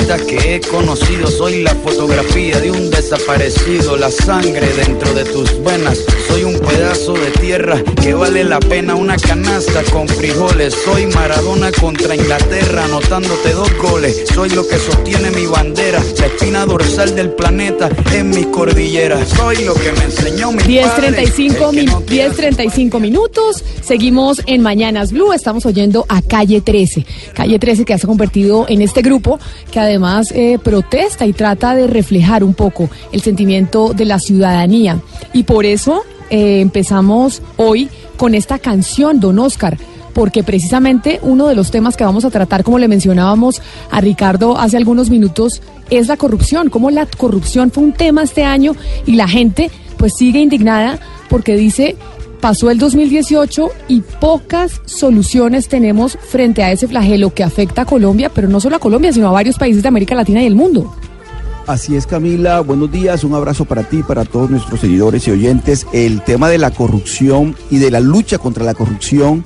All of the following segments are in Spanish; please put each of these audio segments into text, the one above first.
que he conocido, soy la fotografía de un desaparecido, la sangre dentro de tus venas. Soy un pedazo de tierra que vale la pena una canasta con frijoles. Soy Maradona contra Inglaterra, anotándote dos goles. Soy lo que sostiene mi bandera, la espina dorsal del planeta en mis cordilleras. Soy lo que me enseñó mi 10.35 padre, el que no min- hace 10.35 minutos. Seguimos en Mañanas Blue. Estamos oyendo a Calle 13. Calle 13 que se ha convertido en este grupo que además eh, protesta y trata de reflejar un poco el sentimiento de la ciudadanía. Y por eso eh, empezamos hoy con esta canción, Don Oscar. Porque precisamente uno de los temas que vamos a tratar, como le mencionábamos a Ricardo hace algunos minutos, es la corrupción. Cómo la corrupción fue un tema este año y la gente pues sigue indignada porque dice pasó el 2018 y pocas soluciones tenemos frente a ese flagelo que afecta a Colombia, pero no solo a Colombia, sino a varios países de América Latina y el mundo. Así es, Camila. Buenos días. Un abrazo para ti, para todos nuestros seguidores y oyentes. El tema de la corrupción y de la lucha contra la corrupción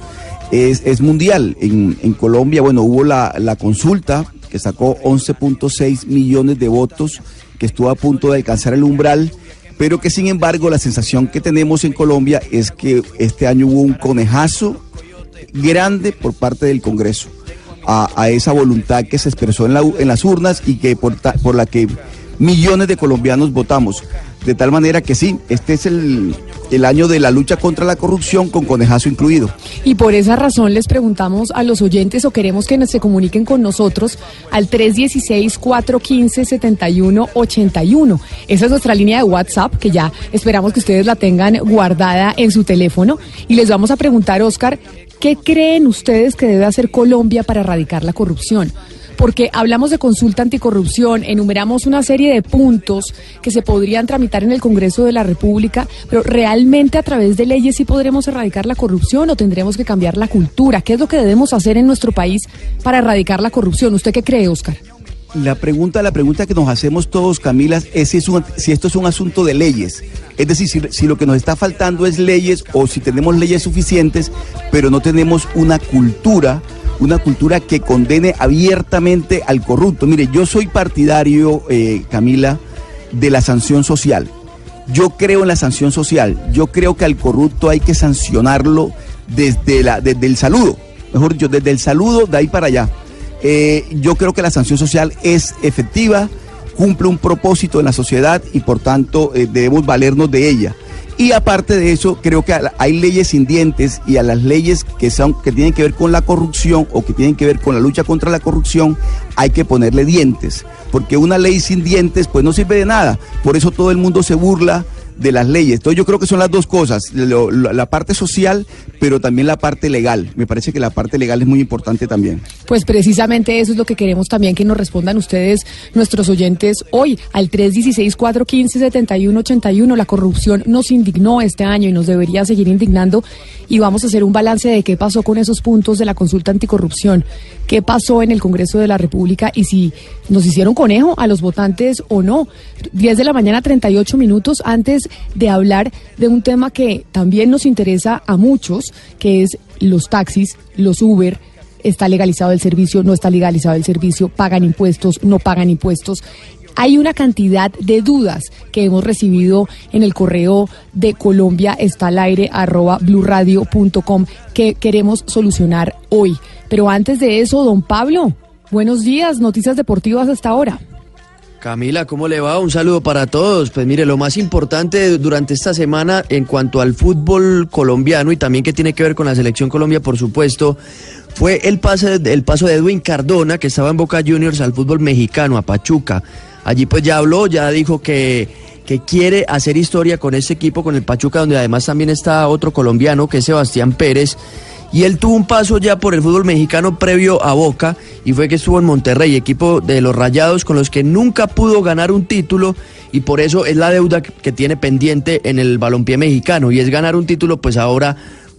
es, es mundial. En, en Colombia, bueno, hubo la, la consulta que sacó 11.6 millones de votos, que estuvo a punto de alcanzar el umbral, pero que sin embargo la sensación que tenemos en Colombia es que este año hubo un conejazo grande por parte del Congreso a, esa voluntad que se expresó en, las urnas y que por la que millones de colombianos votamos. De tal manera que sí, este es el, el año de la lucha contra la corrupción con conejazo incluido. Y por esa razón les preguntamos a los oyentes o queremos que se comuniquen con nosotros al 316-415-7181. Esa es nuestra línea de WhatsApp, que ya esperamos que ustedes la tengan guardada en su teléfono. Y les vamos a preguntar, Oscar, ¿qué creen ustedes que debe hacer Colombia para erradicar la corrupción? Porque hablamos de consulta anticorrupción, enumeramos una serie de puntos que se podrían tramitar en el Congreso de la República, pero realmente a través de leyes sí podremos erradicar la corrupción o tendremos que cambiar la cultura. ¿Qué es lo que debemos hacer en nuestro país para erradicar la corrupción? ¿Usted qué cree, Oscar? La pregunta, la pregunta que nos hacemos todos, Camila, es si, esto es un asunto de leyes. Es decir, si lo que nos está faltando es leyes o si tenemos leyes suficientes, pero no tenemos una cultura, una cultura que condene abiertamente al corrupto. Mire, yo soy partidario, eh, Camila, de la sanción social. Yo creo en la sanción social. Yo creo que al corrupto hay que sancionarlo desde, la, desde el saludo. Mejor dicho, desde el saludo de ahí para allá. Eh, yo creo que la sanción social es efectiva, cumple un propósito en la sociedad y por tanto eh, debemos valernos de ella. Y aparte de eso, creo que hay leyes sin dientes y a las leyes que, son, que tienen que ver con la corrupción o que tienen que ver con la lucha contra la corrupción, hay que ponerle dientes. Porque una ley sin dientes pues no sirve de nada. Por eso todo el mundo se burla de las leyes. Entonces yo creo que son las dos cosas, lo- la parte social, pero también la parte legal. Me parece que la parte legal es muy importante también. Pues precisamente eso es lo que queremos también que nos respondan ustedes, nuestros oyentes, hoy al 316-415-7181. La corrupción nos indignó este año y nos debería seguir indignando. Y vamos a hacer un balance de qué pasó con esos puntos de la consulta anticorrupción, qué pasó en el Congreso de la República y si nos hicieron conejo a los votantes o no. 10 de la mañana, 38 minutos antes de hablar de un tema que también nos interesa a muchos, que es los taxis, los Uber está legalizado el servicio, no está legalizado el servicio, pagan impuestos, no pagan impuestos. Hay una cantidad de dudas que hemos recibido en el correo de Colombia está al aire arroba blurradio.com que queremos solucionar hoy. Pero antes de eso, don Pablo, buenos días, noticias deportivas hasta ahora. Camila, ¿cómo le va? Un saludo para todos. Pues mire, lo más importante durante esta semana en cuanto al fútbol colombiano y también que tiene que ver con la selección Colombia, por supuesto, fue el, pase, paso de Edwin Cardona, que estaba en Boca Juniors, al fútbol mexicano, a Pachuca. Allí pues ya habló, ya dijo que, que quiere hacer historia con ese equipo, con el Pachuca, donde además también está otro colombiano, que es Sebastián Pérez y él tuvo un paso ya por el fútbol mexicano previo a Boca y fue que estuvo en Monterrey, equipo de los Rayados con los que nunca pudo ganar un título y por eso es la deuda que tiene pendiente en el balompié mexicano. Y es ganar un título pues ahora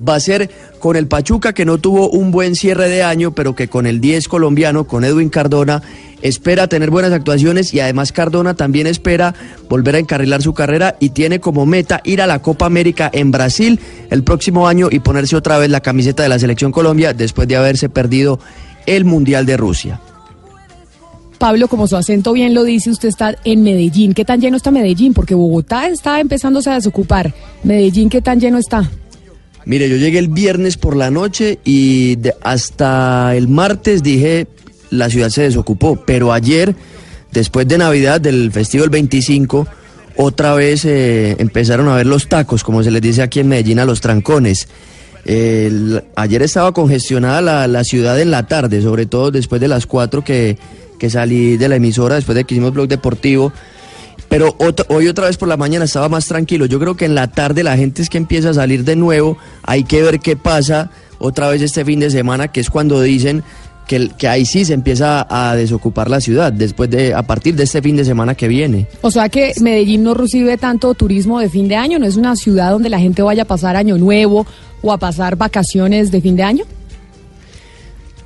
va a ser con el Pachuca que no tuvo un buen cierre de año pero que con el 10 colombiano, con Edwin Cardona espera tener buenas actuaciones y además Cardona también espera volver a encarrilar su carrera y tiene como meta ir a la Copa América en Brasil el próximo año y ponerse otra vez la camiseta de la selección Colombia después de haberse perdido el Mundial de Rusia. Pablo, como su acento bien lo dice, usted está en Medellín. ¿Qué tan lleno está Medellín? Porque Bogotá está empezándose a desocupar. Medellín, ¿qué tan lleno está? Mire, yo llegué el viernes por la noche y hasta el martes dije, la ciudad se desocupó. Pero ayer, después de Navidad, del festival 25, otra vez eh, empezaron a ver los tacos, como se les dice aquí en Medellín, a los trancones. ayer estaba congestionada la, la, ciudad en la tarde, sobre todo después de las 4 que, que salí de la emisora, después de que hicimos blog deportivo. Pero hoy otra vez por la mañana estaba más tranquilo. Yo creo que en la tarde la gente es que empieza a salir de nuevo. Hay que ver qué pasa otra vez este fin de semana, que es cuando dicen que, ahí sí se empieza a desocupar la ciudad después de a partir de este fin de semana que viene. O sea que Medellín no recibe tanto turismo de fin de año, no es una ciudad donde la gente vaya a pasar año nuevo o a pasar vacaciones de fin de año.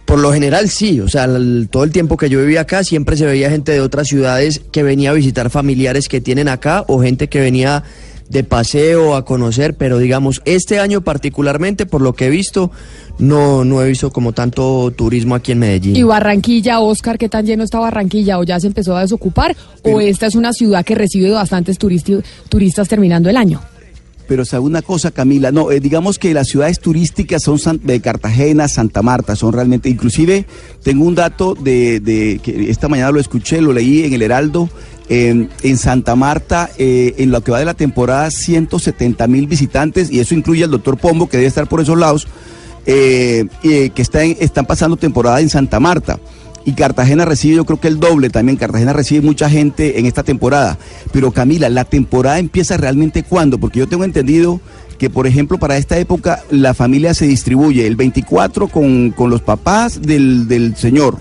Por lo general sí, o sea, todo el tiempo que yo vivía acá siempre se veía gente de otras ciudades que venía a visitar familiares que tienen acá o gente que venía de paseo, a conocer, pero digamos, este año particularmente, por lo que he visto, no, no he visto como tanto turismo aquí en Medellín. ¿Y Barranquilla, Oscar, qué tan lleno está Barranquilla? ¿O ya se empezó a desocupar? ¿O esta es una ciudad que recibe bastantes turistas terminando el año? Pero sabe una cosa, Camila, no, eh, digamos que las ciudades turísticas son de Cartagena, Santa Marta, son realmente, inclusive tengo un dato de, de que esta mañana lo escuché, lo leí en el Heraldo, en Santa Marta, eh, en lo que va de la temporada, 170 mil visitantes, y eso incluye al doctor Pombo, que debe estar por esos lados, eh, que está están pasando temporada en Santa Marta. Y Cartagena recibe, yo creo que el doble también. Cartagena recibe mucha gente en esta temporada. Pero Camila, ¿la temporada empieza realmente cuándo? Porque yo tengo entendido que, por ejemplo, para esta época la familia se distribuye el 24 con, con los papás del, del señor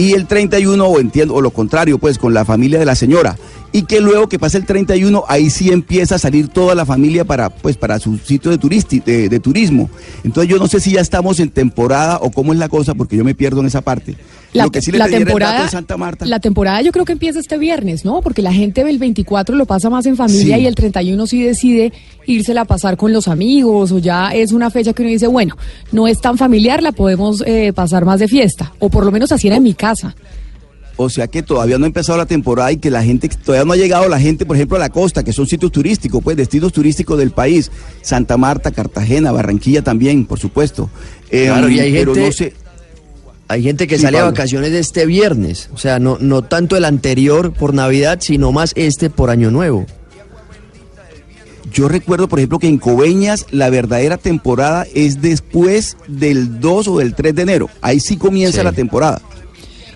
y el 31 o entiendo o lo contrario pues con la familia de la señora y que luego que pasa el 31 ahí sí empieza a salir toda la familia para pues para su sitio de, de, turismo. Entonces yo no sé si ya estamos en temporada o cómo es la cosa porque yo me pierdo en esa parte. La, temporada Santa Marta. la temporada yo creo que empieza este viernes no porque la gente el 24 lo pasa más en familia y el 31 sí decide irse a pasar con los amigos o ya es una fecha que uno dice bueno no es tan familiar la podemos eh, pasar más de fiesta o por lo menos así era en mi casa o sea que todavía no ha empezado la temporada y que la gente, todavía no ha llegado la gente, por ejemplo, a la costa, que son sitios turísticos, pues destinos turísticos del país. Santa Marta, Cartagena, Barranquilla también, por supuesto. Eh, claro, y hay gente, hay gente que sale a vacaciones este viernes, o sea, no, no tanto el anterior por Navidad, sino más este por Año Nuevo. Yo recuerdo, por ejemplo, que en Coveñas la verdadera temporada es después del 2 o del 3 de enero. Ahí sí comienza la temporada.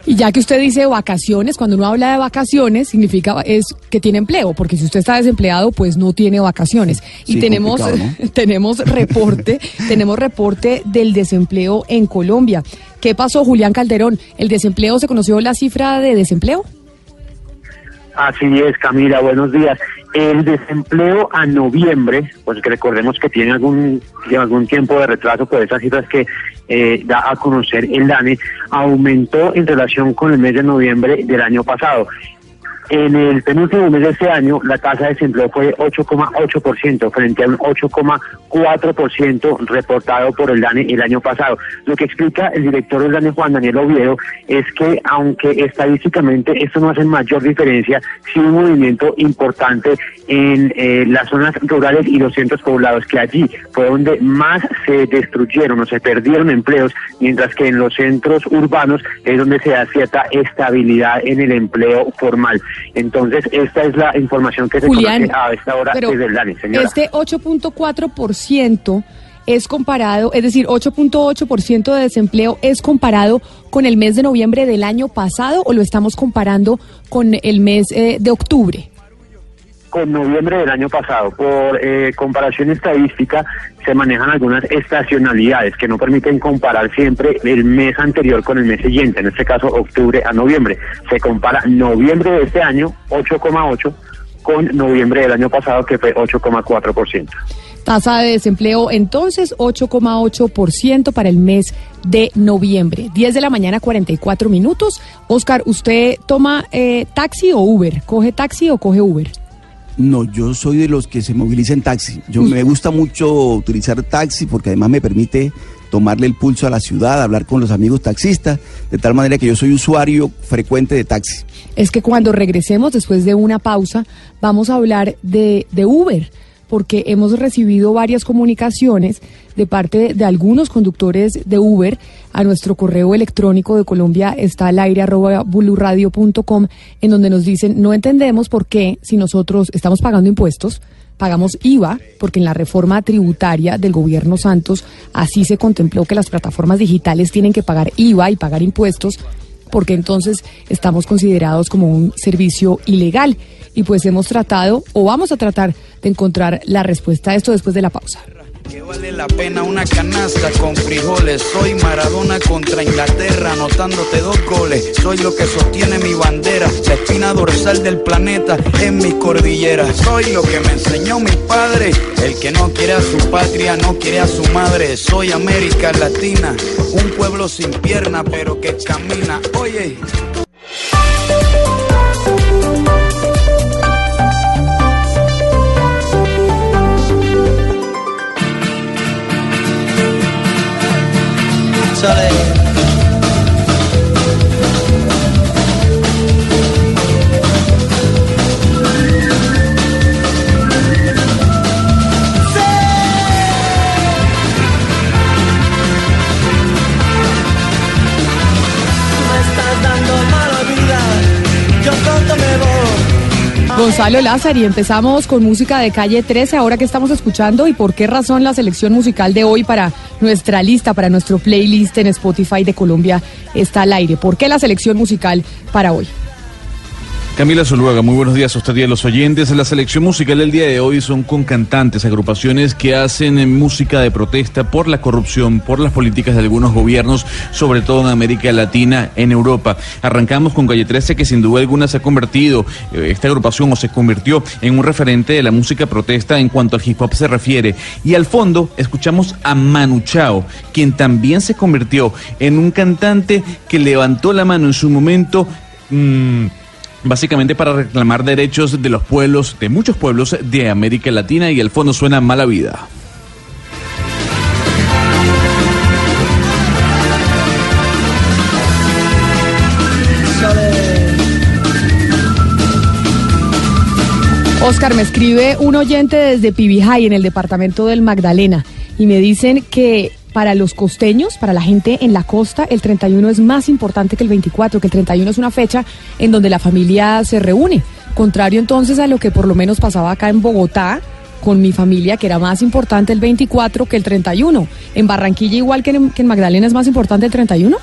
Y ya que usted dice vacaciones, cuando uno habla de vacaciones, significa es que tiene empleo, porque si usted está desempleado, pues no tiene vacaciones. Y tenemos, tenemos reporte, tenemos reporte del desempleo en Colombia. ¿Qué pasó, Julián Calderón? ¿El desempleo se conoció la cifra de desempleo? Así es, Camila, buenos días. El desempleo a noviembre, pues recordemos que tiene algún, algún tiempo de retraso por esas cifras que eh, da a conocer el DANE, aumentó en relación con el mes de noviembre del año pasado. En el penúltimo mes de este año, la tasa de desempleo fue 8,8% frente a un 8,4% reportado por el DANE el año pasado. Lo que explica el director del DANE, Juan Daniel Oviedo, es que aunque estadísticamente esto no hace mayor diferencia, sí un movimiento importante en eh, las zonas rurales y los centros poblados, que allí fue donde más se destruyeron o se perdieron empleos, mientras que en los centros urbanos es donde se da cierta estabilidad en el empleo formal. Entonces, esta es la información que se Julián, conoce a esta hora desde el DANE, señora. Este 8.4% es comparado, es decir, 8.8% de desempleo es comparado con el mes de noviembre del año pasado o lo estamos comparando con el mes eh, de octubre. con noviembre del año pasado. Por eh, comparación estadística se manejan algunas estacionalidades que no permiten comparar siempre el mes anterior con el mes siguiente, en este caso octubre a noviembre. Se compara noviembre de este año, 8,8, con noviembre del año pasado, que fue 8,4%. Tasa de desempleo entonces 8,8% para el mes de noviembre. 10 de la mañana 44 minutos. Oscar, ¿usted toma eh, taxi o Uber? ¿Coge taxi o coge Uber? No, yo soy de los que se moviliza en taxi. Yo me gusta mucho utilizar taxi porque además me permite tomarle el pulso a la ciudad, hablar con los amigos taxistas, de tal manera que yo soy usuario frecuente de taxi. Es que cuando regresemos después de una pausa vamos a hablar de, de Uber, porque hemos recibido varias comunicaciones de parte de algunos conductores de Uber. A nuestro correo electrónico de Colombia está al aire arroba buluradio.com en donde nos dicen no entendemos por qué si nosotros estamos pagando impuestos pagamos IVA, porque en la reforma tributaria del gobierno Santos así se contempló que las plataformas digitales tienen que pagar IVA y pagar impuestos, porque entonces estamos considerados como un servicio ilegal. Y pues hemos tratado, o vamos a tratar de encontrar la respuesta a esto después de la pausa. Que vale la pena una canasta con frijoles. Soy Maradona contra Inglaterra, anotándote dos goles. Soy lo que sostiene mi bandera, la espina dorsal del planeta en mis cordilleras. Soy lo que me enseñó mi padre. El que no quiere a su patria, no quiere a su madre. Soy América Latina, un pueblo sin pierna, pero que camina. Oye. Solé. Gonzalo Lázaro, y empezamos con música de calle 13, ahora que estamos escuchando, y por qué razón la selección musical de hoy para nuestra lista, para nuestro playlist en Spotify de Colombia está al aire. ¿Por qué la selección musical para hoy? Camila Zuluaga, muy buenos días a usted y a los oyentes. La selección musical del día de hoy son con cantantes, agrupaciones que hacen música de protesta por la corrupción, por las políticas de algunos gobiernos, sobre todo en América Latina, en Europa. Arrancamos con Calle 13, que sin duda alguna se ha convertido, eh, esta agrupación o se convirtió en un referente de la música protesta en cuanto al hip hop se refiere. Y al fondo escuchamos a Manu Chao, quien también se convirtió en un cantante que levantó la mano en su momento. mm, básicamente para reclamar derechos de los pueblos, de muchos pueblos de América Latina y al fondo suena mala vida. Oscar, me escribe un oyente desde Pibijay, en el departamento del Magdalena, y me dicen que para los costeños, para la gente en la costa, el 31 es más importante que el 24, que el 31 es una fecha en donde la familia se reúne. Contrario entonces a lo que por lo menos pasaba acá en Bogotá, con mi familia, que era más importante el 24 que el 31. En Barranquilla, igual que en, Magdalena, es más importante el 31.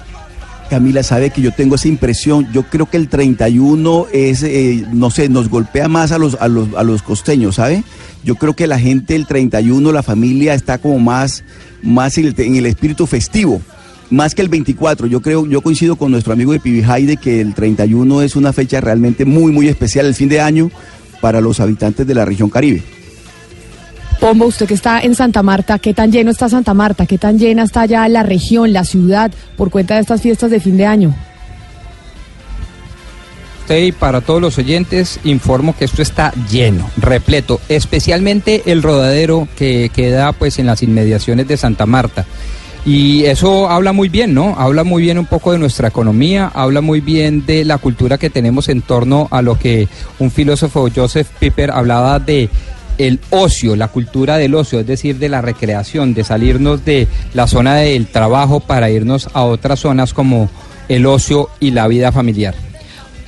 Camila sabe que yo tengo esa impresión. Yo creo que el 31 es, eh, no sé, nos golpea más a los, a los, a los costeños, ¿sabe? Yo creo que la gente el 31, la familia está como más, más en el, espíritu festivo. Más que el 24, yo creo, yo coincido con nuestro amigo de Pibijay de que el 31 es una fecha realmente muy, muy especial, el fin de año, para los habitantes de la región Caribe. Pombo, usted que está en Santa Marta, ¿qué tan lleno está Santa Marta? ¿Qué tan llena está ya la región, la ciudad, por cuenta de estas fiestas de fin de año? Y para todos los oyentes, informo que esto está lleno, repleto, especialmente el rodadero que queda pues en las inmediaciones de Santa Marta. Y eso habla muy bien, ¿no? Habla muy bien un poco de nuestra economía, habla muy bien de la cultura que tenemos en torno a lo que un filósofo Joseph Piper hablaba de el ocio, la cultura del ocio, es decir, de la recreación, de salirnos de la zona del trabajo para irnos a otras zonas como el ocio y la vida familiar.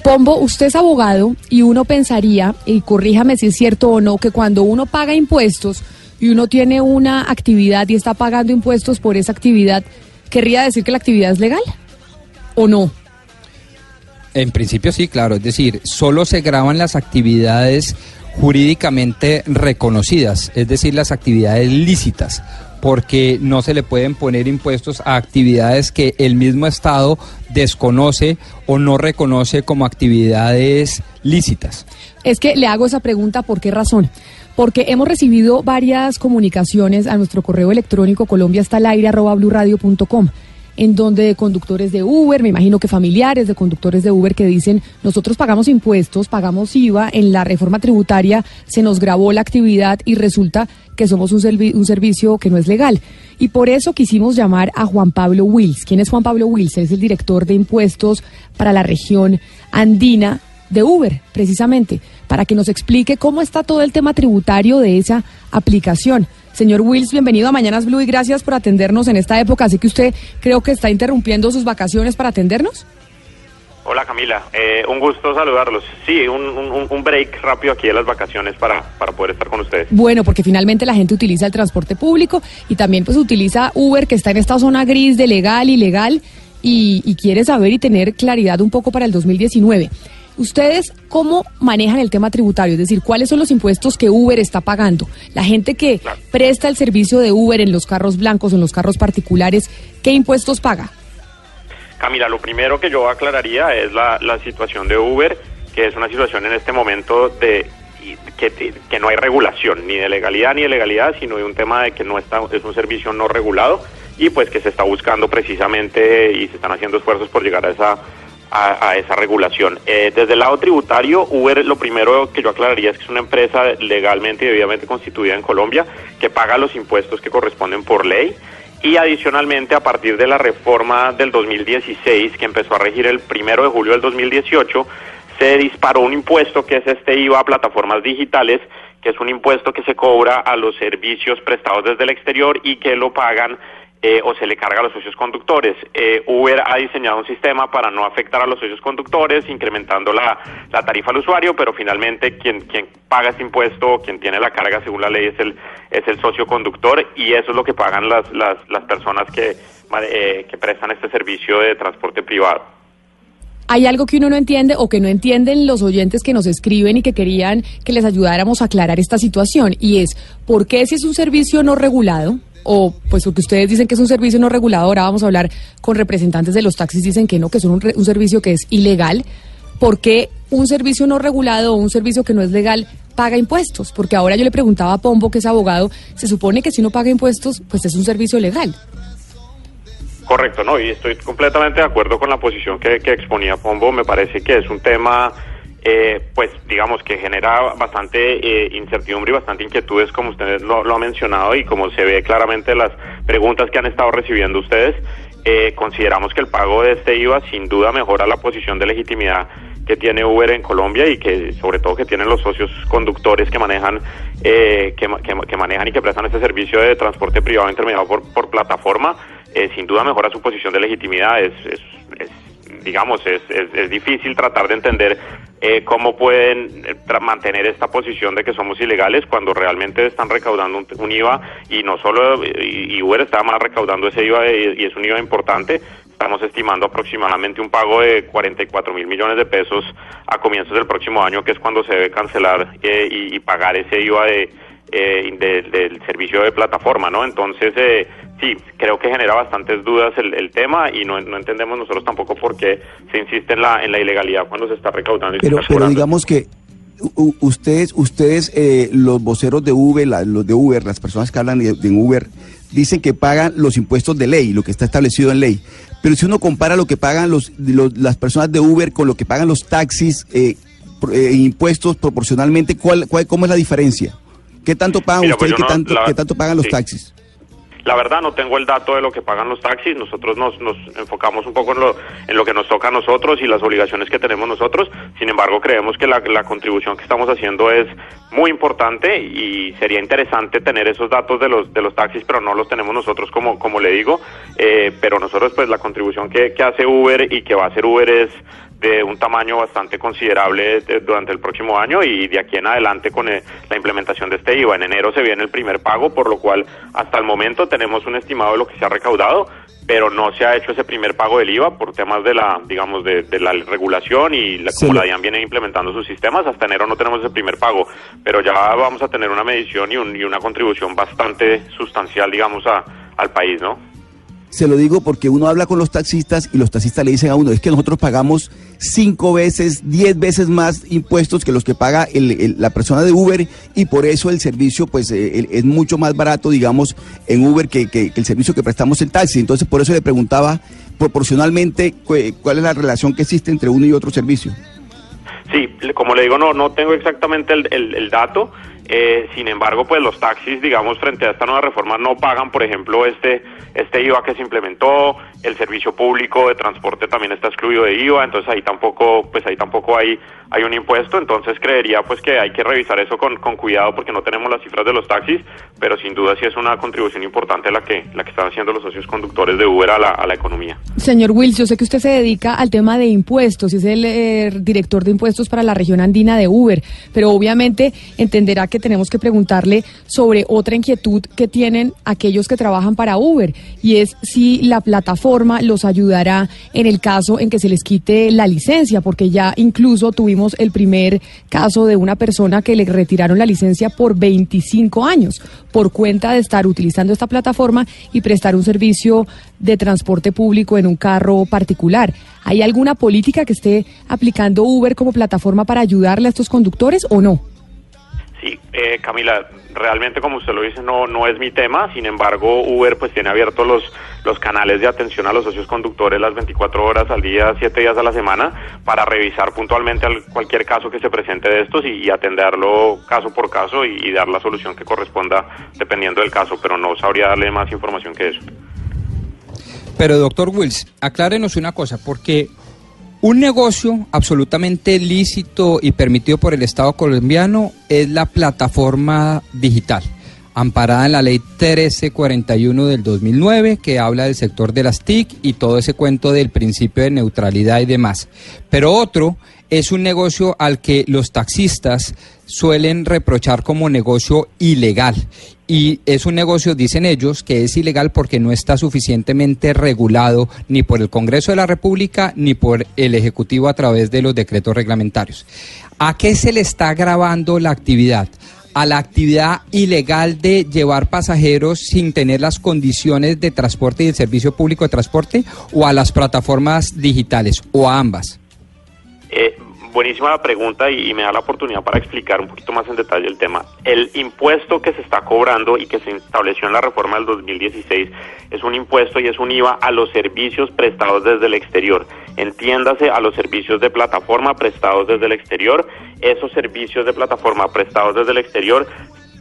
Pombo, usted es abogado y uno pensaría, y corríjame si es cierto o no, que cuando uno paga impuestos y uno tiene una actividad y está pagando impuestos por esa actividad, ¿querría decir que la actividad es legal o no? En principio sí, claro, es decir, solo se graban las actividades jurídicamente reconocidas, es decir, las actividades lícitas, porque no se le pueden poner impuestos a actividades que el mismo Estado desconoce o no reconoce como actividades lícitas. Es que le hago esa pregunta, ¿por qué razón? Porque hemos recibido varias comunicaciones a nuestro correo electrónico colombiastalaire.com en donde conductores de Uber, me imagino que familiares de conductores de Uber que dicen, nosotros pagamos impuestos, pagamos IVA, en la reforma tributaria se nos grabó la actividad y resulta que somos un, un servicio que no es legal. Y por eso quisimos llamar a Juan Pablo Wills. ¿Quién es Juan Pablo Wills? Es el director de impuestos para la región andina de Uber, precisamente, para que nos explique cómo está todo el tema tributario de esa aplicación. Señor Wills, bienvenido a Mañanas Blue y gracias por atendernos en esta época. Así que usted creo que está interrumpiendo sus vacaciones para atendernos. Hola Camila, eh, un gusto saludarlos. Sí, un, break rápido aquí de las vacaciones para, para poder estar con ustedes. Bueno, porque finalmente la gente utiliza el transporte público y también pues utiliza Uber que está en esta zona gris de legal, ilegal y, y quiere saber y tener claridad un poco para el 2019. ¿Ustedes cómo manejan el tema tributario? Es decir, ¿cuáles son los impuestos que Uber está pagando? La gente que presta el servicio de Uber en los carros blancos, en los carros particulares, ¿qué impuestos paga? Camila, lo primero que yo aclararía es la, situación de Uber, que es una situación en este momento de que, que, no hay regulación, ni de legalidad ni de legalidad, sino de un tema de que no está, es un servicio no regulado y pues que se está buscando precisamente y se están haciendo esfuerzos por llegar a esa a, esa regulación. Eh, desde el lado tributario, Uber lo primero que yo aclararía es que es una empresa legalmente y debidamente constituida en Colombia que paga los impuestos que corresponden por ley y adicionalmente a partir de la reforma del 2016 que empezó a regir el primero de julio del 2018 se disparó un impuesto que es este IVA a plataformas digitales que es un impuesto que se cobra a los servicios prestados desde el exterior y que lo pagan eh, o se le carga a los socios conductores. Eh, Uber ha diseñado un sistema para no afectar a los socios conductores, incrementando la, tarifa al usuario, pero finalmente quien, quien paga ese impuesto, quien tiene la carga según la ley es el, es el socio conductor y eso es lo que pagan las, las, las personas que, eh, que prestan este servicio de transporte privado. Hay algo que uno no entiende o que no entienden los oyentes que nos escriben y que querían que les ayudáramos a aclarar esta situación y es, ¿por qué si es un servicio no regulado? O pues porque ustedes dicen que es un servicio no regulado, ahora vamos a hablar con representantes de los taxis, dicen que no, que es un, un servicio que es ilegal. ¿Por qué un servicio no regulado o un servicio que no es legal paga impuestos? Porque ahora yo le preguntaba a Pombo, que es abogado, se supone que si uno paga impuestos, pues es un servicio legal. Correcto, no, y estoy completamente de acuerdo con la posición que, que exponía Pombo. Me parece que es un tema eh, pues digamos que genera bastante eh, incertidumbre y bastante inquietudes como usted lo, ha mencionado y como se ve claramente en las preguntas que han estado recibiendo ustedes, eh, consideramos que el pago de este IVA sin duda mejora la posición de legitimidad que tiene Uber en Colombia y que sobre todo que tienen los socios conductores que manejan que, que, manejan y que prestan este servicio de transporte privado intermediado por, por plataforma sin duda mejora su posición de legitimidad. Es digamos es, es, difícil tratar de entender eh, cómo pueden eh, mantener esta posición de que somos ilegales cuando realmente están recaudando un, IVA y no solo, y, Uber está más recaudando ese IVA y, es un IVA importante, estamos estimando aproximadamente un pago de 44 mil millones de pesos a comienzos del próximo año, que es cuando se debe cancelar eh, y, pagar ese IVA de, del servicio de plataforma, ¿no? Entonces, sí, creo que genera bastantes dudas el, tema y no, entendemos nosotros tampoco por qué se insiste en la, en la ilegalidad cuando se está recaudando. Y pero, pero digamos que ustedes, ustedes eh, los voceros de Uber, los de Uber, las personas que hablan de, Uber, dicen que pagan los impuestos de ley, lo que está establecido en ley. pero si uno compara lo que pagan los, los- las personas de Uber con lo que pagan los taxis, eh, eh, impuestos proporcionalmente, ¿cuál, cuál, ¿cómo es la diferencia? ¿Qué tanto pagan Mira, pues ustedes y qué, no- tanto, la- qué tanto pagan los sí. taxis? La verdad no tengo el dato de lo que pagan los taxis, nosotros nos, nos enfocamos un poco en lo, en lo que nos toca a nosotros y las obligaciones que tenemos nosotros, sin embargo creemos que la, la contribución que estamos haciendo es muy importante y sería interesante tener esos datos de los, de los taxis, pero no los tenemos nosotros como, como le digo, eh, pero nosotros pues la contribución que, que hace Uber y que va a hacer Uber es de un tamaño bastante considerable de- durante el próximo año y de aquí en adelante con eh, la implementación de este IVA. En enero se viene el primer pago, por lo cual hasta el momento tenemos un estimado de lo que se ha recaudado, pero no se ha hecho ese primer pago del IVA por temas de la, digamos, de, de la regulación y la, Se como la DIAN viene implementando sus sistemas, hasta enero no tenemos ese primer pago, pero ya vamos a tener una medición y, un- y una contribución bastante sustancial, digamos, a, al país, ¿no? Se lo digo porque uno habla con los taxistas y los taxistas le dicen a uno, es que nosotros pagamos cinco veces, diez veces más impuestos que los que paga el- el- la persona de Uber y por eso el servicio pues eh, es mucho más barato, digamos, en Uber que, el servicio que prestamos en taxi. Entonces por eso le preguntaba proporcionalmente cu- cuál es la relación que existe entre uno y otro servicio. Sí, como le digo, no, no tengo exactamente el dato. Eh, sin embargo, pues los taxis, digamos, frente a esta nueva reforma no pagan, por ejemplo, este este IVA que se implementó. El servicio público de transporte también está excluido de IVA, entonces ahí tampoco, pues ahí tampoco hay hay un impuesto. Entonces creería pues que hay que revisar eso con, con cuidado porque no tenemos las cifras de los taxis, pero sin duda sí es una contribución importante la que la que están haciendo los socios conductores de Uber a la, a la economía. Señor Wills, yo sé que usted se dedica al tema de impuestos y es el eh, director de impuestos para la región andina de Uber, pero obviamente entenderá que tenemos que preguntarle sobre otra inquietud que tienen aquellos que trabajan para Uber y es si la plataforma los ayudará en el caso en que se les quite la licencia, porque ya incluso tuvimos el primer caso de una persona que le retiraron la licencia por 25 años por cuenta de estar utilizando esta plataforma y prestar un servicio de transporte público en un carro particular. ¿Hay alguna política que esté aplicando Uber como plataforma para ayudarle a estos conductores o no? Sí, eh, Camila, realmente como usted lo dice no no es mi tema, sin embargo Uber pues tiene abiertos los los canales de atención a los socios conductores las 24 horas al día, 7 días a la semana para revisar puntualmente al- cualquier caso que se presente de estos y, atenderlo caso por caso y dar la solución que corresponda dependiendo del caso, pero no sabría darle más información que eso. Pero doctor Wills, aclárenos una cosa, porque un negocio absolutamente lícito y permitido por el Estado colombiano es la plataforma digital, amparada en la ley 1341 del 2009, que habla del sector de las TIC y todo ese cuento del principio de neutralidad y demás. Pero otro es un negocio al que los taxistas suelen reprochar como negocio ilegal. Y es un negocio, dicen ellos, que es ilegal porque no está suficientemente regulado ni por el Congreso de la República ni por el Ejecutivo a través de los decretos reglamentarios. ¿A qué se le está agravando la actividad? ¿A la actividad ilegal de llevar pasajeros sin tener las condiciones de transporte y el servicio público de transporte? ¿O a las plataformas digitales? ¿O a ambas? Eh, buenísima la pregunta y, y me da la oportunidad para explicar un poquito más en detalle el tema. El impuesto que se está cobrando y que se estableció en la reforma del 2016 es un impuesto y es un IVA a los servicios prestados desde el exterior. Entiéndase a los servicios de plataforma prestados desde el exterior. Esos servicios de plataforma prestados desde el exterior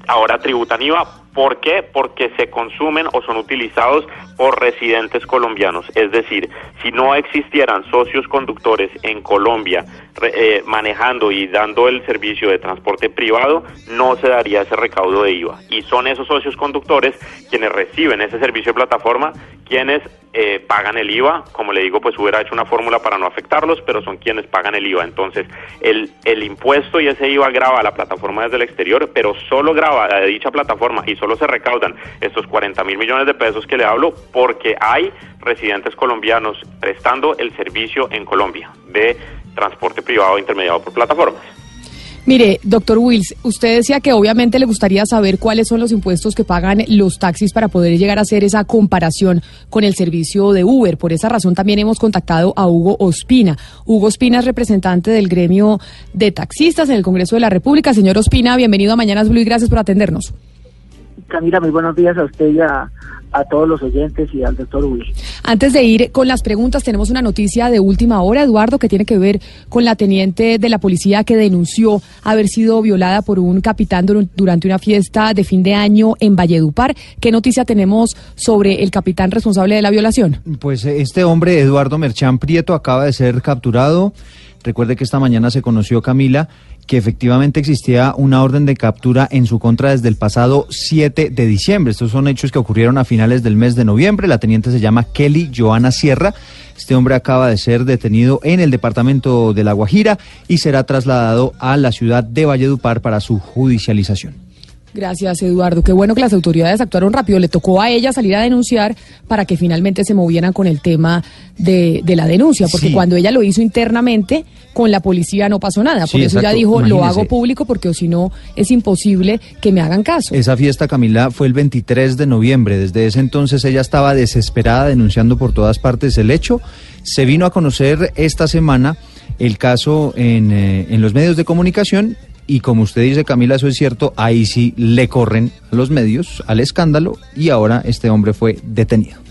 ahora tributan IVA. ¿Por qué? Porque se consumen o son utilizados por residentes colombianos. Es decir, si no existieran socios conductores en Colombia eh, manejando y dando el servicio de transporte privado, no se daría ese recaudo de IVA. Y son esos socios conductores quienes reciben ese servicio de plataforma, quienes eh, pagan el IVA. Como le digo, pues hubiera hecho una fórmula para no afectarlos, pero son quienes pagan el IVA. Entonces, el, el impuesto y ese IVA grava a la plataforma desde el exterior, pero solo grava a dicha plataforma y solo se recaudan estos 40 mil millones de pesos que le hablo porque hay residentes colombianos prestando el servicio en Colombia de transporte privado intermediado por plataformas. Mire, doctor Wills, usted decía que obviamente le gustaría saber cuáles son los impuestos que pagan los taxis para poder llegar a hacer esa comparación con el servicio de Uber. Por esa razón también hemos contactado a Hugo Ospina. Hugo Ospina es representante del gremio de taxistas en el Congreso de la República. Señor Ospina, bienvenido a Mañanas Blue y gracias por atendernos. Camila, muy buenos días a usted y a, a todos los oyentes y al doctor Will. Antes de ir con las preguntas, tenemos una noticia de última hora, Eduardo, que tiene que ver con la teniente de la policía que denunció haber sido violada por un capitán dur- durante una fiesta de fin de año en Valledupar. ¿Qué noticia tenemos sobre el capitán responsable de la violación? Pues eh, este hombre, Eduardo Merchán Prieto, acaba de ser capturado. Recuerde que esta mañana se conoció, Camila, que efectivamente existía una orden de captura en su contra desde el pasado 7 de diciembre. Estos son hechos que ocurrieron a finales del mes de noviembre. La teniente se llama Kelly Joana Sierra. Este hombre acaba de ser detenido en el departamento de La Guajira y será trasladado a la ciudad de Valledupar para su judicialización. Gracias, Eduardo. Qué bueno que las autoridades actuaron rápido. Le tocó a ella salir a denunciar para que finalmente se movieran con el tema de, de la denuncia, porque Sí. cuando ella lo hizo internamente, con la policía no pasó nada. Por Sí, eso ella exacto. dijo, lo hago público porque si no es imposible que me hagan caso. Esa fiesta, Camila, fue el 23 de noviembre. Desde ese entonces ella estaba desesperada denunciando por todas partes el hecho. Se vino a conocer esta semana el caso en, eh, en los medios de comunicación y como usted dice, Camila, eso es cierto, ahí sí le corren los medios al escándalo y ahora este hombre fue detenido.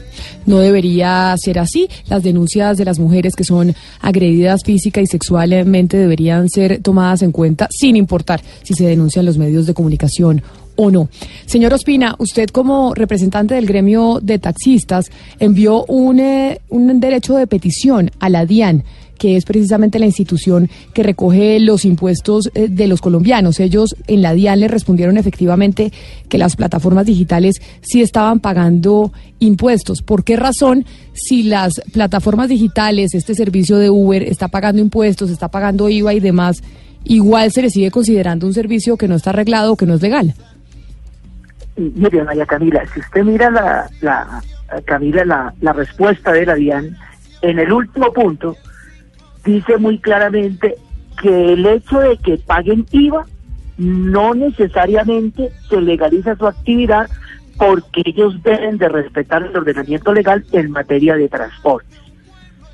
No debería ser así. Las denuncias de las mujeres que son agredidas física y sexualmente deberían ser tomadas en cuenta sin importar si se denuncian los medios de comunicación o no. Señor Ospina, usted como representante del gremio de taxistas envió un, eh, un derecho de petición a la DIAN que es precisamente la institución que recoge los impuestos eh, de los colombianos. Ellos en la DIAN le respondieron efectivamente que las plataformas digitales sí estaban pagando impuestos. ¿Por qué razón, si las plataformas digitales, este servicio de Uber, está pagando impuestos, está pagando IVA y demás, igual se le sigue considerando un servicio que no está arreglado que no es legal? Mire, María Camila, si usted mira la, la Camila, la, la respuesta de la DIAN, en el último punto dice muy claramente que el hecho de que paguen IVA no necesariamente se legaliza su actividad porque ellos deben de respetar el ordenamiento legal en materia de transporte.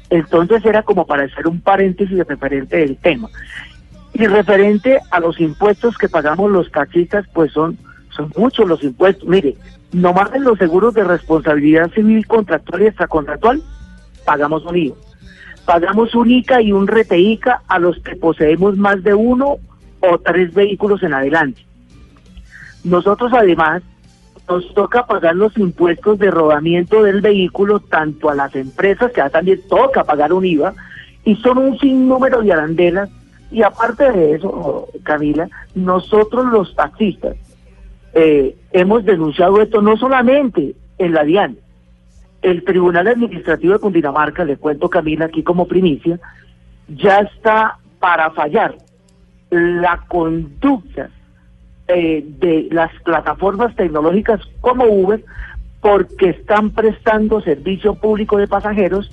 Entonces era como para hacer un paréntesis referente del tema. Y referente a los impuestos que pagamos los taxistas, pues son, son muchos los impuestos. Mire, nomás en los seguros de responsabilidad civil contractual y extracontractual, pagamos un IVA. Pagamos un ICA y un RTICA a los que poseemos más de uno o tres vehículos en adelante. Nosotros además nos toca pagar los impuestos de rodamiento del vehículo tanto a las empresas, que ya también toca pagar un IVA, y son un sinnúmero de arandelas. Y aparte de eso, Camila, nosotros los taxistas eh, hemos denunciado esto no solamente en la DIAN, el Tribunal Administrativo de Cundinamarca, le cuento Camila aquí como primicia, ya está para fallar la conducta eh, de las plataformas tecnológicas como Uber porque están prestando servicio público de pasajeros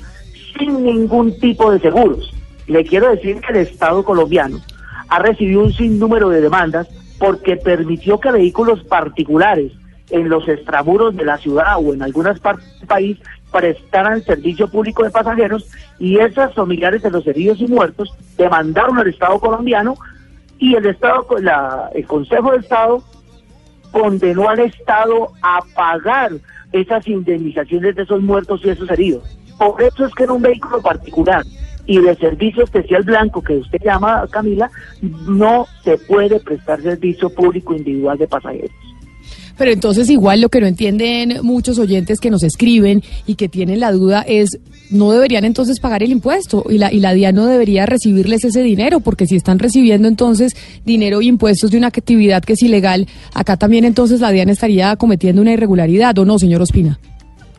sin ningún tipo de seguros. Le quiero decir que el Estado colombiano ha recibido un sinnúmero de demandas porque permitió que vehículos particulares en los extramuros de la ciudad o en algunas partes del país prestaran servicio público de pasajeros y esas familiares de los heridos y muertos demandaron al Estado colombiano y el Estado, la, el Consejo de Estado condenó al Estado a pagar esas indemnizaciones de esos muertos y esos heridos. Por eso es que en un vehículo particular y de servicio especial blanco que usted llama, Camila, no se puede prestar servicio público individual de pasajeros. Pero entonces igual lo que no entienden muchos oyentes que nos escriben y que tienen la duda es, no deberían entonces pagar el impuesto y la, y la DIAN no debería recibirles ese dinero, porque si están recibiendo entonces dinero y impuestos de una actividad que es ilegal, acá también entonces la DIAN estaría cometiendo una irregularidad, ¿o no, señor Ospina?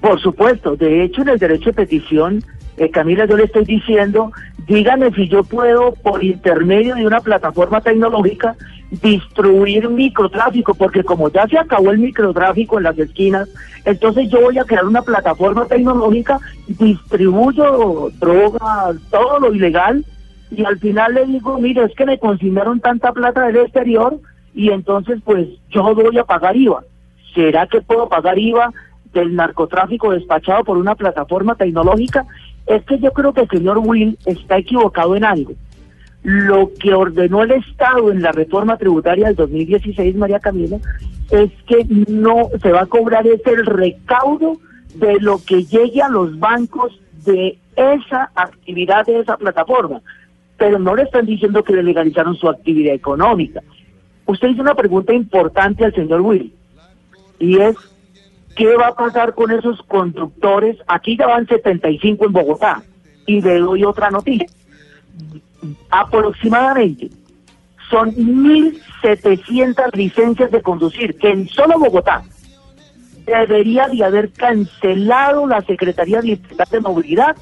Por supuesto, de hecho en el derecho de petición, eh, Camila, yo le estoy diciendo, dígame si yo puedo por intermedio de una plataforma tecnológica distribuir microtráfico, porque como ya se acabó el microtráfico en las esquinas, entonces yo voy a crear una plataforma tecnológica, distribuyo drogas, todo lo ilegal, y al final le digo, mire, es que me consignaron tanta plata del exterior, y entonces pues yo voy a pagar IVA. ¿Será que puedo pagar IVA del narcotráfico despachado por una plataforma tecnológica? Es que yo creo que el señor Will está equivocado en algo. Lo que ordenó el Estado en la reforma tributaria del 2016, María Camila, es que no se va a cobrar es el recaudo de lo que llegue a los bancos de esa actividad de esa plataforma. Pero no le están diciendo que le legalizaron su actividad económica. Usted hizo una pregunta importante al señor Will y es ¿qué va a pasar con esos conductores? Aquí ya van 75 en Bogotá y le doy otra noticia. Aproximadamente son 1.700 licencias de conducir que en solo Bogotá debería de haber cancelado la Secretaría de de Movilidad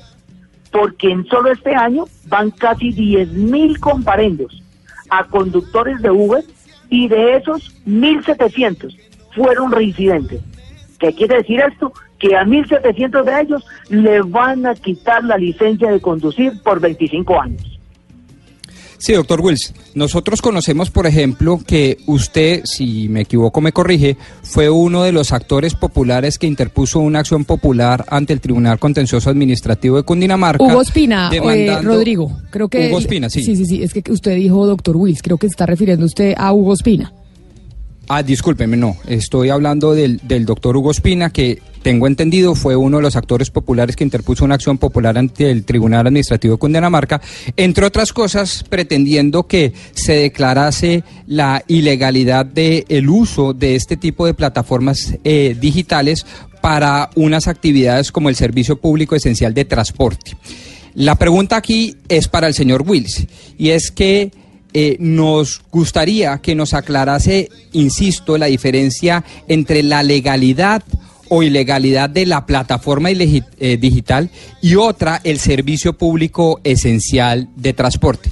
porque en solo este año van casi 10.000 comparendos a conductores de Uber y de esos 1.700 fueron reincidentes. ¿Qué quiere decir esto? Que a 1.700 de ellos le van a quitar la licencia de conducir por 25 años. Sí, doctor Wills. Nosotros conocemos, por ejemplo, que usted, si me equivoco, me corrige, fue uno de los actores populares que interpuso una acción popular ante el Tribunal Contencioso Administrativo de Cundinamarca. Hugo Espina, eh, Rodrigo, creo que... Hugo Espina, sí. Sí, sí, sí, es que usted dijo doctor Wills, creo que se está refiriendo usted a Hugo Espina. Ah, discúlpeme, no. Estoy hablando del, del doctor Hugo Espina, que tengo entendido fue uno de los actores populares que interpuso una acción popular ante el Tribunal Administrativo de Cundinamarca, entre otras cosas pretendiendo que se declarase la ilegalidad del el uso de este tipo de plataformas eh, digitales para unas actividades como el servicio público esencial de transporte. La pregunta aquí es para el señor Wills, y es que eh, nos gustaría que nos aclarase, insisto, la diferencia entre la legalidad o ilegalidad de la plataforma eh, digital y otra, el servicio público esencial de transporte.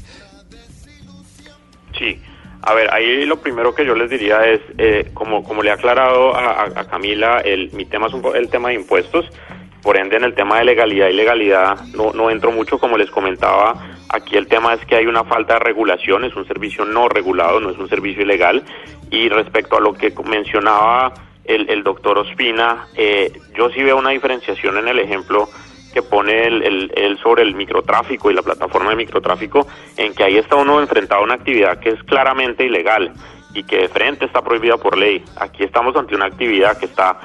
Sí, a ver, ahí lo primero que yo les diría es, eh, como, como le ha aclarado a, Camila, el, mi tema es un, el tema de impuestos, por ende en el tema de legalidad y legalidad no, no entro mucho, como les comentaba, Aquí el tema es que hay una falta de regulación, es un servicio no regulado, no es un servicio ilegal. Y respecto a lo que mencionaba el, doctor Ospina, eh, yo sí veo una diferenciación en el ejemplo que pone él, sobre el microtráfico y la plataforma de microtráfico, en que ahí está uno enfrentado a una actividad que es claramente ilegal y que de frente está prohibida por ley. Aquí estamos ante una actividad que está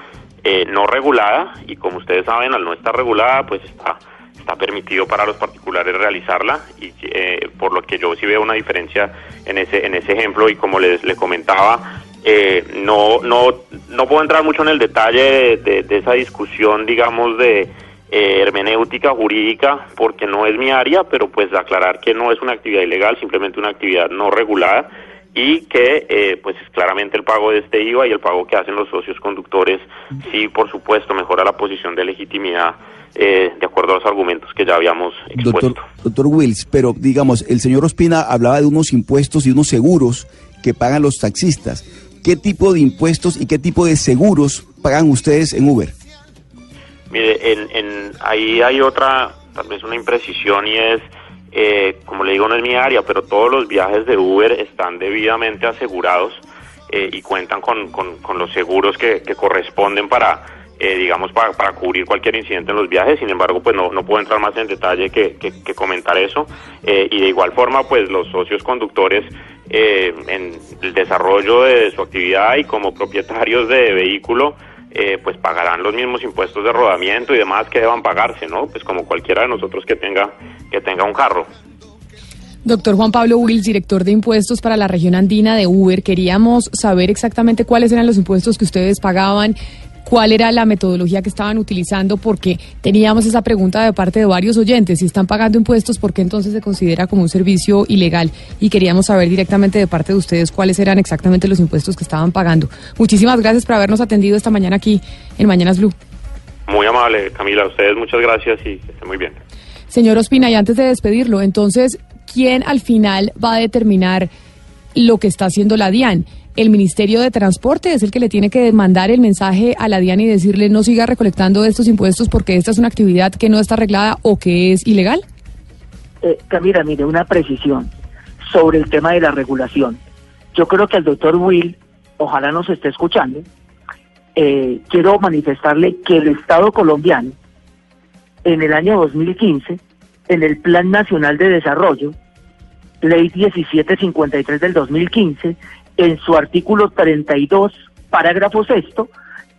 eh, no regulada y como ustedes saben, al no estar regulada, pues está está permitido para los particulares realizarla y eh, por lo que yo sí veo una diferencia en ese en ese ejemplo y como les, les comentaba eh, no no no puedo entrar mucho en el detalle de, esa discusión digamos de eh, hermenéutica jurídica porque no es mi área pero pues aclarar que no es una actividad ilegal simplemente una actividad no regulada y que pues claramente el pago de este IVA y el pago que hacen los socios conductores. Sí por supuesto mejora la posición de legitimidad eh, de acuerdo a los argumentos que ya habíamos expuesto. Doctor, doctor Wills, pero digamos, el señor Ospina hablaba de unos impuestos y unos seguros que pagan los taxistas. ¿Qué tipo de impuestos y qué tipo de seguros pagan ustedes en Uber? Mire, en, ahí hay otra, tal vez una imprecisión y es, eh, como le digo, no es mi área, pero todos los viajes de Uber están debidamente asegurados eh, y cuentan con, con, los seguros que corresponden para eh, digamos, para, para, cubrir cualquier incidente en los viajes. Sin embargo, pues no, no puedo entrar más en detalle que, que, comentar eso. Eh, y de igual forma, pues los socios conductores eh, en el desarrollo de su actividad y como propietarios de vehículo, pues pagarán los mismos impuestos de rodamiento y demás que deban pagarse, ¿no? Pues como cualquiera de nosotros que tenga, que tenga un carro. Doctor Juan Pablo Wills, director de impuestos para la región andina de Uber, queríamos saber exactamente cuáles eran los impuestos que ustedes pagaban, cuál era la metodología que estaban utilizando, porque teníamos esa pregunta de parte de varios oyentes, si están pagando impuestos, ¿por qué entonces se considera como un servicio ilegal? Y queríamos saber directamente de parte de ustedes cuáles eran exactamente los impuestos que estaban pagando. Muchísimas gracias por habernos atendido esta mañana aquí en Mañanas Blue. Muy amable, Camila, a ustedes muchas gracias y que estén muy bien. Señor Ospina, y antes de despedirlo, entonces, ¿quién al final va a determinar lo que está haciendo la DIAN? El Ministerio de Transporte es el que le tiene que mandar el mensaje a la DIAN y decirle no siga recolectando estos impuestos porque esta es una actividad que no está arreglada o que es ilegal? Eh, Camila, mire, una precisión sobre el tema de la regulación. Yo creo que el doctor Will, ojalá nos esté escuchando, eh, quiero manifestarle que el Estado colombiano, en el año 2015, en el Plan Nacional de Desarrollo, ley 1753 del 2015, en su artículo 32, parágrafo sexto,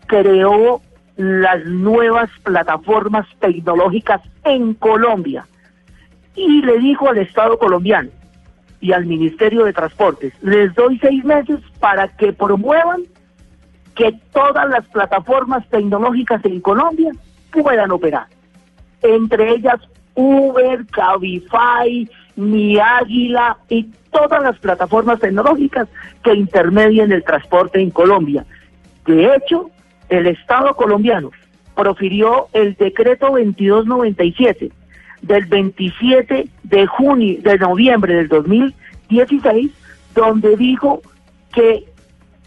creó las nuevas plataformas tecnológicas en Colombia y le dijo al Estado colombiano y al Ministerio de Transportes, les doy seis meses para que promuevan que todas las plataformas tecnológicas en Colombia puedan operar. Entre ellas Uber, Cabify, Mi Águila y todas las plataformas tecnológicas que intermedian el transporte en Colombia. De hecho, el Estado colombiano profirió el decreto 2297 del 27 de junio, de noviembre del 2016, donde dijo que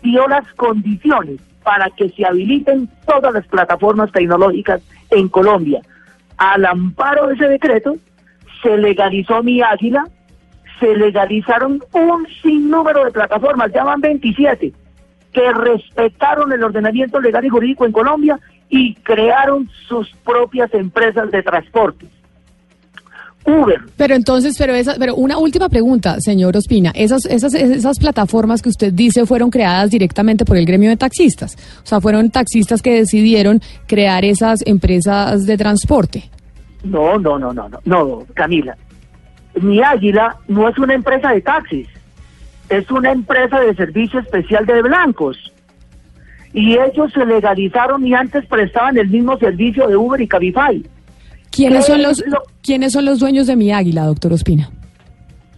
dio las condiciones para que se habiliten todas las plataformas tecnológicas en Colombia. Al amparo de ese decreto, se legalizó mi águila, se legalizaron un sinnúmero de plataformas, ya van 27, que respetaron el ordenamiento legal y jurídico en Colombia y crearon sus propias empresas de transporte. Uber. Pero entonces, pero esa, pero una última pregunta, señor Ospina. Esas, esas, esas plataformas que usted dice fueron creadas directamente por el gremio de taxistas. O sea, fueron taxistas que decidieron crear esas empresas de transporte. No, no, no, no, no, no, Camila. Mi Águila no es una empresa de taxis, es una empresa de servicio especial de blancos. Y ellos se legalizaron y antes prestaban el mismo servicio de Uber y Cabify. ¿Quiénes son los, ¿quiénes son los dueños de mi águila, doctor Ospina?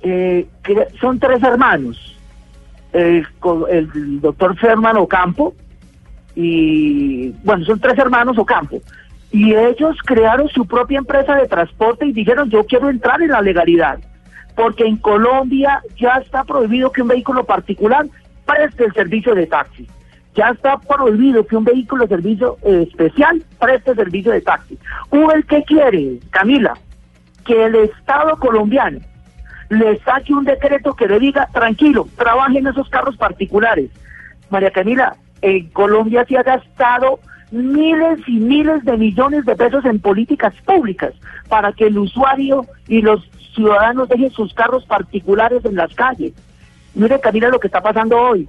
Eh, son tres hermanos. El, el doctor Ferman Ocampo y, bueno, son tres hermanos Ocampo. Y ellos crearon su propia empresa de transporte y dijeron, yo quiero entrar en la legalidad. Porque en Colombia ya está prohibido que un vehículo particular preste el servicio de taxi. Ya está prohibido que un vehículo de servicio eh, especial preste servicio de taxi. Uber, ¿qué quiere, Camila? Que el Estado colombiano le saque un decreto que le diga, tranquilo, trabajen esos carros particulares. María Camila, en Colombia se ha gastado miles y miles de millones de pesos en políticas públicas para que el usuario y los ciudadanos dejen sus carros particulares en las calles. Mire, Camila, lo que está pasando hoy.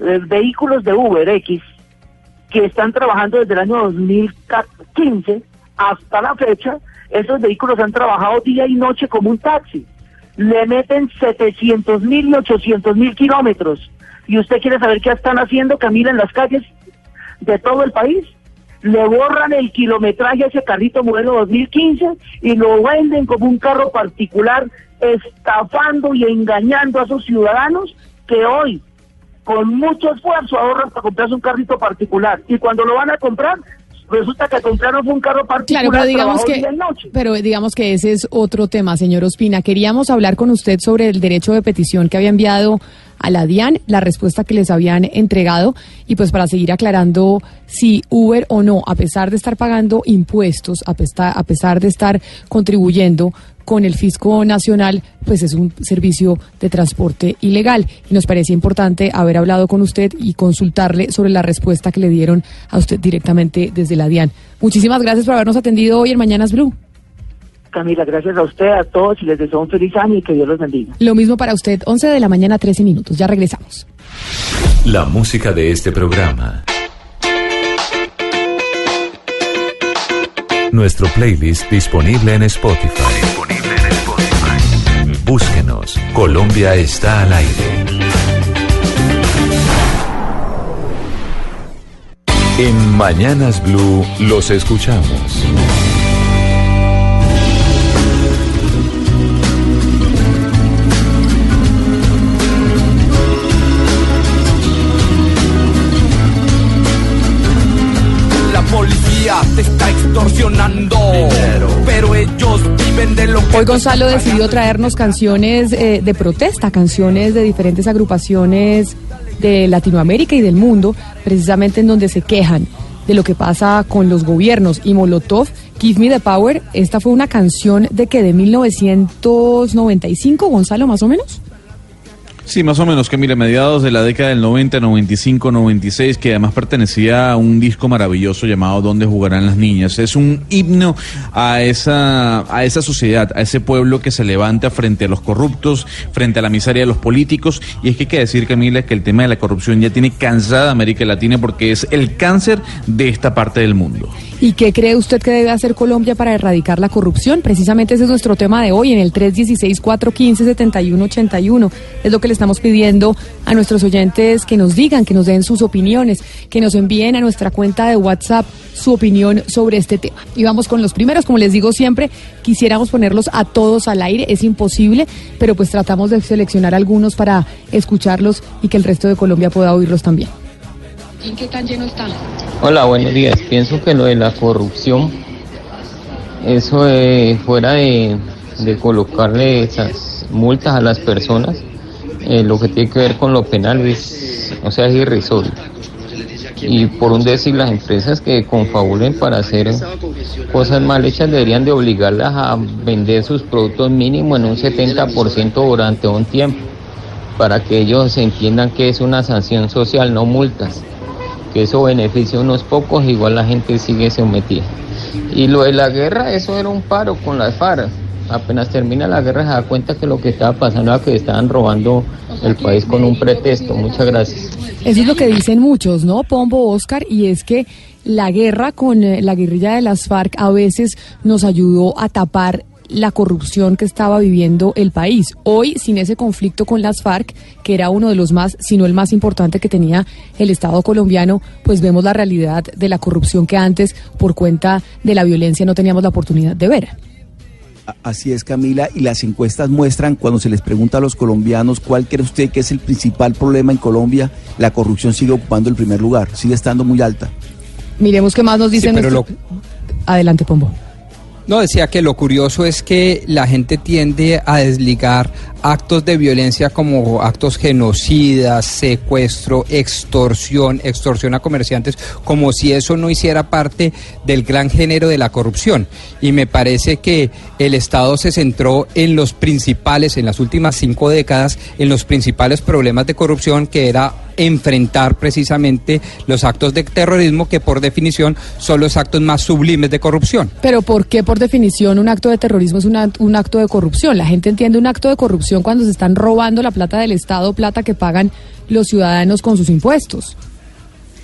Eh, vehículos de Uber X que están trabajando desde el año 2015 hasta la fecha, esos vehículos han trabajado día y noche como un taxi. Le meten 700 mil y 800 mil kilómetros. ¿Y usted quiere saber qué están haciendo, Camila, en las calles de todo el país? Le borran el kilometraje a ese carrito modelo 2015 y lo venden como un carro particular, estafando y engañando a esos ciudadanos que hoy con mucho esfuerzo ahorran para comprarse un carrito particular y cuando lo van a comprar resulta que compraron un carro particular Claro, pero digamos que, pero digamos que ese es otro tema, señor Ospina. Queríamos hablar con usted sobre el derecho de petición que había enviado a la DIAN, la respuesta que les habían entregado y pues para seguir aclarando si Uber o no, a pesar de estar pagando impuestos, a pesar, a pesar de estar contribuyendo con el fisco nacional, pues es un servicio de transporte ilegal. Y nos parecía importante haber hablado con usted y consultarle sobre la respuesta que le dieron a usted directamente desde la DIAN. Muchísimas gracias por habernos atendido hoy en Mañanas Blue. Camila, gracias a usted, a todos y les deseo un feliz año y que Dios los bendiga. Lo mismo para usted, 11 de la mañana, 13 minutos. Ya regresamos. La música de este programa. Nuestro playlist disponible en Spotify. Búsquenos. Colombia está al aire. En Mañanas Blue los escuchamos. Está extorsionando. Pero ellos viven de lo que. Hoy Gonzalo decidió traernos canciones eh, de protesta, canciones de diferentes agrupaciones de Latinoamérica y del mundo, precisamente en donde se quejan de lo que pasa con los gobiernos. Y Molotov, Give Me the Power, esta fue una canción de que de 1995, Gonzalo, más o menos. Sí, más o menos, que mira, mediados de la década del 90, 95, 96, que además pertenecía a un disco maravilloso llamado ¿Dónde jugarán las niñas? Es un himno a esa, a esa sociedad, a ese pueblo que se levanta frente a los corruptos, frente a la miseria de los políticos. Y es que hay que decir, Camila, que el tema de la corrupción ya tiene cansada América Latina porque es el cáncer de esta parte del mundo. ¿Y qué cree usted que debe hacer Colombia para erradicar la corrupción? Precisamente ese es nuestro tema de hoy en el 316-415-7181. Es lo que le estamos pidiendo a nuestros oyentes que nos digan, que nos den sus opiniones, que nos envíen a nuestra cuenta de WhatsApp su opinión sobre este tema. Y vamos con los primeros, como les digo siempre, quisiéramos ponerlos a todos al aire, es imposible, pero pues tratamos de seleccionar algunos para escucharlos y que el resto de Colombia pueda oírlos también. ¿En qué tan lleno está? Hola, buenos días. Pienso que lo de la corrupción, eso de, fuera de, de colocarle esas multas a las personas, eh, lo que tiene que ver con lo penal es, o sea, irrisorio. Y por un decir, las empresas que confabulen para hacer cosas mal hechas deberían de obligarlas a vender sus productos mínimo en un 70% durante un tiempo, para que ellos entiendan que es una sanción social, no multas que eso beneficia a unos pocos, igual la gente sigue sometida. Y lo de la guerra, eso era un paro con las FARC. Apenas termina la guerra se da cuenta que lo que estaba pasando era que estaban robando el país con un pretexto. Muchas gracias. Eso es lo que dicen muchos, ¿no, Pombo, Oscar? Y es que la guerra con eh, la guerrilla de las FARC a veces nos ayudó a tapar la corrupción que estaba viviendo el país. Hoy, sin ese conflicto con las FARC, que era uno de los más, si no el más importante que tenía el Estado colombiano, pues vemos la realidad de la corrupción que antes, por cuenta de la violencia, no teníamos la oportunidad de ver. Así es, Camila, y las encuestas muestran, cuando se les pregunta a los colombianos cuál cree usted que es el principal problema en Colombia, la corrupción sigue ocupando el primer lugar, sigue estando muy alta. Miremos qué más nos dicen. Sí, pero nuestro- Adelante, Pombo. No, decía que lo curioso es que la gente tiende a desligar actos de violencia como actos genocidas, secuestro, extorsión, extorsión a comerciantes, como si eso no hiciera parte del gran género de la corrupción. Y me parece que el Estado se centró en los principales, en las últimas cinco décadas, en los principales problemas de corrupción, que era enfrentar precisamente los actos de terrorismo que por definición son los actos más sublimes de corrupción. Pero ¿por qué por definición un acto de terrorismo es un act- un acto de corrupción? La gente entiende un acto de corrupción cuando se están robando la plata del Estado, plata que pagan los ciudadanos con sus impuestos.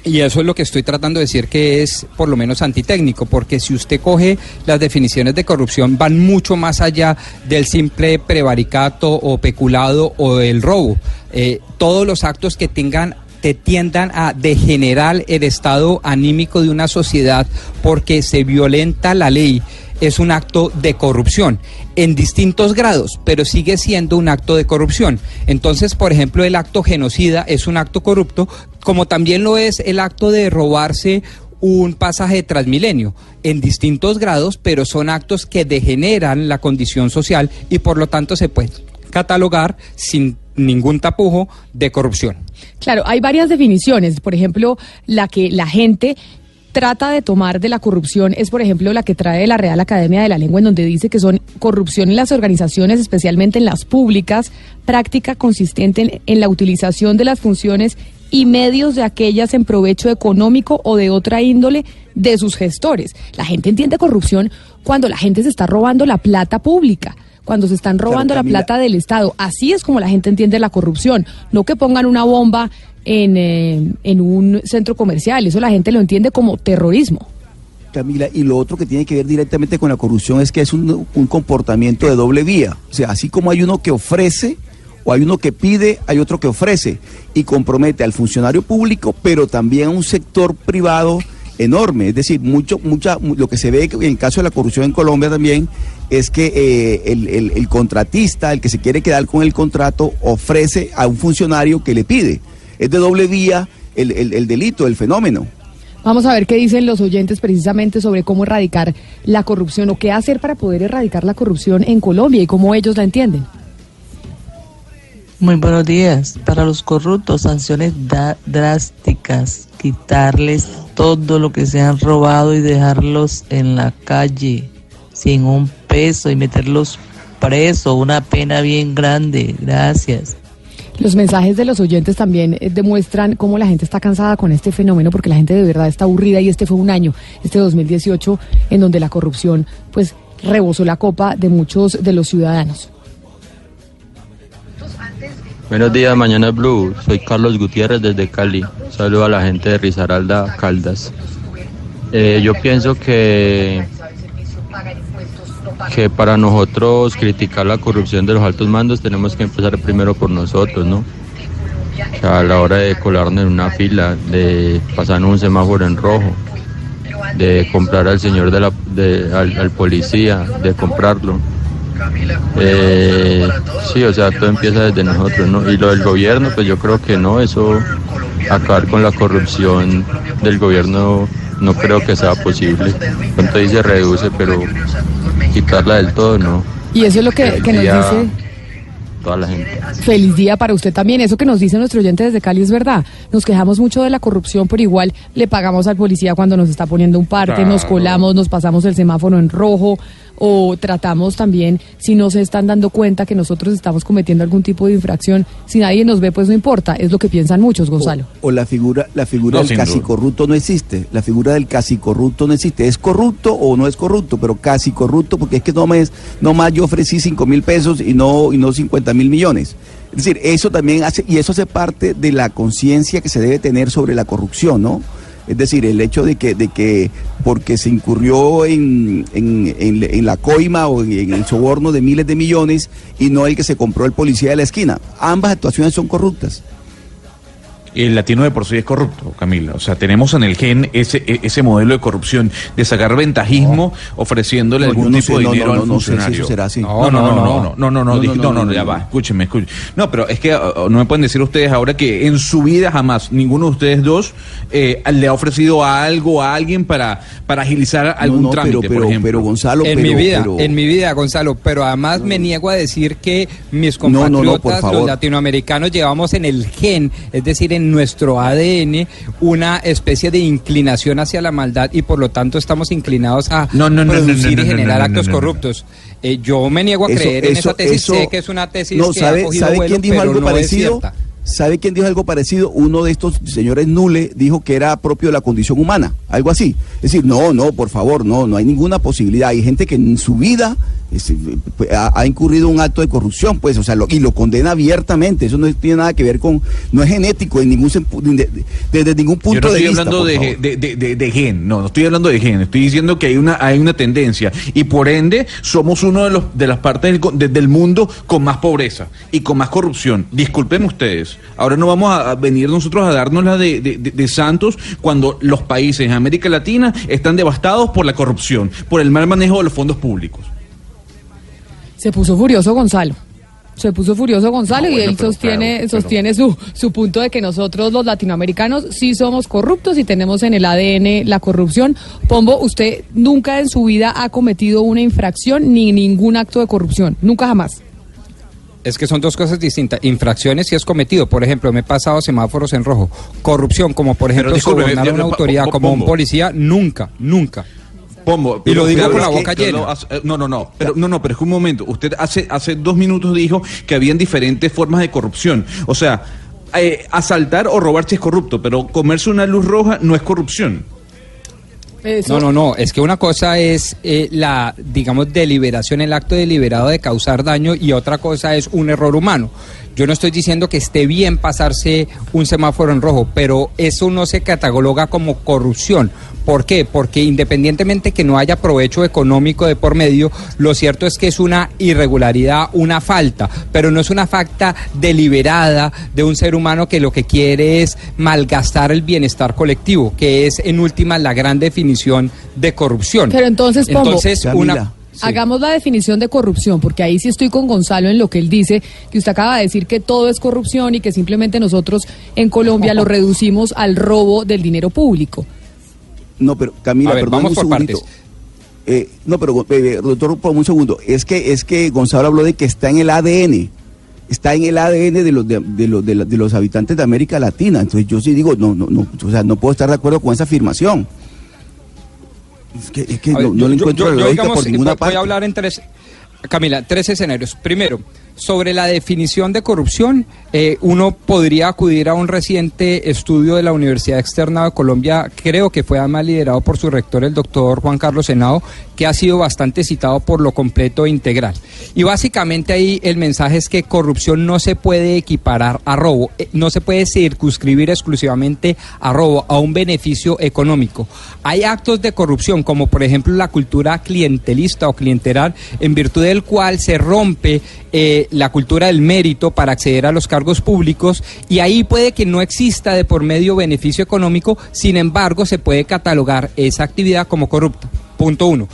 Y eso es lo que estoy tratando de decir que es por lo menos antitécnico, porque si usted coge las definiciones de corrupción van mucho más allá del simple prevaricato o peculado o del robo. Eh, todos los actos que tengan te tiendan a degenerar el estado anímico de una sociedad porque se violenta la ley es un acto de corrupción en distintos grados, pero sigue siendo un acto de corrupción. Entonces, por ejemplo, el acto genocida es un acto corrupto, como también lo es el acto de robarse un pasaje de Transmilenio en distintos grados, pero son actos que degeneran la condición social y por lo tanto se puede catalogar sin ningún tapujo de corrupción. Claro, hay varias definiciones. Por ejemplo, la que la gente trata de tomar de la corrupción es, por ejemplo, la que trae la Real Academia de la Lengua, en donde dice que son corrupción en las organizaciones, especialmente en las públicas, práctica consistente en, en la utilización de las funciones y medios de aquellas en provecho económico o de otra índole de sus gestores. La gente entiende corrupción cuando la gente se está robando la plata pública cuando se están robando la plata del Estado. Así es como la gente entiende la corrupción. No que pongan una bomba en, eh, en un centro comercial. Eso la gente lo entiende como terrorismo. Camila, y lo otro que tiene que ver directamente con la corrupción es que es un, comportamiento de doble vía. O sea, así como hay uno que ofrece o hay uno que pide, hay otro que ofrece y compromete al funcionario público, pero también a un sector privado enorme. Es decir, mucho, mucha, mu- lo que se ve en caso de la corrupción en Colombia también es que eh, el, el- el contratista, el que se quiere quedar con el contrato, ofrece a un funcionario que le pide. Es de doble vía el, el- el delito, el fenómeno. Vamos a ver qué dicen los oyentes precisamente sobre cómo erradicar la corrupción o qué hacer para poder erradicar la corrupción en Colombia y cómo ellos la entienden. Muy buenos días. Para los corruptos, sanciones da- drásticas, quitarles todo lo que se han robado y dejarlos en la calle sin un peso y meterlos presos, una pena bien grande. Gracias. Los mensajes de los oyentes también eh, demuestran cómo la gente está cansada con este fenómeno, porque la gente de verdad está aburrida y este fue un año, este 2018, en donde la corrupción pues rebosó la copa de muchos de los ciudadanos. Buenos días, Mañana Blue. Soy Carlos Gutiérrez desde Cali. Saludo a la gente de Risaralda, Caldas. Eh, yo pienso que, que para nosotros criticar la corrupción de los altos mandos tenemos que empezar primero por nosotros, ¿no? A la hora de colarnos en una fila, de pasar un semáforo en rojo, de comprar al señor de la, al, policía, de comprarlo. Eh, sí, o sea, todo empieza desde nosotros, ¿no? Y lo del gobierno, pues yo creo que no, eso, acabar con la corrupción del gobierno no creo que sea posible. Ahí se reduce, pero quitarla del todo, no. Y eso es lo que, que nos dice Toda la gente. Feliz día para usted también. Eso que nos dice nuestro oyente desde Cali es verdad. Nos quejamos mucho de la corrupción, pero igual le pagamos al policía cuando nos está poniendo un parte, nos colamos, nos pasamos el semáforo en rojo o tratamos también, si no se están dando cuenta que nosotros estamos cometiendo algún tipo de infracción, si nadie nos ve, pues no importa. Es lo que piensan muchos, Gonzalo. O la figura, la figura No, del casi duda. corrupto no existe. La figura del casi corrupto no existe. Es corrupto o no es corrupto, pero casi corrupto porque es que no más, no más yo ofrecí 5 mil pesos y no, y no 50 mil millones. Es decir, eso también hace, y eso hace parte de la conciencia que se debe tener sobre la corrupción, ¿no? Es decir, el hecho de que, de que porque se incurrió en, en- en- en la coima o en, en el soborno de miles de millones y no el que se compró el policía de la esquina. Ambas actuaciones son corruptas. El latino de por sí es corrupto, Camila. O sea, tenemos en el gen ese, e- ese modelo de corrupción, de sacar ventajismo ofreciéndole algún no tipo sé, de no, dinero no, al no sé si eso funcionario. será así. No, no, no, no, no, no, no, no, No, dije- no, no, no, no, ya no, va, no. escúchenme, escúchenme. No, pero es que uh, no me pueden decir ustedes ahora que en su vida jamás ninguno de ustedes dos eh, le ha ofrecido algo a alguien para, para agilizar algún trámite, pero- por ejemplo. pero, Gonzalo, en pero- mi vida, pero- en mi vida, Gonzalo, pero además me niego a decir que mis No, no, no, compatriotas, los latinoamericanos, llevamos en el gen, es decir, en nuestro ADN, una especie de inclinación hacia la maldad y por lo tanto estamos inclinados a No, no, no, no, producir y generar actos corruptos. Eh, yo me niego a Eso- creer en eso- esa tesis, eso- sé que es una tesis no, que ¿sabe, ha cogido ¿sabe vuelo, quién dijo pero algo no parecido? ¿Sabe quién dijo algo parecido? Uno de estos señores Nule dijo que era propio de la condición humana, algo así. Es decir, no, no, por favor, no, no hay ninguna posibilidad. Hay gente que en su vida es, eh, pues, ha, ha incurrido un acto de corrupción, pues, o sea, lo- y lo condena abiertamente. Eso no tiene nada que ver con, no es genético en ningún de- de- desde ningún punto Yo no de estoy vista. hablando de, de, de- de- de gen, no, no estoy hablando de gen, estoy diciendo que hay una, hay una tendencia y por ende somos uno de los de las partes del, de- del mundo con más pobreza y con más corrupción. Disculpen ustedes, ahora no vamos a, a venir nosotros a darnos la de, de- de- de santos cuando los países en América Latina están devastados por la corrupción, por el mal manejo de los fondos públicos. Se puso furioso Gonzalo. Se puso furioso Gonzalo No, y bueno, él sostiene, claro, pero- sostiene su, su punto de que nosotros los latinoamericanos sí somos corruptos y tenemos en el ADN la corrupción. Pombo, usted nunca en su vida ha cometido una infracción ni ningún acto de corrupción. Nunca jamás. Es que son dos cosas distintas. Infracciones si es cometido. Por ejemplo, me he pasado semáforos en rojo. Corrupción, como por ejemplo disculpe, sobornar a una autoridad como un policía, nunca, nunca. Pombo, Y lo digo con la que boca llena. eh, no, no, no, pero no, no, pero es que un momento. Usted hace hace dos minutos dijo que habían diferentes formas de corrupción. O sea, eh, asaltar o robar si es corrupto, pero comerse una luz roja no es corrupción. No, no, no. Es que una cosa es eh, la, digamos, deliberación, el acto deliberado de causar daño y otra cosa es un error humano. Yo no estoy diciendo que esté bien pasarse un semáforo en rojo, pero eso no se cataloga como corrupción. ¿Por qué? Porque independientemente que no haya provecho económico de por medio, lo cierto es que es una irregularidad, una falta, pero no es una falta deliberada de un ser humano que lo que quiere es malgastar el bienestar colectivo, que es en última la gran definición de corrupción. Pero entonces, Entonces, una... Hagamos la definición de corrupción, porque ahí sí estoy con Gonzalo en lo que él dice, que usted acaba de decir que todo es corrupción y que simplemente nosotros en Colombia lo reducimos al robo del dinero público. No, pero Camila, ver, perdón vamos un por segundito. partes. Eh, no, pero eh, doctor, por un segundo. Es que es que Gonzalo habló de que está en el ADN. Está en el ADN de los de, de los de, la- de los habitantes de América Latina. Entonces yo sí digo, no, no, no, o sea, no puedo estar de acuerdo con esa afirmación. Es que, es que ver, no, no yo- le yo- encuentro yo- yo, digamos, por ninguna voy- parte. Voy a hablar en tres, Camila, tres escenarios. Primero, Sobre la definición de corrupción, eh, uno podría acudir a un reciente estudio de la Universidad Externa de Colombia, creo que fue además liderado por su rector, el doctor Juan Carlos Senado, que ha sido bastante citado por lo completo e integral. Y básicamente ahí el mensaje es que corrupción no se puede equiparar a robo, eh, no se puede circunscribir exclusivamente a robo, a un beneficio económico. Hay actos de corrupción, como por ejemplo la cultura clientelista o clientelar, en virtud del cual se rompe eh, la cultura del mérito para acceder a los cargos públicos y ahí puede que no exista de por medio beneficio económico, sin embargo se puede catalogar esa actividad como corrupta. Punto uno.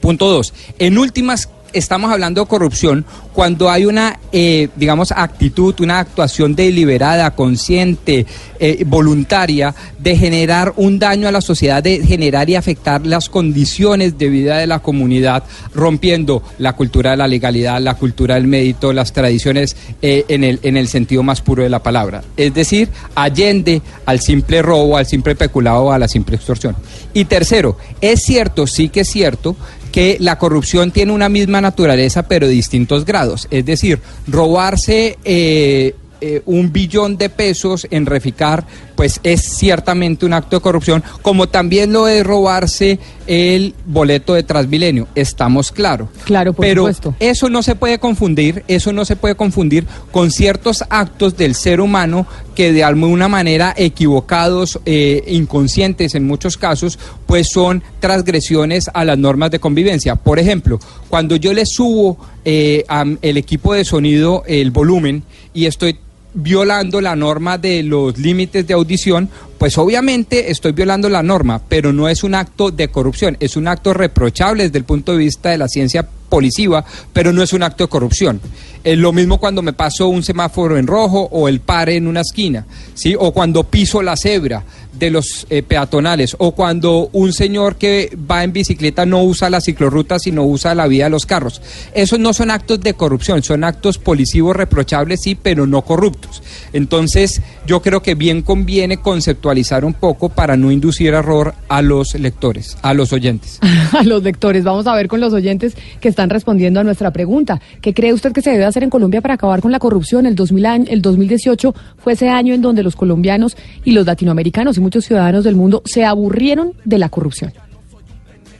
Punto dos. En últimas estamos hablando de corrupción cuando hay una, eh, digamos, actitud, una actuación deliberada, consciente, eh, voluntaria de generar un daño a la sociedad, de generar y afectar las condiciones de vida de la comunidad, rompiendo la cultura de la legalidad, la cultura del mérito, las tradiciones eh, en, el, en el sentido más puro de la palabra. Es decir, allende al simple robo, al simple peculado, a la simple extorsión. Y tercero, es cierto, sí que es cierto, que la corrupción tiene una misma naturaleza pero distintos grados. Es decir, robarse eh, eh, un billón de pesos en Reficar, pues es ciertamente un acto de corrupción, como también lo es robarse el boleto de Transmilenio, estamos claros. Claro, por Pero supuesto. eso no se puede confundir, eso no se puede confundir con ciertos actos del ser humano que de alguna manera equivocados, eh, inconscientes en muchos casos, pues son transgresiones a las normas de convivencia. Por ejemplo, cuando yo le subo eh, al equipo de sonido el volumen y estoy violando la norma de los límites de audición, pues obviamente estoy violando la norma, pero no es un acto de corrupción, es un acto reprochable desde el punto de vista de la ciencia policiva, pero no es un acto de corrupción. Es lo mismo cuando me paso un semáforo en rojo o el pare en una esquina, ¿sí? O cuando piso la cebra de los eh, peatonales, o cuando un señor que va en bicicleta no usa la ciclorruta, sino usa la vía de los carros. Esos no son actos de corrupción, son actos policivos reprochables, sí, pero no corruptos. Entonces, yo creo que bien conviene conceptualizar un poco para no inducir error a los lectores, a los oyentes. a los lectores. Vamos a ver con los oyentes que están respondiendo a nuestra pregunta. ¿Qué cree usted que se debe hacer en Colombia para acabar con la corrupción? El, 2000 año- el 2018 fue ese año en donde los colombianos y los latinoamericanos y muchos ciudadanos del mundo se aburrieron de la corrupción.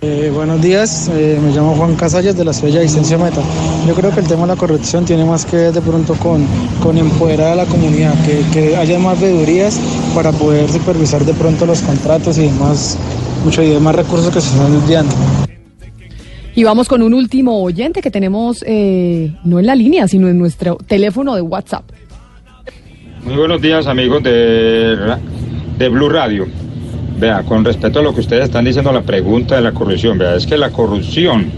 Eh, buenos días, eh, me llamo Juan Casallas de la Estrella Vicencio Meta. Yo creo que el tema de la corrupción tiene más que ver de pronto con, con empoderar a la comunidad, que, que haya más veedurías para poder supervisar de pronto los contratos y demás, mucho y demás recursos que se están enviando. Y vamos con un último oyente que tenemos eh, no en la línea, sino en nuestro teléfono de WhatsApp. Muy buenos días amigos de, de Blue Radio. Vea, con respecto a lo que ustedes están diciendo, la pregunta de la corrupción, vea, es que la corrupción,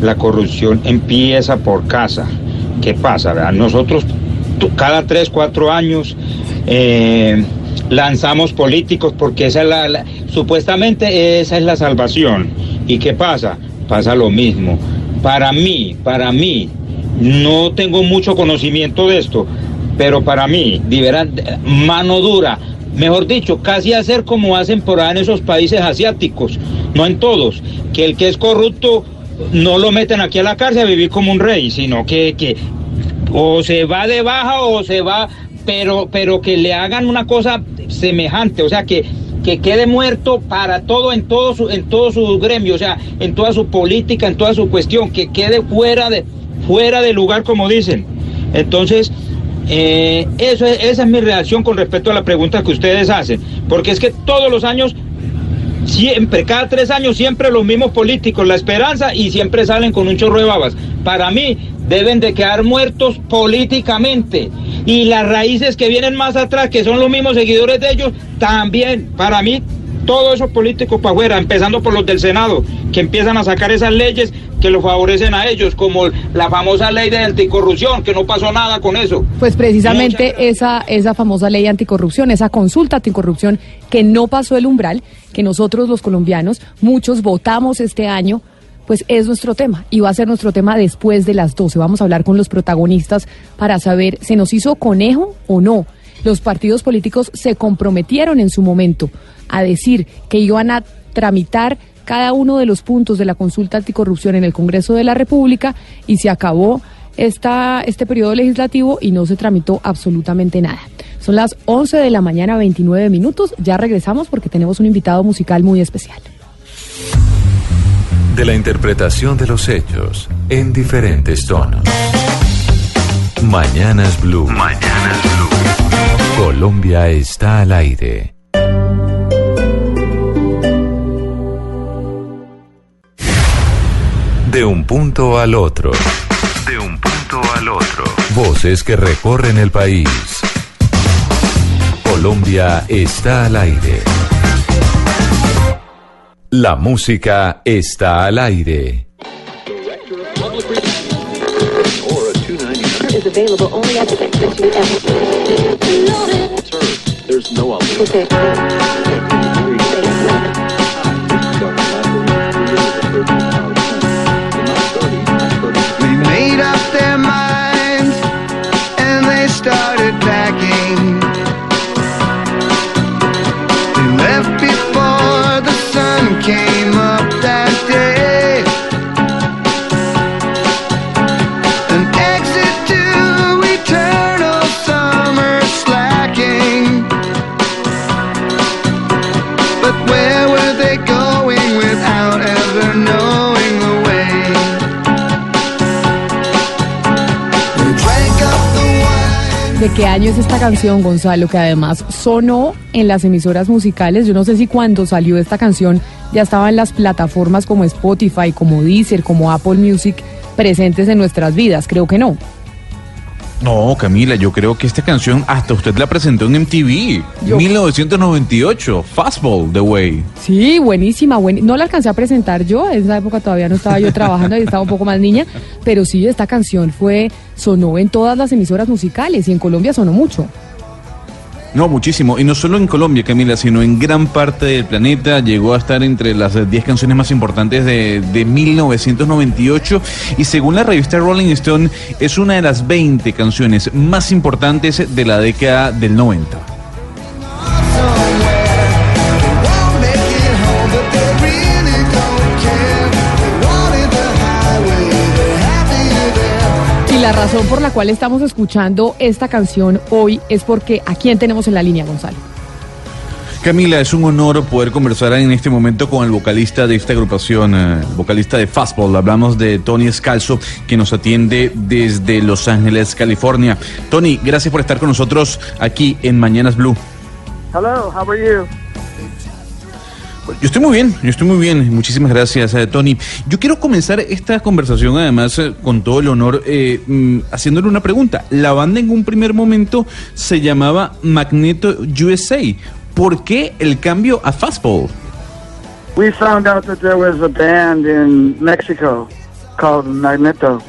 la corrupción empieza por casa. ¿Qué pasa? Vea, nosotros cada tres, cuatro años eh, lanzamos políticos porque esa es la, supuestamente esa es la salvación. ¿Y qué pasa? Pasa lo mismo. Para mí, para mí, no tengo mucho conocimiento de esto, pero para mí, liberan mano dura, mejor dicho, casi hacer como hacen por allá en esos países asiáticos, no en todos, que el que es corrupto no lo meten aquí a la cárcel a vivir como un rey, sino que, que o se va de baja o se va, pero, pero que le hagan una cosa semejante, o sea, que, que quede muerto para todo en todo su, en todo su gremio, o sea, en toda su política, en toda su cuestión, que quede fuera de, fuera de lugar, como dicen. Entonces, eh, eso es- esa es mi reacción con respecto a la pregunta que ustedes hacen, porque es que todos los años siempre, cada tres años, siempre los mismos políticos, la esperanza, y siempre salen con un chorro de babas. Para mí, deben de quedar muertos políticamente. Y las raíces que vienen más atrás, que son los mismos seguidores de ellos, también, para mí, todos esos políticos para afuera, empezando por los del Senado, que empiezan a sacar esas leyes que los favorecen a ellos, como la famosa ley de anticorrupción, que no pasó nada con eso. Pues precisamente esa, esa famosa ley anticorrupción, esa consulta anticorrupción que no pasó el umbral, que nosotros los colombianos, muchos votamos este año, pues es nuestro tema y va a ser nuestro tema después de las 12. Vamos a hablar con los protagonistas para saber, ¿se nos hizo conejo o no? Los partidos políticos se comprometieron en su momento a decir que iban a tramitar cada uno de los puntos de la consulta anticorrupción en el Congreso de la República y se acabó esta, este periodo legislativo y no se tramitó absolutamente nada. Son las 11 de la mañana, 29 minutos. Ya regresamos porque tenemos un invitado musical muy especial. De la interpretación de los hechos en diferentes tonos. Mañanas Blue. Mañanas Blue. Colombia está al aire. De un punto al otro. De un punto al otro. Voces que recorren el país. Colombia está al aire. La música está al aire. Qué año es esta canción, Gonzalo? Que además sonó en las emisoras musicales. Yo no sé si cuando salió esta canción ya estaba en las plataformas como Spotify, como Deezer, como Apple Music presentes en nuestras vidas. Creo que no. No, Camila, yo creo que esta canción hasta usted la presentó en MTV. 1998. Fastball, The Way. Sí, buenísima. buen- No la alcancé a presentar yo. En esa época todavía no estaba yo trabajando y estaba un poco más niña. Pero sí, esta canción fue sonó en todas las emisoras musicales y en Colombia sonó mucho. No, muchísimo. Y no solo en Colombia, Camila, sino en gran parte del planeta. Llegó a estar entre las eh, 10 canciones más importantes de, de 1998. Y según la revista Rolling Stone, es una de las 20 canciones más importantes de la década del 90. La razón por la cual estamos escuchando esta canción hoy es porque ¿a quién tenemos en la línea, Gonzalo? Camila, es un honor poder conversar en este momento con el vocalista de esta agrupación, eh, el vocalista de Fastball. Hablamos de Tony Escalzo, que nos atiende desde Los Ángeles, California. Tony, gracias por estar con nosotros aquí en Mañanas Blue. Hello, how are you? Yo estoy muy bien, yo estoy muy bien. Muchísimas gracias, eh, Tony. Yo quiero comenzar esta conversación, además, eh, con todo el honor, eh, mm, haciéndole una pregunta. La banda en un primer momento se llamaba Magneto USA. ¿Por qué el cambio a Fastball? We found out that there was a band in Mexico called Magneto,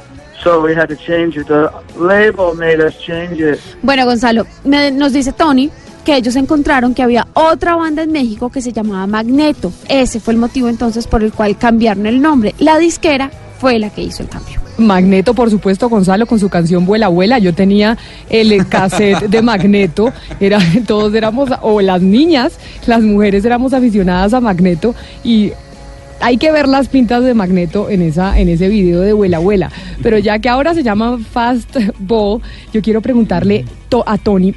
so we had to change it. The label made us change it. Bueno, Gonzalo, me- nos dice Tony que ellos encontraron que había otra banda en México que se llamaba Magneto. Ese fue el motivo entonces por el cual cambiaron el nombre. La disquera fue la que hizo el cambio. Magneto, por supuesto, Gonzalo, con su canción Vuela, Abuela. Yo tenía el eh, cassette de Magneto. Era, todos éramos, o las niñas, las mujeres éramos aficionadas a Magneto y hay que ver las pintas de Magneto en esa en ese video de Vuela Abuela. Pero ya que ahora se llama Fastball, yo quiero preguntarle a Tony.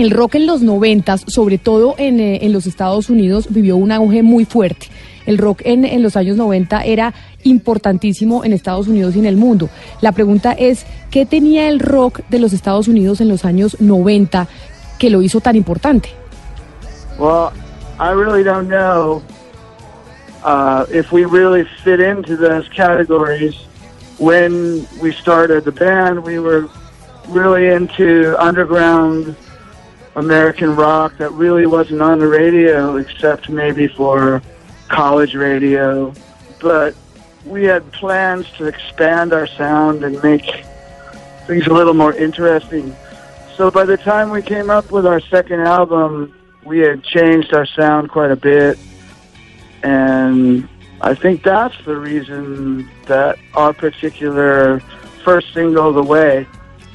El rock en los noventas, sobre todo en, eh, en los Estados Unidos, vivió un auge muy fuerte. El rock en, en los años 90 era importantísimo en Estados Unidos y en el mundo. La pregunta es, ¿qué tenía el rock de los Estados Unidos en los años 90 que lo hizo tan importante? Well, I really don't know uh, if we really fit into those categories. When we started the band, we were really into underground American rock that really wasn't on the radio except maybe for college radio. But we had plans to expand our sound and make things a little more interesting. So by the time we came up with our second album, we had changed our sound quite a bit. And I think that's the reason that our particular first single, The Way,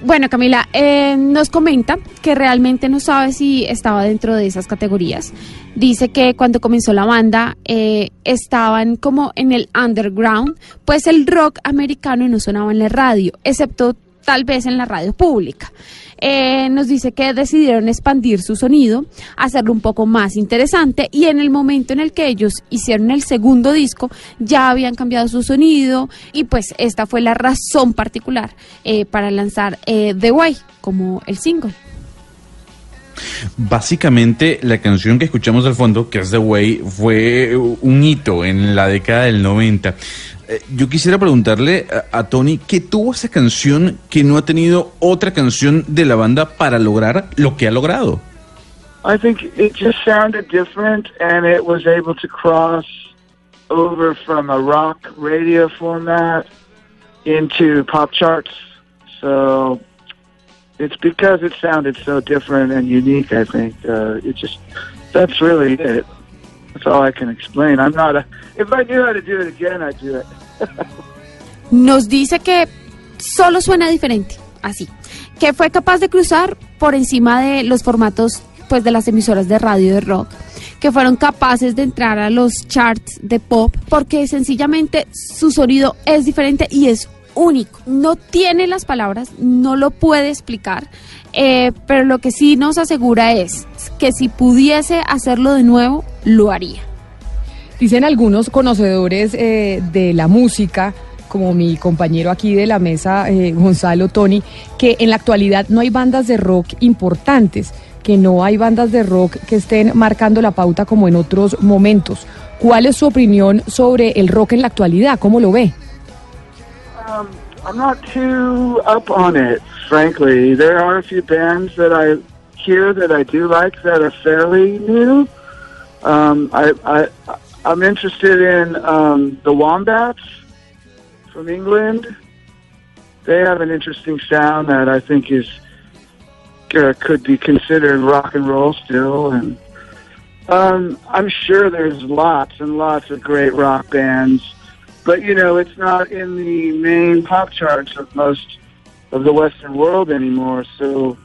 Bueno, Camila, eh, nos comenta que realmente no sabe si estaba dentro de esas categorías. Dice que cuando comenzó la banda eh, estaban como en el underground, pues el rock americano no sonaba en la radio, excepto tal vez en la radio pública. Eh, nos dice que decidieron expandir su sonido, hacerlo un poco más interesante y en el momento en el que ellos hicieron el segundo disco ya habían cambiado su sonido y pues esta fue la razón particular eh, para lanzar eh, The Way como el single. Básicamente, la canción que escuchamos al fondo, que es The Way, fue un hito en la década del 90. Eh, Yo quisiera preguntarle a, a Tony, ¿qué tuvo esa canción que no ha tenido otra canción de la banda para lograr lo que ha logrado? I think it just sounded different, and it was able to cross over from a rock radio format into pop charts. So it's because it sounded so different and unique. I think uh, it just that's really it. That's all I can explain. I'm not a. If I knew how to do it again, I'd do it. Nos dice que solo suena diferente, así, que fue capaz de cruzar por encima de los formatos pues de las emisoras de radio de rock, que fueron capaces de entrar a los charts de pop porque sencillamente su sonido es diferente y es único. No tiene las palabras, no lo puede explicar, eh, pero lo que sí nos asegura es que si pudiese hacerlo de nuevo, lo haría. Dicen algunos conocedores eh, de la música, como mi compañero aquí de la mesa, eh, Gonzalo Tony, que en la actualidad no hay bandas de rock importantes, que no hay bandas de rock que estén marcando la pauta como en otros momentos. ¿Cuál es su opinión sobre el rock en la actualidad? ¿Cómo lo ve? Um, I'm not too up on it, frankly. There are a few bands that I hear that I do like that are fairly new. Um, I, I, I'm interested in um, the Wombats from England. They have an interesting sound that I think is uh, could be considered rock and roll still, and um, I'm sure there's lots and lots of great rock bands, but you know it's not in the main pop charts of most of the Western world anymore. So,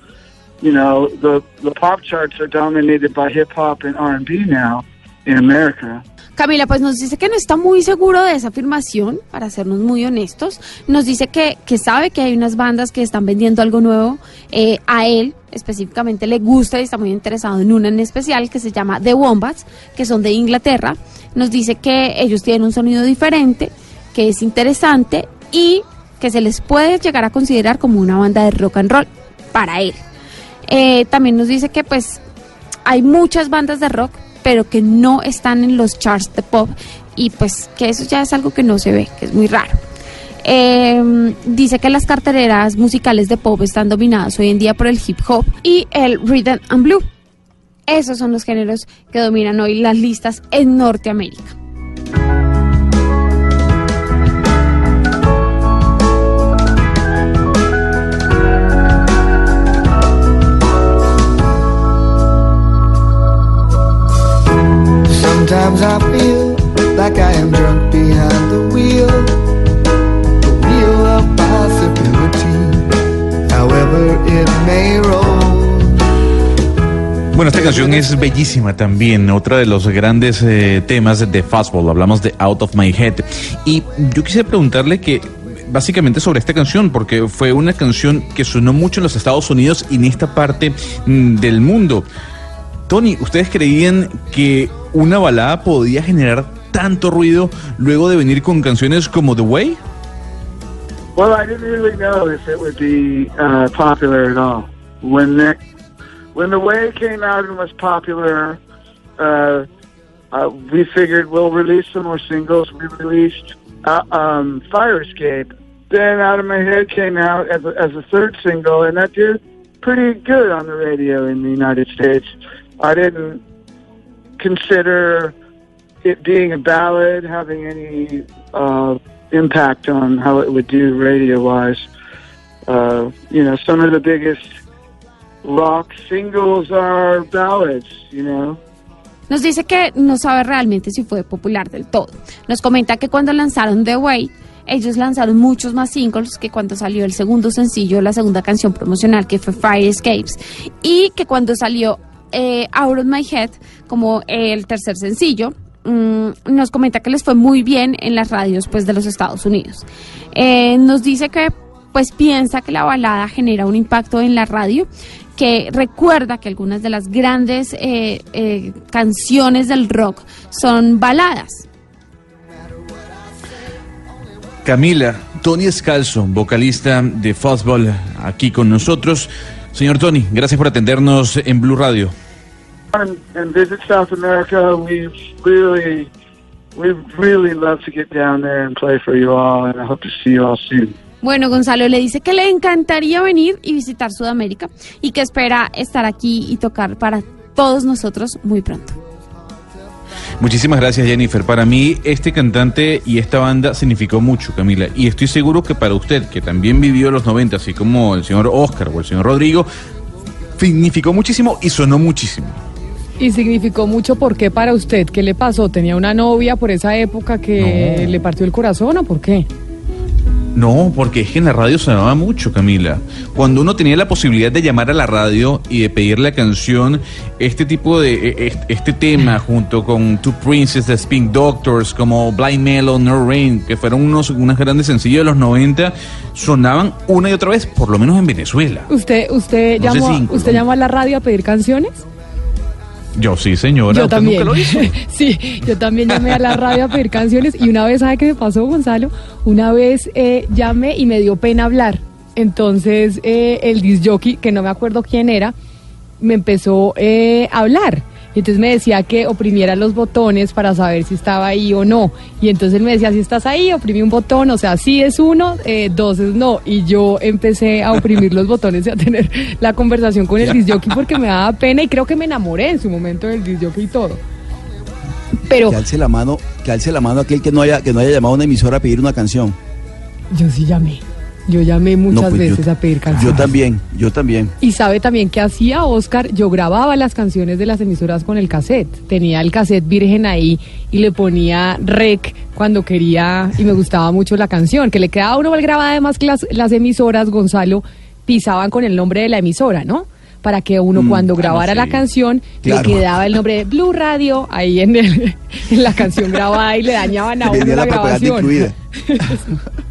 you know, the the pop charts are dominated by hip hop and R&B now in America. Camila, pues nos dice que no está muy seguro de esa afirmación, para sernos muy honestos. Nos dice que, que sabe que hay unas bandas que están vendiendo algo nuevo. Eh, a él específicamente le gusta y está muy interesado en una en especial que se llama The Wombats, que son de Inglaterra. Nos dice que ellos tienen un sonido diferente, que es interesante y que se les puede llegar a considerar como una banda de rock and roll para él. Eh, también nos dice que pues hay muchas bandas de rock pero que no están en los charts de pop y pues que eso ya es algo que no se ve, que es muy raro. Eh, dice que las cartereras musicales de pop están dominadas hoy en día por el hip hop y el rhythm and blue. Esos son los géneros que dominan hoy las listas en Norteamérica. Sometimes I feel like I am drunk behind the wheel, the wheel of possibility, however it may roll. Bueno, esta canción es bellísima también, otra de los grandes eh, temas de Fastball, hablamos de Out of My Head. Y yo quisiera preguntarle que básicamente sobre esta canción, porque fue una canción que sonó mucho en los Estados Unidos y en esta parte mm, del mundo. Tony, ¿ustedes creían que una balada podía generar tanto ruido luego de venir con canciones como The Way? Well, I didn't really know if it would be uh, popular at all. When the when the way came out and was popular, uh, uh, we figured we'll release some more singles. We released uh, um, Fire Escape. Then Out of My Head came out as a, as a third single, and that did pretty good on the radio in the United States. I didn't consider it being a ballad having any uh, impact on how it would do radio wise. Uh, you know, some of the biggest rock singles are ballads, you know. Nos dice que no sabe realmente si fue popular del todo. Nos comenta que cuando lanzaron The Way, ellos lanzaron muchos más singles que cuando salió el segundo sencillo, la segunda canción promocional que fue Fire Escapes y que cuando salió eh, Out of My Head como el tercer sencillo mm, nos comenta que les fue muy bien en las radios pues de los Estados Unidos. Eh, nos dice que pues piensa que la balada genera un impacto en la radio, que recuerda que algunas de las grandes eh, eh, canciones del rock son baladas. Camila, Tony Escalzo, vocalista de Fastball, aquí con nosotros. Señor Tony, gracias por atendernos en Blue Radio. and, visit South America. We really, we really love to get down there and play for you all, and I hope to see you all soon. Bueno, Gonzalo le dice que le encantaría venir y visitar Sudamérica y que espera estar aquí y tocar para todos nosotros muy pronto. Muchísimas gracias Jennifer. Para mí este cantante y esta banda significó mucho, Camila. Y estoy seguro que para usted, que también vivió los 90, así como el señor Oscar o el señor Rodrigo, significó muchísimo y sonó muchísimo. Y significó mucho porque para usted, ¿qué le pasó? ¿Tenía una novia por esa época que le partió el corazón o por qué? No, porque es que en la radio sonaba mucho, Camila. Cuando uno tenía la posibilidad de llamar a la radio y de pedir la canción, este tipo de e- e- este tema junto con Two Princes, The Spin Doctors, como Blind Melon, No Rain, que fueron unos unas grandes sencillos de los 90, sonaban una y otra vez, por lo menos en Venezuela. ¿Usted, usted, No llamó, ¿usted llamó a la radio a pedir canciones? Yo sí, señora. yo ¿usted también. nunca lo hizo? sí, yo también llamé a la radio a pedir canciones y una vez, ¿sabe qué me pasó, Gonzalo? Una vez eh, llamé y me dio pena hablar. Entonces eh, el disc jockey, que no me acuerdo quién era, me empezó eh, a hablar. Y entonces me decía que oprimiera los botones para saber si estaba ahí o no. Y entonces él me decía, si estás ahí, oprimí un botón, o sea, sí es uno, eh, dos es no. Y yo empecé a oprimir los botones y a tener la conversación con el disc jockey porque me daba pena y creo que me enamoré en su momento del disc jockey y todo. Pero Que alce la mano, que alce la mano aquel que no haya, que no haya llamado a una emisora a pedir una canción. yo sí llamé. Yo llamé muchas No, pues yo- veces a pedir canciones. Yo también, yo también. Y sabe también que hacía Oscar, yo grababa las canciones de las emisoras con el cassette. Tenía el cassette virgen ahí y le ponía rec cuando quería y me gustaba mucho la canción, que le quedaba a uno mal grabada además que las, las emisoras, Gonzalo, pisaban con el nombre de la emisora, ¿no? Para que uno Mm, cuando ah, no, grabara la canción Claro. le quedaba el nombre de Blue Radio ahí en, el- en la canción grabada y le dañaban a uno la, la grabación.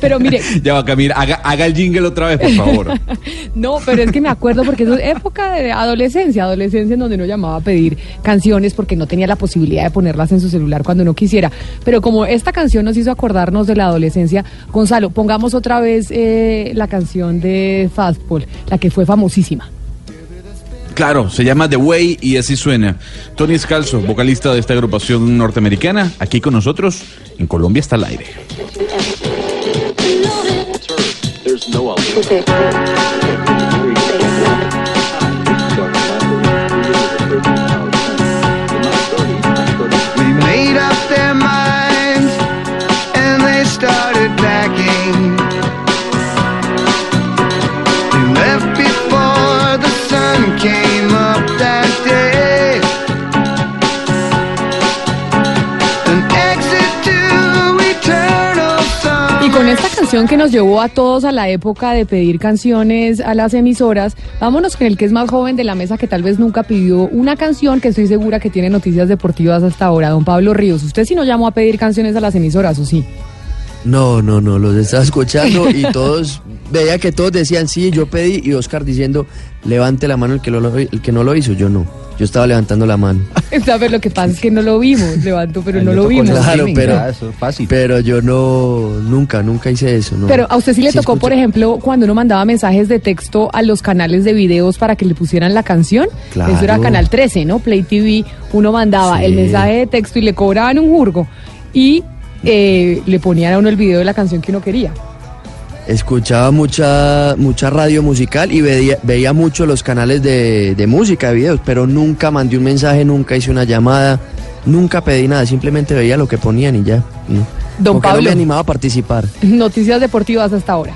Pero mire, Ya va, Camila, haga, haga el jingle otra vez, por favor. No, pero es que me acuerdo porque eso es época de adolescencia, adolescencia en donde uno llamaba a pedir canciones porque no tenía la posibilidad de ponerlas en su celular cuando uno quisiera. Pero como esta canción nos hizo acordarnos de la adolescencia, Gonzalo, pongamos otra vez eh, la canción de Fastball, la que fue famosísima. Claro, se llama The Way y así suena. Tony Escalzo, vocalista de esta agrupación norteamericana, aquí con nosotros, en Colombia está al aire. There's no. Que nos llevó a todos a la época de pedir canciones a las emisoras, vámonos con el que es más joven de la mesa que tal vez nunca pidió una canción que estoy segura que tiene noticias deportivas hasta ahora, don Pablo Ríos. ¿Usted sí no llamó a pedir canciones a las emisoras o sí? No, no, no, los estaba escuchando y todos, veía que todos decían sí, yo pedí y Oscar diciendo, levante la mano el que, lo, el que no lo hizo, yo no, yo estaba levantando la mano. ¿Sabes? Lo que pasa es que no lo vimos, levanto, pero no lo vimos. Claro, pero, pero yo no, nunca, nunca hice eso. No. Pero a usted sí le Sí tocó, por ejemplo, cuando uno mandaba mensajes de texto a los canales de videos para que le pusieran la canción. Claro. Eso era Canal 13, ¿no? Play TV. Uno mandaba Sí. el mensaje de texto y le cobraban un jurgo. Y eh, le ponían a uno el video de la canción que uno quería. Escuchaba mucha, mucha radio musical y veía, veía mucho los canales de, de música, de videos, pero nunca mandé un mensaje, nunca hice una llamada, nunca pedí nada, simplemente veía lo que ponían y ya. ¿no? Don Como que no Pablo. me animaba a participar. Noticias deportivas hasta ahora.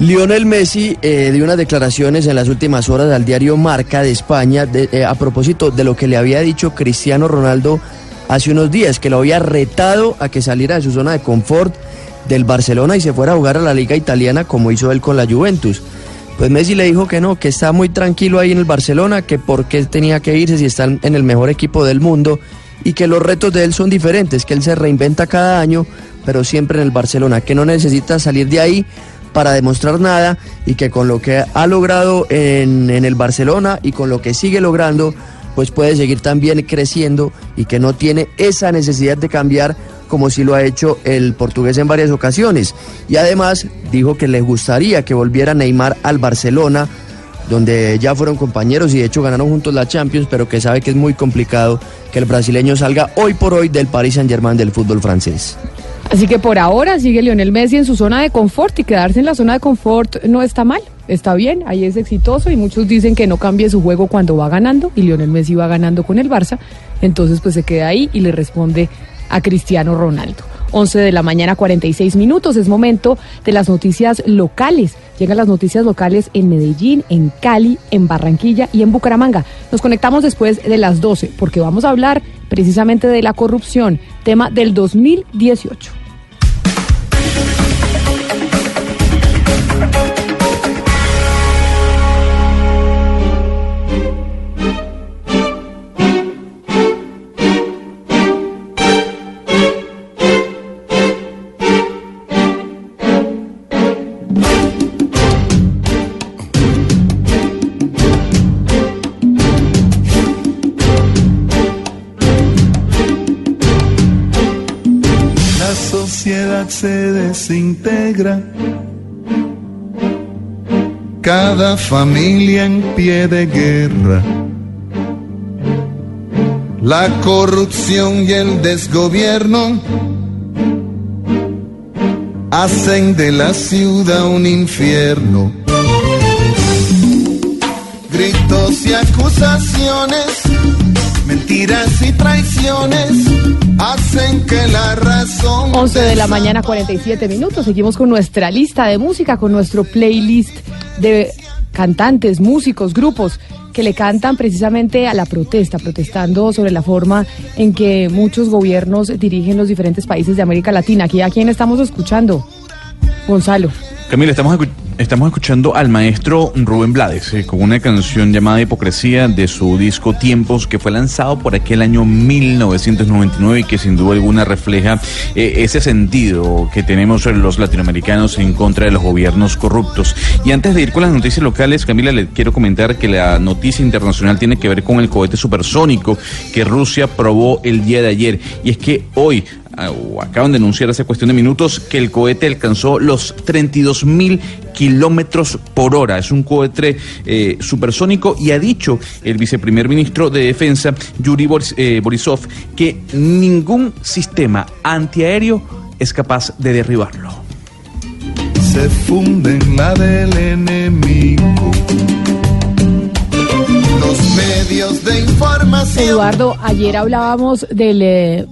Lionel Messi eh, dio unas declaraciones en las últimas horas al diario Marca de España de- eh, a propósito de lo que le había dicho Cristiano Ronaldo hace unos días, que lo había retado a que saliera de su zona de confort del Barcelona y se fuera a jugar a la liga italiana como hizo él con la Juventus. Pues Messi le dijo que no, que está muy tranquilo ahí en el Barcelona, que por qué tenía que irse si está en el mejor equipo del mundo y que los retos de él son diferentes, que él se reinventa cada año, pero siempre en el Barcelona, que no necesita salir de ahí para demostrar nada y que con lo que ha logrado en, en el Barcelona y con lo que sigue logrando, pues puede seguir también creciendo y que no tiene esa necesidad de cambiar como si lo ha hecho el portugués en varias ocasiones. Y además dijo que le gustaría que volviera Neymar al Barcelona, donde ya fueron compañeros y de hecho ganaron juntos la Champions, pero que sabe que es muy complicado que el brasileño salga hoy por hoy del Paris Saint-Germain del fútbol francés. Así que por ahora sigue Lionel Messi en su zona de confort y quedarse en la zona de confort no está mal, está bien, ahí es exitoso y muchos dicen que no cambie su juego cuando va ganando y Lionel Messi va ganando con el Barça, entonces pues se queda ahí y le responde a Cristiano Ronaldo. 11 de la mañana 46 minutos, es momento de las noticias locales. Llegan las noticias locales en Medellín, en Cali, en Barranquilla y en Bucaramanga. Nos conectamos después de las 12 porque vamos a hablar precisamente de la corrupción, tema del 2018. Se desintegra. Cada familia en pie de guerra. La corrupción y el desgobierno hacen de la ciudad un infierno. Gritos y acusaciones, mentiras y traiciones hacen que la razón 11 de la mañana 47 minutos. Seguimos con nuestra lista de música, con nuestro playlist de cantantes, músicos, grupos que le cantan precisamente a la protesta, protestando sobre la forma en que muchos gobiernos dirigen los diferentes países de América Latina. Aquí a quién estamos escuchando, Gonzalo. Camila, estamos, escu- estamos escuchando al maestro Rubén Blades eh, con una canción llamada Hipocresía de su disco Tiempos que fue lanzado por aquel año 1999 y que sin duda alguna refleja eh, ese sentido que tenemos los latinoamericanos en contra de los gobiernos corruptos. Y antes de ir con las noticias locales, Camila, le quiero comentar que la noticia internacional tiene que ver con el cohete supersónico que Rusia probó el día de ayer. Y es que hoy o acaban de anunciar hace cuestión de minutos que el cohete alcanzó los 32 mil kilómetros por hora. Es un cohete eh, supersónico y ha dicho el viceprimer ministro de Defensa, Yuri Boris- eh, Borisov, que ningún sistema antiaéreo es capaz de derribarlo. se funde en la del enemigo. Los medios de información. Eduardo, ayer hablábamos del eh,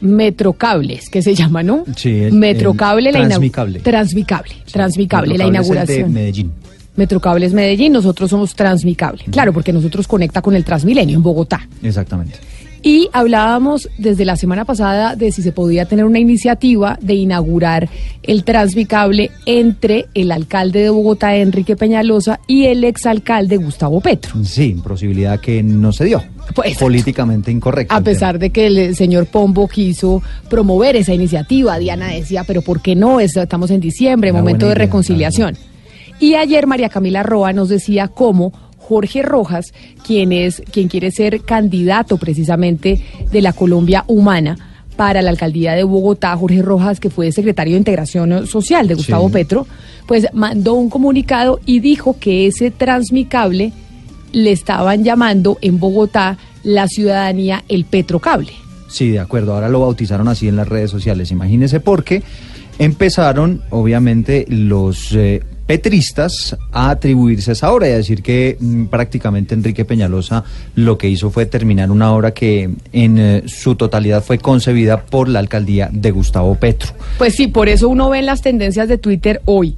Metrocables, que se llama, ¿no? Sí, el- Metrocable, el la Transmicable. Transmicable, Transmicable, la Metrocable es el de inauguración. Medellín. Metrocables Medellín, nosotros somos Transmicable. Claro, porque nosotros conecta con el Transmilenio en Bogotá. Exactamente. Y hablábamos desde la semana pasada de si se podía tener una iniciativa de inaugurar el Transmicable entre el alcalde de Bogotá, Enrique Peñalosa, y el exalcalde Gustavo Petro. Sí, posibilidad que no se dio. Pues, Políticamente incorrecta. A pesar de que el señor Pombo quiso promover esa iniciativa, Diana decía, pero ¿por qué no? Es- Estamos en diciembre, Una momento de idea, reconciliación. Y ayer María Camila Roa nos decía cómo Jorge Rojas, quien es quien quiere ser candidato precisamente de la Colombia Humana para la alcaldía de Bogotá, Jorge Rojas, que fue secretario de Integración Social de Gustavo Sí. Petro, pues mandó un comunicado y dijo que ese transmicable le estaban llamando en Bogotá la ciudadanía el Petrocable. Sí, de acuerdo. Ahora lo bautizaron así en las redes sociales. Imagínese porque empezaron, obviamente, los eh, petristas a atribuirse esa obra y a decir que mm, prácticamente Enrique Peñalosa lo que hizo fue terminar una obra que en eh, su totalidad fue concebida por la alcaldía de Gustavo Petro. Pues sí, por eso uno ve en las tendencias de Twitter hoy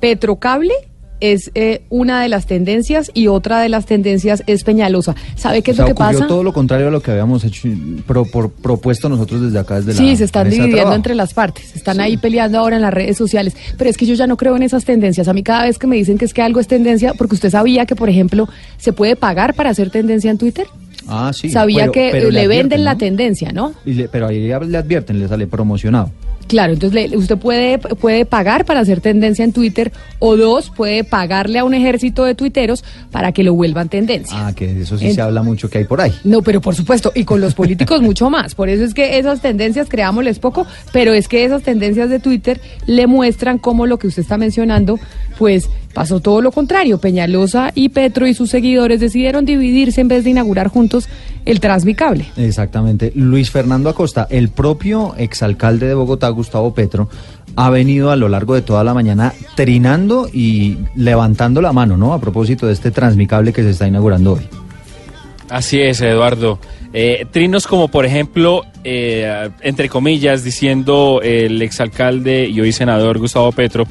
Petrocable es eh, una de las tendencias y otra de las tendencias es Peñalosa. ¿Sabe qué O es sea, lo que pasa? todo lo contrario a lo que habíamos hecho, pro- por- propuesto nosotros desde acá, desde la Sí, se están dividiendo entre las partes, están ahí peleando ahora en las redes sociales, pero es que yo ya no creo en esas tendencias. A mí cada vez que me dicen que es que algo es tendencia, porque usted sabía que, por ejemplo, se puede pagar para hacer tendencia en Twitter. Ah, sí. sabía pero- que pero le, advierten, venden la tendencia, ¿no? Y le- pero ahí le advierten, le sale promocionado. Claro, entonces usted puede, puede pagar para hacer tendencia en Twitter o dos, puede pagarle a un ejército de tuiteros para que lo vuelvan tendencia. Ah, que de eso sí En- se habla mucho que hay por ahí. No, pero por supuesto, y con los políticos mucho más. Por eso es que esas tendencias, creámosles poco, pero es que esas tendencias de Twitter le muestran cómo lo que usted está mencionando, pues pasó todo lo contrario. Peñalosa y Petro y sus seguidores decidieron dividirse en vez de inaugurar juntos el Transmicable. Exactamente. Luis Fernando Acosta, el propio exalcalde de Bogotá, Gustavo Petro, ha venido a lo largo de toda la mañana trinando y levantando la mano, ¿no? A propósito de este transmicable que se está inaugurando hoy. Así es, Eduardo. Eh, trinos como, por ejemplo, eh, entre comillas, diciendo el exalcalde y hoy senador Gustavo Petro,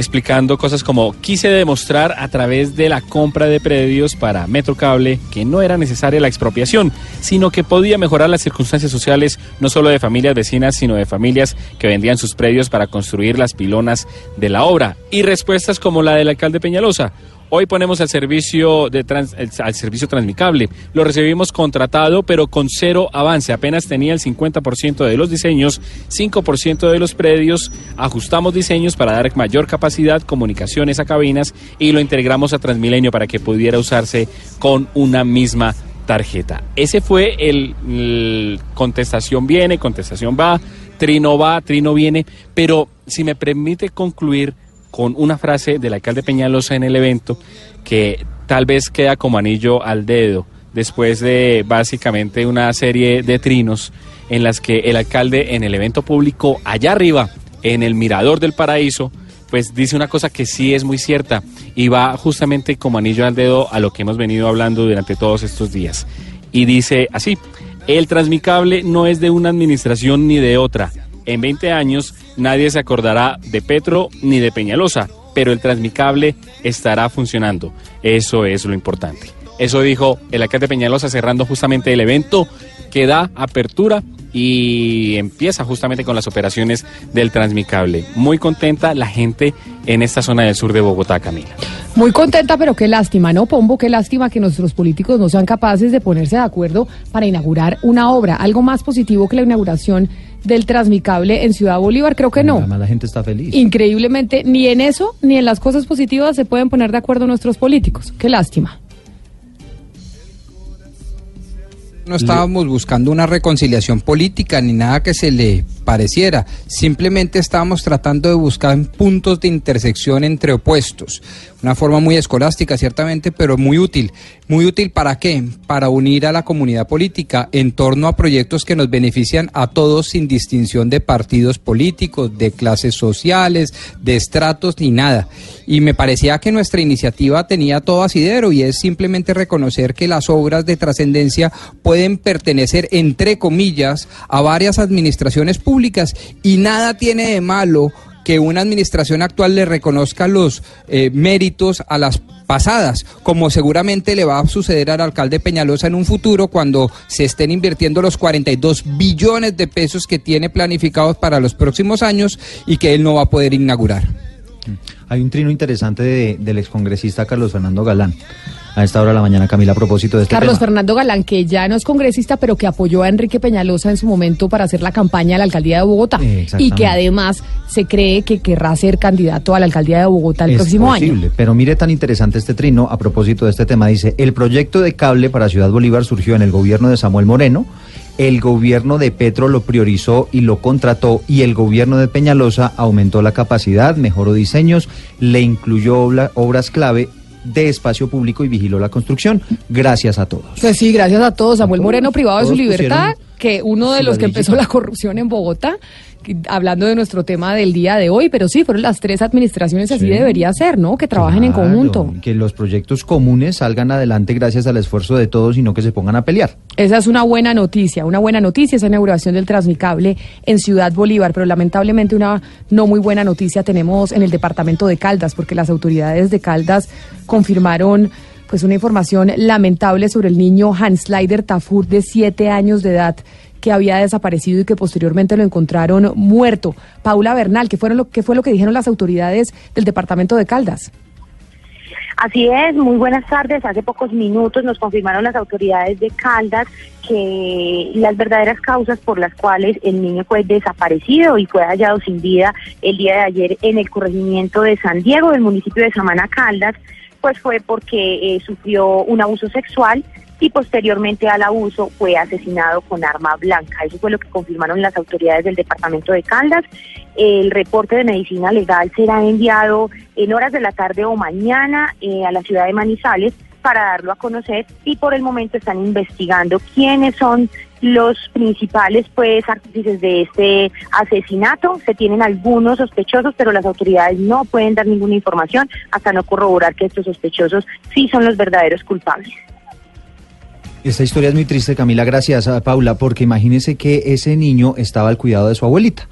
explicando cosas como quise demostrar a través de la compra de predios para Metrocable que no era necesaria la expropiación, sino que podía mejorar las circunstancias sociales no solo de familias vecinas, sino de familias que vendían sus predios para construir las pilonas de la obra. Y respuestas como la del alcalde Peñalosa. Hoy ponemos al servicio de trans- el- al servicio transmicable. Lo recibimos contratado, pero con cero avance. Apenas tenía el 50% de los diseños, 5% de los predios. Ajustamos diseños para dar mayor capacidad, comunicaciones a cabinas y lo integramos a Transmilenio para que pudiera usarse con una misma tarjeta. Ese fue el, el contestación viene, contestación va, trino va, trino viene, pero si me permite concluir con una frase del alcalde Peñalosa en el evento que tal vez queda como anillo al dedo después de básicamente una serie de trinos en las que el alcalde en el evento público allá arriba, en el mirador del paraíso, pues dice una cosa que sí es muy cierta y va justamente como anillo al dedo a lo que hemos venido hablando durante todos estos días. Y dice así, el transmicable no es de una administración ni de otra. En 20 años nadie se acordará de Petro ni de Peñalosa, pero el transmicable estará funcionando. Eso es lo importante. Eso dijo el alcalde Peñalosa cerrando justamente el evento que da apertura y empieza justamente con las operaciones del Transmicable. Muy contenta la gente en esta zona del sur de Bogotá, Camila. Muy contenta, pero qué lástima, ¿no, Pombo? Qué lástima que nuestros políticos no sean capaces de ponerse de acuerdo para inaugurar una obra. Algo más positivo que la inauguración del Transmicable en Ciudad Bolívar, creo que no. Además la gente está feliz. Increíblemente, ni en eso, ni en las cosas positivas se pueden poner de acuerdo nuestros políticos. Qué lástima. No estábamos buscando una reconciliación política ni nada que se le pareciera. Simplemente estábamos tratando de buscar puntos de intersección entre opuestos. Una forma muy escolástica, ciertamente, pero muy útil. ¿Muy útil para qué? Para unir a la comunidad política en torno a proyectos que nos benefician a todos sin distinción de partidos políticos, de clases sociales, de estratos ni nada. Y me parecía que nuestra iniciativa tenía todo asidero y es simplemente reconocer que las obras de trascendencia pueden pertenecer, entre comillas, a varias administraciones públicas y nada tiene de malo que una administración actual le reconozca los eh, méritos a las pasadas, como seguramente le va a suceder al alcalde Peñalosa en un futuro cuando se estén invirtiendo los 42 billones de pesos que tiene planificados para los próximos años y que él no va a poder inaugurar. Hay un trino interesante de- del excongresista Carlos Fernando Galán. A esta hora de la mañana, Camila, a propósito de este Carlos tema. Fernando Galán, que ya no es congresista, pero que apoyó a Enrique Peñalosa en su momento para hacer la campaña a la alcaldía de Bogotá. Y que además se cree que querrá ser candidato a la alcaldía de Bogotá el Es próximo año. Pero mire tan interesante este trino a propósito de este tema. Dice, el proyecto de cable para Ciudad Bolívar surgió en el gobierno de Samuel Moreno, el gobierno de Petro lo priorizó y lo contrató y el gobierno de Peñalosa aumentó la capacidad, mejoró diseños, le incluyó obras clave de espacio público y vigiló la construcción. Gracias a todos. Pues sí, gracias a todos. Samuel Moreno privado de su libertad que uno de los que empezó la corrupción en Bogotá, hablando de nuestro tema del día de hoy, pero sí, fueron las tres administraciones, así Sí. debería ser, ¿no? Que trabajen en conjunto. Que los proyectos comunes salgan adelante gracias al esfuerzo de todos y no que se pongan a pelear. Esa es una buena noticia, una buena noticia esa inauguración del Transmicable en Ciudad Bolívar, pero lamentablemente una no muy buena noticia tenemos en el departamento de Caldas, porque las autoridades de Caldas confirmaron pues una información lamentable sobre el niño Hans Slider Tafur de siete años de edad que había desaparecido y que posteriormente lo encontraron muerto. Paula Bernal, ¿qué, fueron lo, ¿qué fue lo que dijeron las autoridades del departamento de Caldas? Así es, muy buenas tardes. Hace pocos minutos nos confirmaron las autoridades de Caldas que las verdaderas causas por las cuales el niño fue desaparecido y fue hallado sin vida el día de ayer en el corregimiento de San Diego del municipio de Samana Caldas, pues fue porque eh, sufrió un abuso sexual y posteriormente al abuso fue asesinado con arma blanca. Eso fue lo que confirmaron las autoridades del departamento de Caldas. El reporte de medicina legal será enviado en horas de la tarde o mañana eh, a la ciudad de Manizales para darlo a conocer y por el momento están investigando quiénes son los principales pues artífices de este asesinato. Se tienen algunos sospechosos, pero las autoridades no pueden dar ninguna información hasta no corroborar que estos sospechosos sí son los verdaderos culpables. Esta historia es muy triste, Camila, gracias a Paula, porque imagínese que ese niño estaba al cuidado de su abuelita.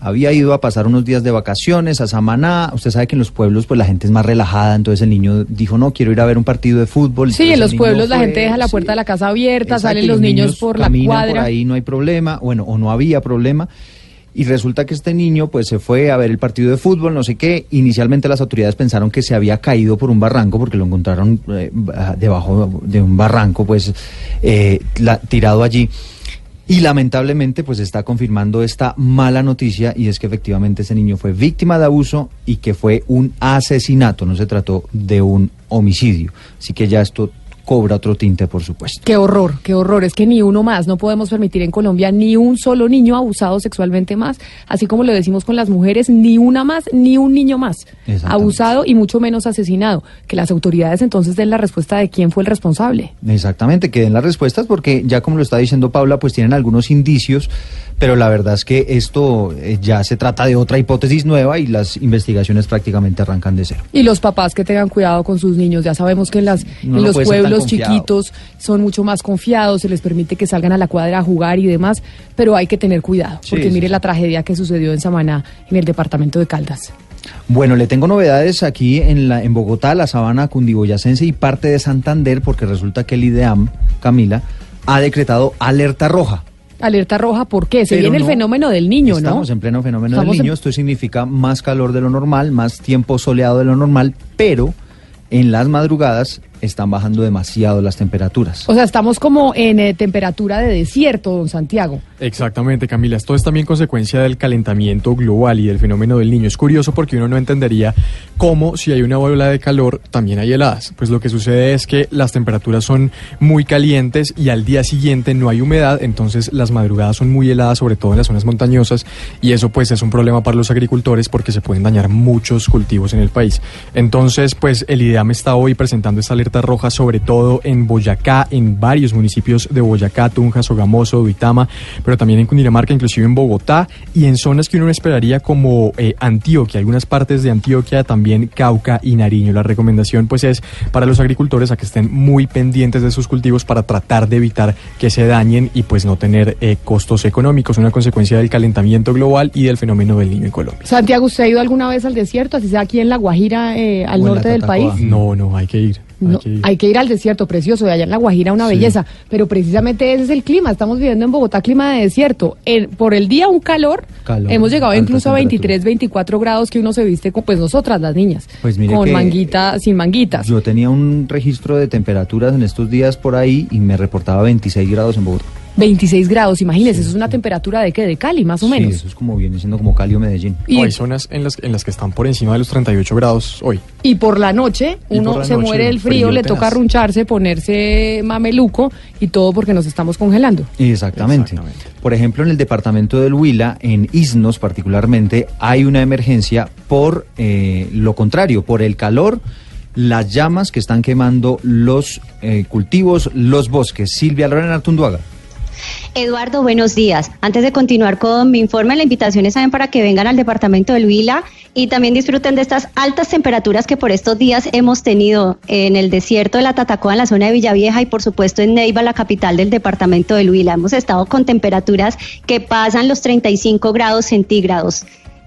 Había ido a pasar unos días de vacaciones a Samaná. Usted sabe que en los pueblos pues la gente es más relajada, entonces el niño dijo, no, quiero ir a ver un partido de fútbol. Sí, Entonces en los pueblos la gente deja la puerta de la casa abierta, salen los niños, por la cuadra. por ahí, no hay problema, bueno, o no había problema. Y resulta que este niño pues se fue a ver el partido de fútbol, no sé qué. Inicialmente las autoridades pensaron que se había caído por un barranco porque lo encontraron eh, ba- debajo de un barranco pues eh, la- tirado allí. Y lamentablemente pues está confirmando esta mala noticia y es que efectivamente ese niño fue víctima de abuso y que fue un asesinato, no se trató de un homicidio. Así que ya esto cobra otro tinte, por supuesto. Qué horror, qué horror. Es que ni uno más. No podemos permitir en Colombia ni un solo niño abusado sexualmente más. Así como lo decimos con las mujeres, ni una más, ni un niño más abusado y mucho menos asesinado. Que las autoridades entonces den la respuesta de quién fue el responsable. Exactamente, que den las respuestas porque ya como lo está diciendo Paula, pues tienen algunos indicios, pero la verdad es que esto eh, ya se trata de otra hipótesis nueva y las investigaciones prácticamente arrancan de cero. Y los papás que tengan cuidado con sus niños. Ya sabemos que en, las, No, en los puede confiado. chiquitos son mucho más confiados, se les permite que salgan a la cuadra a jugar y demás, pero hay que tener cuidado, Sí, porque sí, mire la tragedia que sucedió en Samaná, en el departamento de Caldas. Bueno, le tengo novedades aquí en, la, en Bogotá, la sabana cundiboyacense y parte de Santander, porque resulta que el IDEAM, Camila, ha decretado alerta roja. Alerta roja, ¿por qué? Se Pero viene el no, fenómeno del niño, ¿no? Estamos en pleno fenómeno Estamos del en- niño. Esto significa más calor de lo normal, más tiempo soleado de lo normal, pero en las madrugadas están bajando demasiado las temperaturas. O sea, estamos como en eh, temperatura de desierto, don Santiago. Exactamente, Camila. Esto es también consecuencia del calentamiento global y del fenómeno del niño. Es curioso porque uno no entendería cómo si hay una ola de calor también hay heladas. Pues lo que sucede es que las temperaturas son muy calientes y al día siguiente no hay humedad, entonces las madrugadas son muy heladas, sobre todo en las zonas montañosas, y eso pues es un problema para los agricultores porque se pueden dañar muchos cultivos en el país. Entonces, pues el IDEAM está hoy presentando esta alerta roja, sobre todo en Boyacá, en varios municipios de Boyacá, Tunja, Sogamoso, Duitama, pero también en Cundinamarca, inclusive en Bogotá y en zonas que uno no esperaría como eh, Antioquia, algunas partes de Antioquia, también Cauca y Nariño. La recomendación pues es para los agricultores a que estén muy pendientes de sus cultivos para tratar de evitar que se dañen y pues no tener eh, costos económicos, una consecuencia del calentamiento global y del fenómeno del niño en Colombia. Santiago, ¿usted ha ido alguna vez al desierto, así sea aquí en La Guajira, eh, al O norte del país? No, no, hay que ir. No, hay que ir al desierto precioso, de allá en La Guajira una Sí. belleza, pero precisamente ese es el clima, estamos viviendo en Bogotá clima de desierto, En- por el día un calor, Calor, hemos llegado incluso a temperatura. 23, 24 grados que uno se viste con, pues nosotras las niñas, Pues mire con manguita, sin manguitas. Yo tenía un registro de temperaturas en estos días por ahí y me reportaba 26 grados en Bogotá. 26 grados, imagínese, eso es una temperatura de qué, de Cali, más o Sí, menos. eso es como viene siendo como Cali o Medellín. Y- hay zonas en las, en las que están por encima de los 38 grados hoy. Y por la noche uno la se noche, muere del frío, frío le tenaz. toca arruncharse, ponerse mameluco y todo porque nos estamos congelando. Exactamente. Por ejemplo, en el departamento del Huila, en Isnos particularmente, hay una emergencia por eh, lo contrario, por el calor, las llamas que están quemando los eh, cultivos, los bosques. Silvia Lorena Artunduaga. Eduardo, buenos días. Antes de continuar con mi informe, la invitación es también para que vengan al departamento del Huila y también disfruten de estas altas temperaturas que por estos días hemos tenido en el desierto de la Tatacoa, en la zona de Villavieja y por supuesto en Neiva, la capital del departamento del Huila. Hemos estado con temperaturas que pasan los 35 grados centígrados.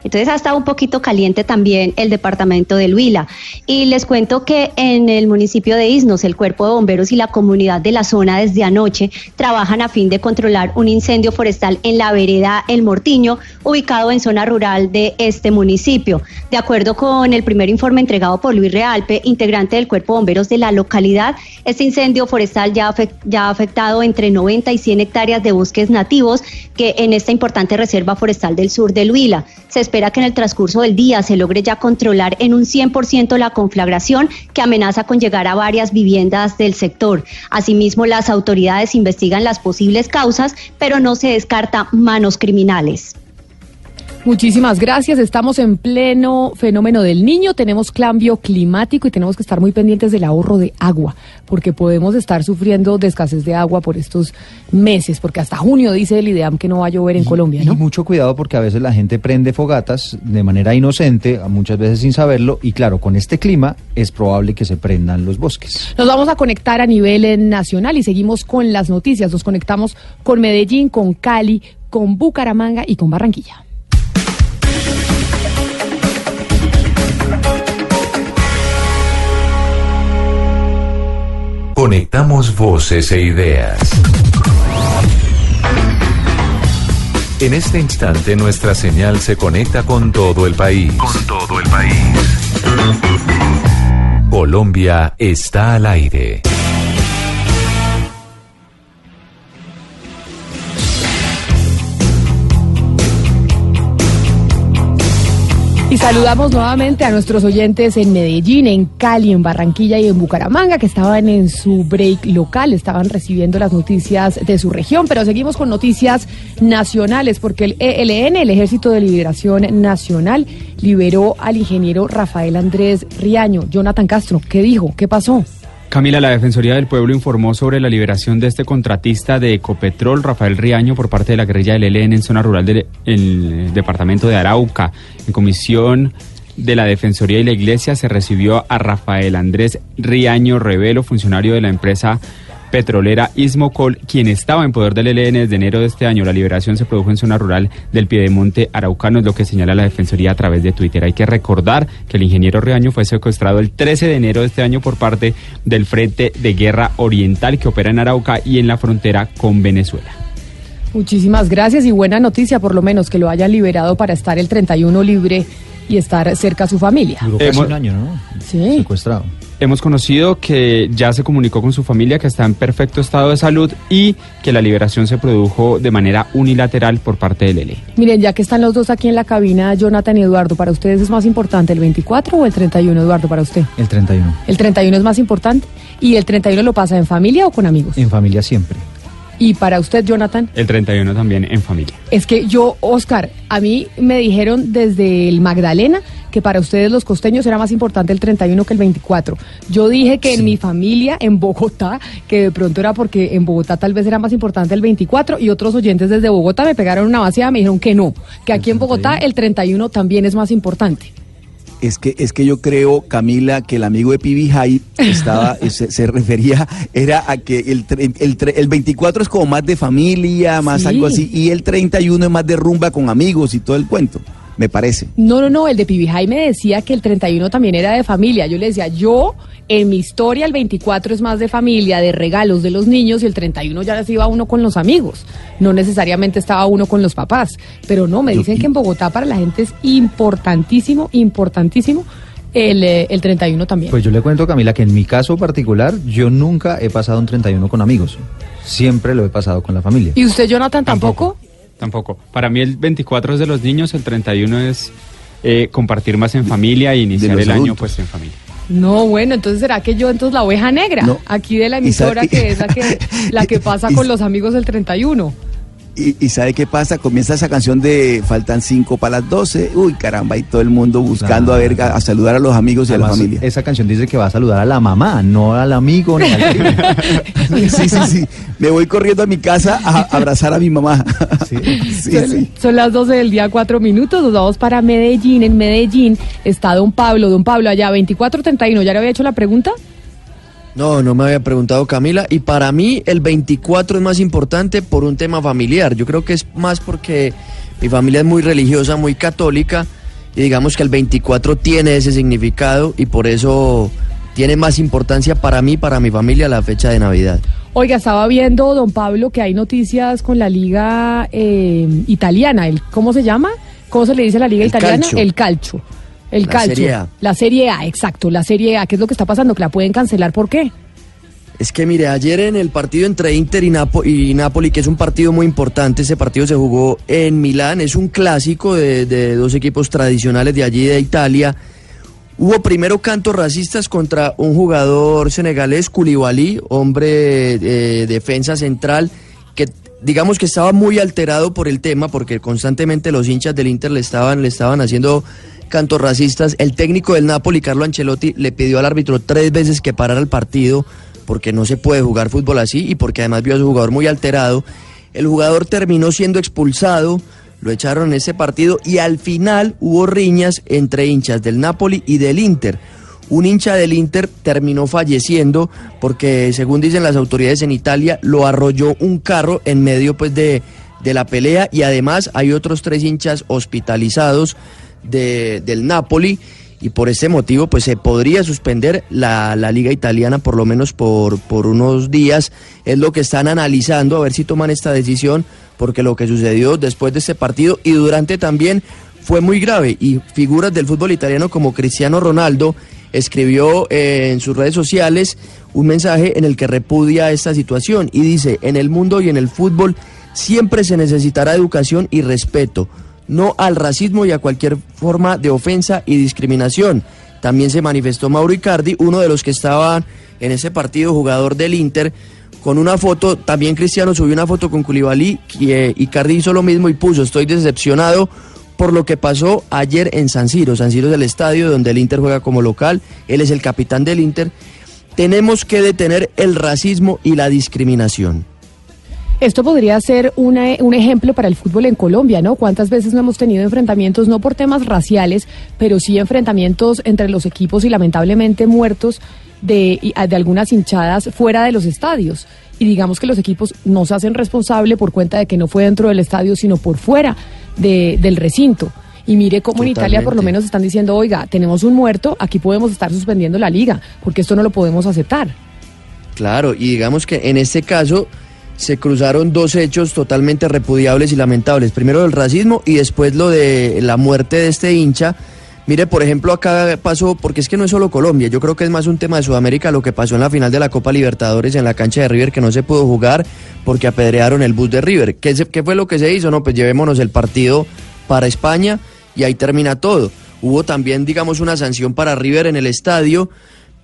Entonces ha estado un poquito caliente también el departamento del Huila. Y les cuento que en el municipio de Isnos, el cuerpo de bomberos y la comunidad de la zona desde anoche trabajan a fin de controlar un incendio forestal en la vereda El Mortiño, ubicado en zona rural de este municipio. De acuerdo con el primer informe entregado por Luis Realpe, integrante del cuerpo de bomberos de la localidad, este incendio forestal ya, ha afectado entre 90 y 100 hectáreas de bosques nativos que en esta importante reserva forestal del sur del Huila. Se espera que en el transcurso del día se logre ya controlar en un 100% la conflagración que amenaza con llegar a varias viviendas del sector. Asimismo, las autoridades investigan las posibles causas, pero no se descarta manos criminales. Muchísimas gracias. Estamos en pleno fenómeno del niño, tenemos cambio climático y tenemos que estar muy pendientes del ahorro de agua, porque podemos estar sufriendo de escasez de agua por estos meses, porque hasta junio dice el IDEAM que no va a llover en Colombia, Y ¿no? mucho cuidado porque a veces la gente prende fogatas de manera inocente, muchas veces sin saberlo, y claro, con este clima es probable que se prendan los bosques. Nos vamos a conectar a nivel nacional y seguimos con las noticias. Nos conectamos con Medellín, con Cali, con Bucaramanga y con Barranquilla. Conectamos voces e ideas. En este instante nuestra señal se conecta con todo el país. Con todo el país. Colombia está al aire. Saludamos nuevamente a nuestros oyentes en Medellín, en Cali, en Barranquilla y en Bucaramanga, que estaban en su break local, estaban recibiendo las noticias de su región, pero seguimos con noticias nacionales, porque el ELN, el Ejército de Liberación Nacional, liberó al ingeniero Rafael Andrés Riaño. Jonathan Castro, ¿qué dijo? ¿Qué pasó? Camila, la Defensoría del Pueblo informó sobre la liberación de este contratista de Ecopetrol, Rafael Riaño, por parte de la guerrilla del ELN en zona rural del el departamento de Arauca. En comisión de la Defensoría y la Iglesia se recibió a Rafael Andrés Riaño Revelo, funcionario de la empresa petrolera Ismocol, quien estaba en poder del ELN desde enero de este año. La liberación se produjo en zona rural del Piedemonte Araucano, es lo que señala la Defensoría a través de Twitter. Hay que recordar que el ingeniero Reaño fue secuestrado el 13 de enero de este año por parte del Frente de Guerra Oriental que opera en Arauca y en la frontera con Venezuela. Muchísimas gracias y buena noticia, por lo menos, que lo hayan liberado para estar el 31 libre y estar cerca a su familia. Duró casi Hemos- un año, ¿no? Sí. Secuestrado. Hemos conocido que ya se comunicó con su familia que está en perfecto estado de salud y que la liberación se produjo de manera unilateral por parte del ELN. Miren, ya que están los dos aquí en la cabina, Jonathan y Eduardo, ¿para ustedes es más importante el 24 o el 31, Eduardo, para usted? El 31. El 31 es más importante. ¿Y el 31 lo pasa en familia o con amigos? En familia siempre. Y para usted, Jonathan, El 31 también en familia. es que yo, Oscar, a mí me dijeron desde el Magdalena que para ustedes los costeños era más importante el 31 que el 24. Yo dije que en mi familia, en Bogotá, que de pronto era porque en Bogotá tal vez era más importante el 24 y otros oyentes desde Bogotá me pegaron una vaciada y me dijeron que no, que aquí en Bogotá el 31 también es más importante. Es que, es que yo creo, Camila, que el amigo de Pibi High estaba, se, se refería, era a que el, el, el 24 es como más de familia, más Sí. algo así, y el 31 es más de rumba con amigos y todo el cuento, me parece. No, no, no, el de Pibi Jaime decía que el 31 también era de familia. Yo le decía, yo en mi historia el 24 es más de familia, de regalos de los niños y el 31 ya se iba uno con los amigos. No necesariamente estaba uno con los papás. Pero no, me dicen que en Bogotá para la gente es importantísimo, importantísimo el, eh, el 31 también. Pues yo le cuento, Camila, que en mi caso particular, yo nunca he pasado un 31 con amigos. Siempre lo he pasado con la familia. ¿Y usted, Jonathan, tampoco? Tampoco. Para mí el 24 es de los niños, el 31 es eh, compartir más en familia y iniciar el año pues en familia. No, bueno, entonces será que yo entonces la oveja negra, No. aquí de la emisora que es la que, la que pasa con los amigos el 31. Y, y ¿sabe qué pasa? Comienza esa canción de faltan cinco para las 12. Uy, caramba, y todo el mundo buscando a ver, a, a saludar a los amigos y a la familia. Esa canción dice que va a saludar a la mamá, no al amigo ni al. Sí, sí, sí. Me voy corriendo a mi casa a abrazar a mi mamá. Sí, son, sí. son las 12 del día, 4 minutos. Nos vamos para Medellín. En Medellín está don Pablo. Don Pablo, allá 2431. ¿Ya le había hecho la pregunta? No, no me había preguntado Camila. Y para mí el 24 es más importante por un tema familiar. Yo creo que es más porque mi familia es muy religiosa, muy católica. Y digamos que el 24 tiene ese significado y por eso tiene más importancia para mí, para mi familia, la fecha de Navidad. Oiga, estaba viendo, don Pablo, que hay noticias con la liga eh, italiana. El, ¿Cómo se llama? ¿Cómo se le dice a la liga El italiana? calcio. El calcio. El La calcio. Serie A. La Serie A, exacto. La Serie A. ¿Qué es lo que está pasando? Que la pueden cancelar. ¿Por qué? Es que mire, ayer en el partido entre Inter y, Napo- y Napoli, que es un partido muy importante, ese partido se jugó en Milán, es un clásico de, de dos equipos tradicionales de allí de Italia. Hubo primero cantos racistas contra un jugador senegalés, Koulibaly, hombre eh, defensa central, que digamos que estaba muy alterado por el tema, porque constantemente los hinchas del Inter le estaban, le estaban haciendo cantos racistas. El técnico del Napoli, Carlo Ancelotti, le pidió al árbitro tres veces que parara el partido, porque no se puede jugar fútbol así y porque además vio a su jugador muy alterado. El jugador terminó siendo expulsado, lo echaron en ese partido y al final hubo riñas entre hinchas del Napoli y del Inter. Un hincha del Inter terminó falleciendo porque, según dicen las autoridades en Italia, lo arrolló un carro en medio pues, de, de la pelea y además hay otros tres hinchas hospitalizados de- del Napoli y por ese motivo pues se podría suspender la, la liga italiana por lo menos por, por unos días. Es lo que están analizando a ver si toman esta decisión porque lo que sucedió después de este partido y durante también fue muy grave y figuras del fútbol italiano como Cristiano Ronaldo escribió eh, en sus redes sociales un mensaje en el que repudia esta situación y dice, en el mundo y en el fútbol siempre se necesitará educación y respeto, no al racismo y a cualquier forma de ofensa y discriminación. También se manifestó Mauro Icardi, uno de los que estaban en ese partido, jugador del Inter, con una foto, también Cristiano subió una foto con Koulibaly, y eh, Icardi hizo lo mismo y puso, estoy decepcionado por lo que pasó ayer en San Siro. San Siro es el estadio donde el Inter juega como local, él es el capitán del Inter. Tenemos que detener el racismo y la discriminación. Esto podría ser una- un ejemplo para el fútbol en Colombia, ¿no? ¿Cuántas veces no hemos tenido enfrentamientos, no por temas raciales, pero sí enfrentamientos entre los equipos y lamentablemente muertos de, y- de algunas hinchadas fuera de los estadios? Y digamos que los equipos no se hacen responsable por cuenta de que no fue dentro del estadio, sino por fuera de- del recinto. Y mire cómo en Italia por lo menos están diciendo, oiga, tenemos un muerto, aquí podemos estar suspendiendo la liga, porque esto no lo podemos aceptar. Claro, y digamos que en este caso se cruzaron dos hechos totalmente repudiables y lamentables. Primero el racismo y después lo de la muerte de este hincha. Mire, por ejemplo, acá pasó, porque es que no es solo Colombia, yo creo que es más un tema de Sudamérica lo que pasó en la final de la Copa Libertadores en la cancha de River, que no se pudo jugar porque apedrearon el bus de River. ¿Qué, qué fue lo que se hizo? No, pues llevémonos el partido para España y ahí termina todo. Hubo también, digamos, una sanción para River en el estadio,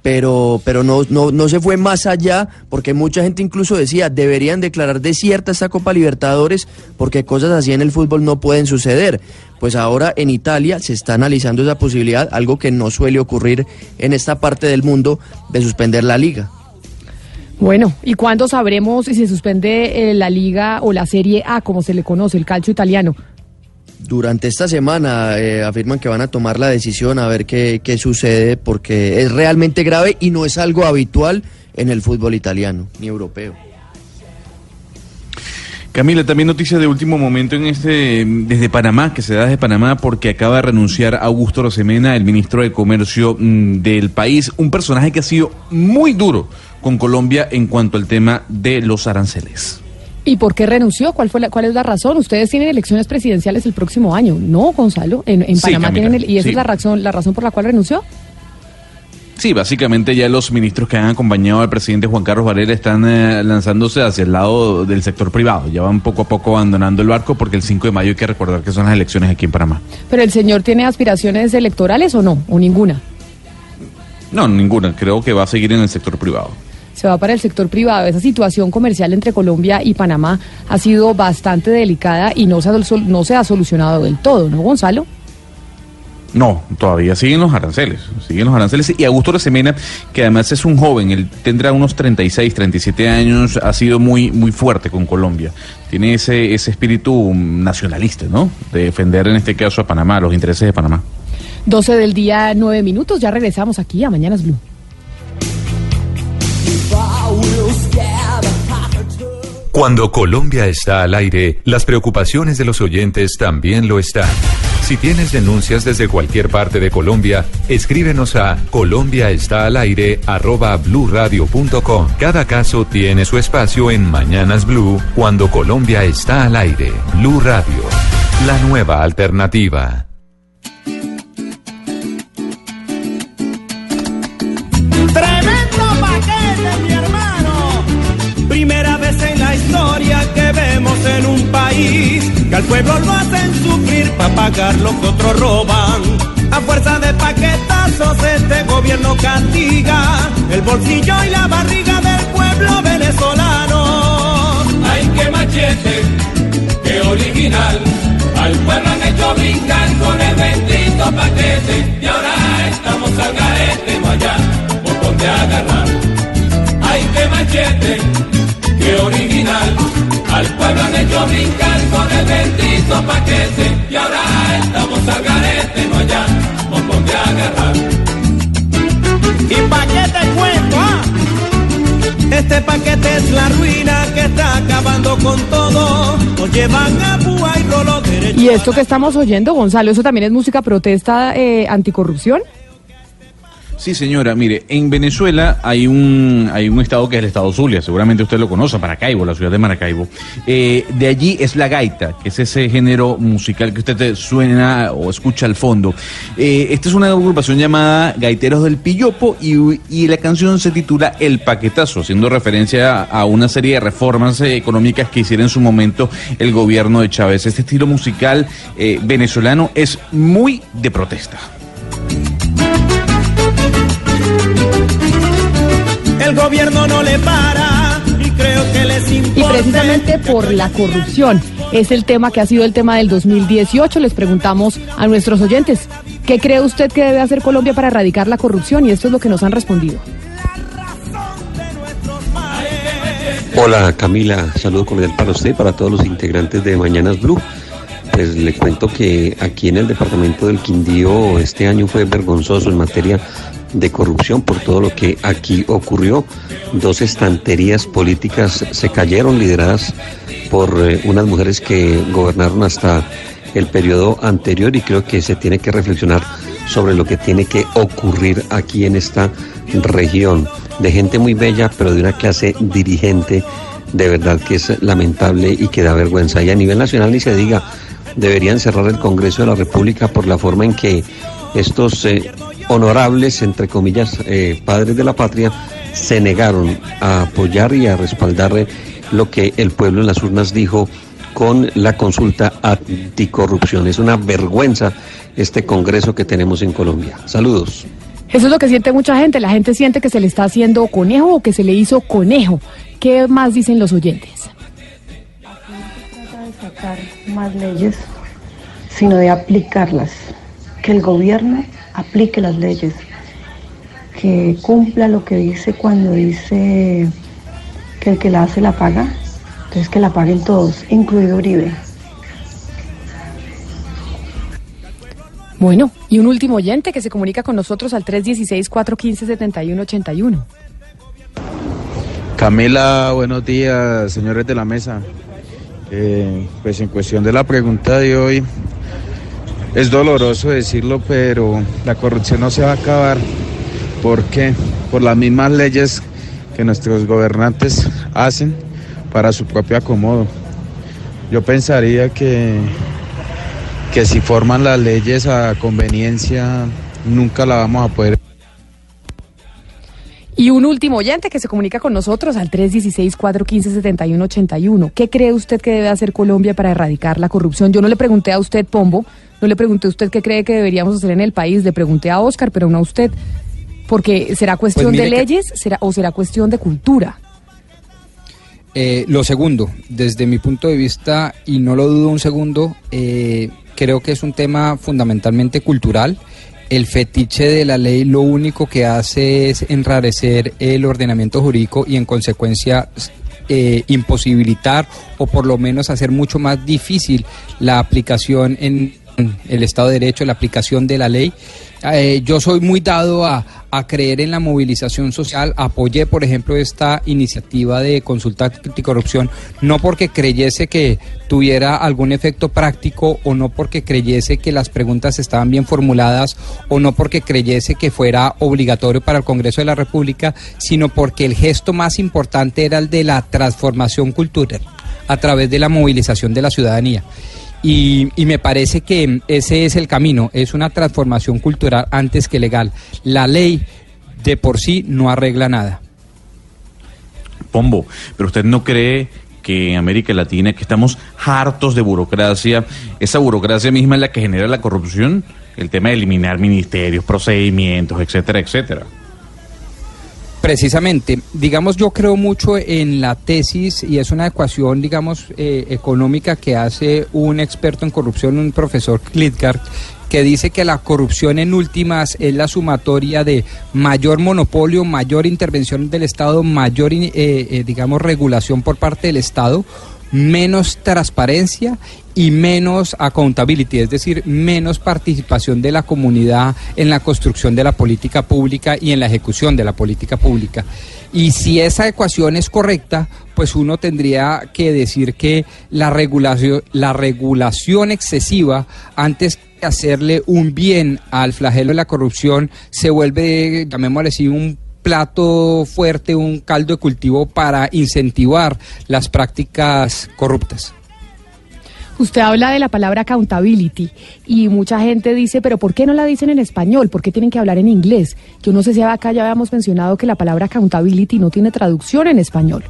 pero, pero no, no, no se fue más allá, porque mucha gente incluso decía, deberían declarar desierta esta Copa Libertadores, porque cosas así en el fútbol no pueden suceder. Pues ahora en Italia se está analizando esa posibilidad, algo que no suele ocurrir en esta parte del mundo, de suspender la liga. Bueno, ¿y cuándo sabremos si se suspende eh, la liga o la Serie A, como se le conoce, el calcio italiano? Durante esta semana eh, afirman que van a tomar la decisión a ver qué, qué sucede, porque es realmente grave y no es algo habitual en el fútbol italiano ni europeo. Camila, también noticia de último momento en este desde Panamá, que se da desde Panamá porque acaba de renunciar Augusto Rosemena, el ministro de Comercio mm, del país, un personaje que ha sido muy duro con Colombia en cuanto al tema de los aranceles. ¿Y por qué renunció? ¿Cuál fue la, cuál es la razón? Ustedes tienen elecciones presidenciales el próximo año, ¿no, Gonzalo? En, en Panamá tienen el- y esa sí. es la razón, la razón por la cual renunció. Sí, básicamente ya los ministros que han acompañado al presidente Juan Carlos Varela están eh, lanzándose hacia el lado del sector privado. Ya van poco a poco abandonando el barco porque el 5 de mayo hay que recordar que son las elecciones aquí en Panamá. Pero el señor tiene aspiraciones electorales o no, o ninguna. No, ninguna. Creo que va a seguir en el sector privado. Se va para el sector privado. Esa situación comercial entre Colombia y Panamá ha sido bastante delicada y no se ha, no se ha solucionado del todo, ¿no, Gonzalo? No, todavía siguen los aranceles, siguen los aranceles. Y Augusto Rosemena, que además es un joven, él tendrá unos 36, 37 años, ha sido muy, muy fuerte con Colombia. Tiene ese, ese espíritu nacionalista, ¿no? De defender en este caso a Panamá, los intereses de Panamá. 12 del día, 9 minutos. Ya regresamos aquí a Mañanas Blue. Cuando Colombia está al aire, las preocupaciones de los oyentes también lo están. Si tienes denuncias desde cualquier parte de Colombia, escríbenos a colombiaestalaire@bluradio.com. Cada caso tiene su espacio en Mañanas Blue cuando Colombia está al aire. Blue Radio, la nueva alternativa. Historia que vemos en un país que al pueblo lo hacen sufrir para pagar lo que otros roban. A fuerza de paquetazos este gobierno castiga el bolsillo y la barriga del pueblo venezolano. Ay, qué machete, qué original. Al pueblo han hecho brincar con el bendito paquete. Y ahora estamos al garete, allá, por donde agarrar. Ay, qué machete. Al pueblo han hecho brincar con el bendito paquete. Y ahora estamos al garete, no allá, por donde agarrar. ¿Y pa' qué te cuento? ah? Este paquete es la ruina que está acabando con todo. Nos llevan a púa y rolo derecho. Y esto que estamos oyendo, Gonzalo, ¿eso también es música protesta eh, anticorrupción? Sí, señora. Mire, en Venezuela hay un, hay un estado que es el estado Zulia, seguramente usted lo conoce, Maracaibo, la ciudad de Maracaibo. Eh, de allí es la gaita, que es ese género musical que usted te suena o escucha al fondo. Eh, esta es una agrupación llamada Gaiteros del Pillopo y, y la canción se titula El Paquetazo, haciendo referencia a, una serie de reformas económicas que hiciera en su momento el gobierno de Chávez. Este estilo musical eh, venezolano es muy de protesta. El gobierno no le para y creo que les Y importa. precisamente por la corrupción es el tema que ha sido el tema del 2018. Les preguntamos a nuestros oyentes, ¿qué cree usted que debe hacer Colombia para erradicar la corrupción? Y esto es lo que nos han respondido. Hola Camila, saludo cordial para usted y para todos los integrantes de Mañanas Blue. Pues le cuento que aquí en el departamento del Quindío este año fue vergonzoso en materia de corrupción por todo lo que aquí ocurrió. Dos estanterías políticas se cayeron lideradas por eh, unas mujeres que gobernaron hasta el periodo anterior y creo que se tiene que reflexionar sobre lo que tiene que ocurrir aquí en esta región de gente muy bella pero de una clase dirigente de verdad que es lamentable y que da vergüenza y a nivel nacional ni se diga deberían cerrar el Congreso de la República por la forma en que estos eh, honorables, entre comillas, eh, padres de la patria, se negaron a apoyar y a respaldar eh, lo que el pueblo en las urnas dijo con la consulta anticorrupción. Es una vergüenza este Congreso que tenemos en Colombia. Saludos. Eso es lo que siente mucha gente. La gente siente que se le está haciendo conejo o que se le hizo conejo. ¿Qué más dicen los oyentes? trata de sacar más leyes, sino de aplicarlas. Que el gobierno aplique las leyes, que cumpla lo que dice cuando dice que el que la hace la paga, entonces que la paguen todos, incluido Uribe. Bueno, y un último oyente que se comunica con nosotros al 316-415-7181. Camila, buenos días, señores de la mesa. Eh, pues en cuestión de la pregunta de hoy, es doloroso decirlo, pero la corrupción no se va a acabar. ¿Por qué? Por las mismas leyes que nuestros gobernantes hacen para su propio acomodo. Yo pensaría que, que si forman las leyes a conveniencia, nunca la vamos a poder Y un último oyente que se comunica con nosotros al 316-415-7181. ¿Qué cree usted que debe hacer Colombia para erradicar la corrupción? Yo no le pregunté a usted, Pombo, no le pregunté a usted qué cree que deberíamos hacer en el país, le pregunté a Oscar, pero no a usted. Porque será cuestión Pues de mire que- leyes será, o será cuestión de cultura. Eh, lo segundo, desde mi punto de vista, y no lo dudo un segundo, eh, creo que es un tema fundamentalmente cultural. El fetiche de la ley lo único que hace es enrarecer el ordenamiento jurídico y en consecuencia eh, imposibilitar o por lo menos hacer mucho más difícil la aplicación en el Estado de Derecho, la aplicación de la ley. Eh, yo soy muy dado a, a creer en la movilización social. Apoyé, por ejemplo, esta iniciativa de consulta anticorrupción, no porque creyese que tuviera algún efecto práctico o no porque creyese que las preguntas estaban bien formuladas o no porque creyese que fuera obligatorio para el Congreso de la República, sino porque el gesto más importante era el de la transformación cultural a través de la movilización de la ciudadanía. Y, y me parece que ese es el camino, es una transformación cultural antes que legal. La ley de por sí no arregla nada. Pombo, pero usted no cree que en América Latina, que estamos hartos de burocracia, esa burocracia misma es la que genera la corrupción, el tema de eliminar ministerios, procedimientos, etcétera, etcétera. Precisamente, digamos, yo creo mucho en la tesis y es una ecuación, digamos, eh, económica que hace un experto en corrupción, un profesor Klitgard, que dice que la corrupción en últimas es la sumatoria de mayor monopolio, mayor intervención del Estado, mayor, eh, eh, digamos, regulación por parte del Estado, menos transparencia y menos accountability, es decir, menos participación de la comunidad en la construcción de la política pública y en la ejecución de la política pública. Y si esa ecuación es correcta, pues uno tendría que decir que la regulación, la regulación excesiva, antes que hacerle un bien al flagelo de la corrupción, se vuelve, llamémosle así, un plato fuerte, un caldo de cultivo para incentivar las prácticas corruptas. Usted habla de la palabra accountability y mucha gente dice, pero ¿por qué no la dicen en español? ¿Por qué tienen que hablar en inglés? Yo no sé si acá ya habíamos mencionado que la palabra accountability no tiene traducción en español.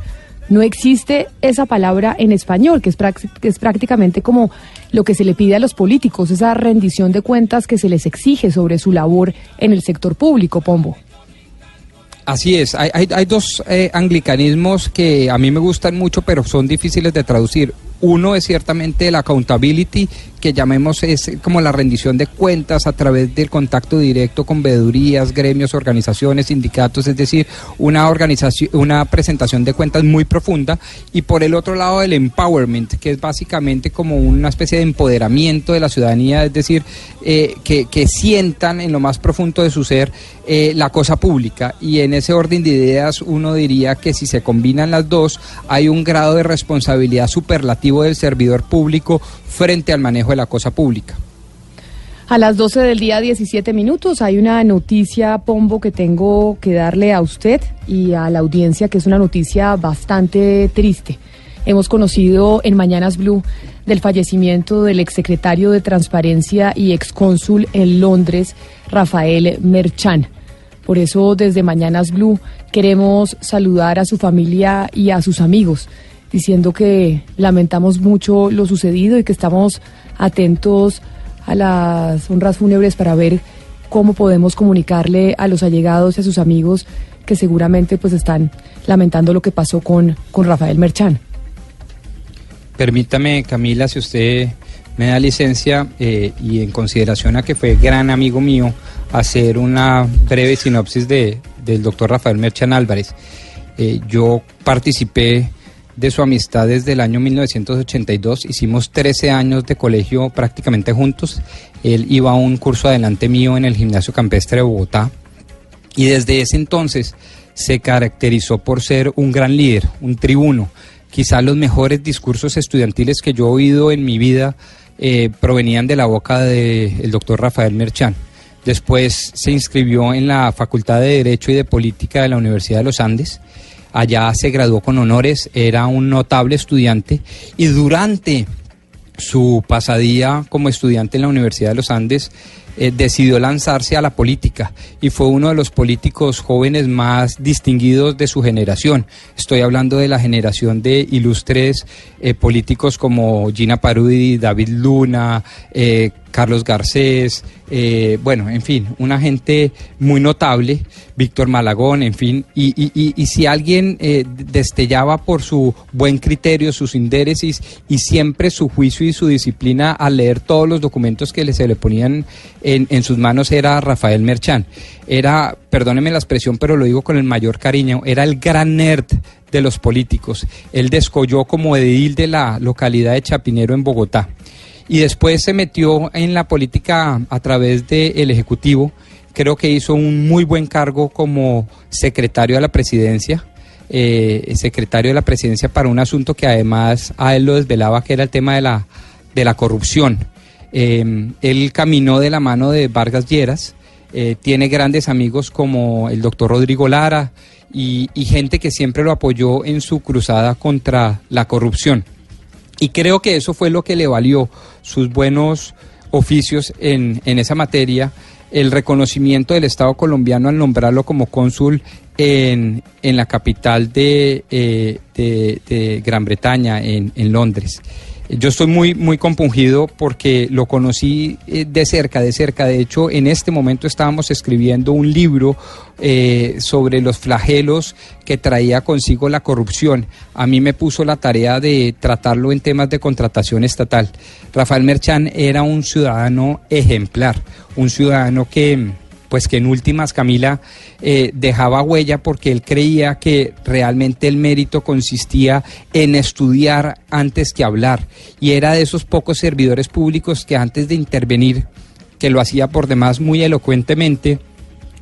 No existe esa palabra en español, que es, que es prácticamente como lo que se le pide a los políticos, esa rendición de cuentas que se les exige sobre su labor en el sector público, Pombo. Así es, hay, hay- hay dos eh, anglicanismos que a mí me gustan mucho, pero son difíciles de traducir. Uno es ciertamente la accountability, que llamemos es como la rendición de cuentas a través del contacto directo con veedurías, gremios, organizaciones, sindicatos, es decir, una organización, una presentación de cuentas muy profunda. Y por el otro lado el empowerment, que es básicamente como una especie de empoderamiento de la ciudadanía, es decir, eh, que, que sientan en lo más profundo de su ser eh, la cosa pública. Y en ese orden de ideas uno diría que si se combinan las dos, hay un grado de responsabilidad superlativo del servidor público frente al manejo de la cosa pública. A las 12 del día 17 minutos hay una noticia, Pombo, que tengo que darle a usted y a la audiencia, que es una noticia bastante triste. Hemos conocido en Mañanas Blue del fallecimiento del exsecretario de Transparencia y excónsul en Londres, Rafael Merchan. Por eso desde Mañanas Blue queremos saludar a su familia y a sus amigos, diciendo que lamentamos mucho lo sucedido y que estamos atentos a las honras fúnebres para ver cómo podemos comunicarle a los allegados y a sus amigos que seguramente pues están lamentando lo que pasó con, con Rafael Merchan. Permítame, Camila, si usted me da licencia eh, y en consideración a que fue gran amigo mío, hacer una breve sinopsis de, del doctor Rafael Merchan Álvarez. Eh, yo participé de su amistad desde el año 1982, hicimos 13 años de colegio prácticamente juntos, él iba a un curso adelante mío en el gimnasio campestre de Bogotá y desde ese entonces se caracterizó por ser un gran líder, un tribuno. Quizá los mejores discursos estudiantiles que yo he oído en mi vida eh, provenían de la boca del doctor Rafael Merchan. Después se inscribió en la Facultad de Derecho y de Política de la Universidad de los Andes. Allá se graduó con honores, era un notable estudiante y durante su pasadía como estudiante en la Universidad de los Andes eh, decidió lanzarse a la política y fue uno de los políticos jóvenes más distinguidos de su generación. Estoy hablando de la generación de ilustres eh, políticos como Gina Parudi, David Luna, eh, Carlos Garcés, bueno, en fin, una gente muy notable, Víctor Malagón, en fin, y, y- y- si alguien destellaba por su buen criterio, sus indéresis y siempre su juicio y su disciplina al leer todos los documentos que se le ponían en, sus manos era Rafael Merchán. Era, perdóneme la expresión, pero lo digo con el mayor cariño, era el gran nerd de los políticos. Él descolló como edil de la localidad de Chapinero en Bogotá y después se metió en la política a través del Ejecutivo. Creo que hizo un muy buen cargo como secretario de la presidencia, eh, secretario de la presidencia para un asunto que además a él lo desvelaba, que era el tema de la, de la corrupción. Eh, él caminó de la mano de Vargas Lleras, eh, tiene grandes amigos como el doctor Rodrigo Lara y, gente que siempre lo apoyó en su cruzada contra la corrupción. Y creo que eso fue lo que le valió sus buenos oficios en, en esa materia, el reconocimiento del Estado colombiano al nombrarlo como cónsul en, en la capital de, eh, de Gran Bretaña, en, en Londres. Yo estoy muy, muy compungido porque lo conocí eh, de cerca, de cerca. De hecho, en este momento estábamos escribiendo un libro eh, sobre los flagelos que traía consigo la corrupción. A mí me puso la tarea de tratarlo en temas de contratación estatal. Rafael Merchán era un ciudadano ejemplar, un ciudadano que pues que en últimas Camila eh, dejaba huella porque él creía que realmente el mérito consistía en estudiar antes que hablar y era de esos pocos servidores públicos que antes de intervenir, que lo hacía por demás muy elocuentemente,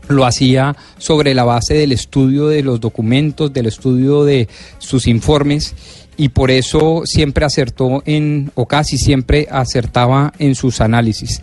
lo hacía sobre la base del estudio de los documentos, del estudio de sus informes y por eso siempre acertó en, o casi siempre acertaba en sus análisis.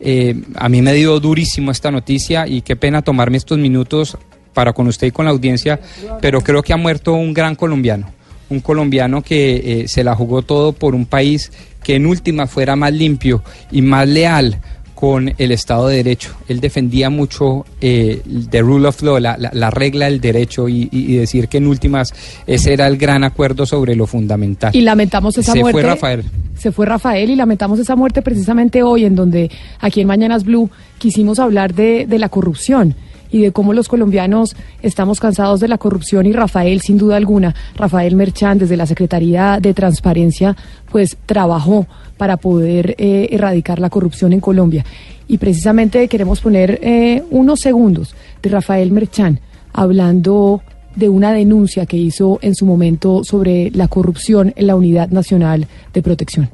Eh, a mí me dio durísimo esta noticia y qué pena tomarme estos minutos para con usted y con la audiencia, pero creo que ha muerto un gran colombiano, un colombiano que eh, se la jugó todo por un país que en última fuera más limpio y más leal con el Estado de Derecho. Él defendía mucho eh, the rule of law, la, la- la regla del derecho y, y- decir que en últimas ese era el gran acuerdo sobre lo fundamental. Y lamentamos esa Se muerte. fue Rafael. Se fue Rafael y lamentamos esa muerte precisamente hoy en donde aquí en Mañanas Blue quisimos hablar de, de la corrupción y de cómo los colombianos estamos cansados de la corrupción y Rafael, sin duda alguna, Rafael Merchán desde la Secretaría de Transparencia, pues trabajó para poder eh, erradicar la corrupción en Colombia. Y precisamente queremos poner eh, unos segundos de Rafael Merchán hablando de una denuncia que hizo en su momento sobre la corrupción en la Unidad Nacional de Protección.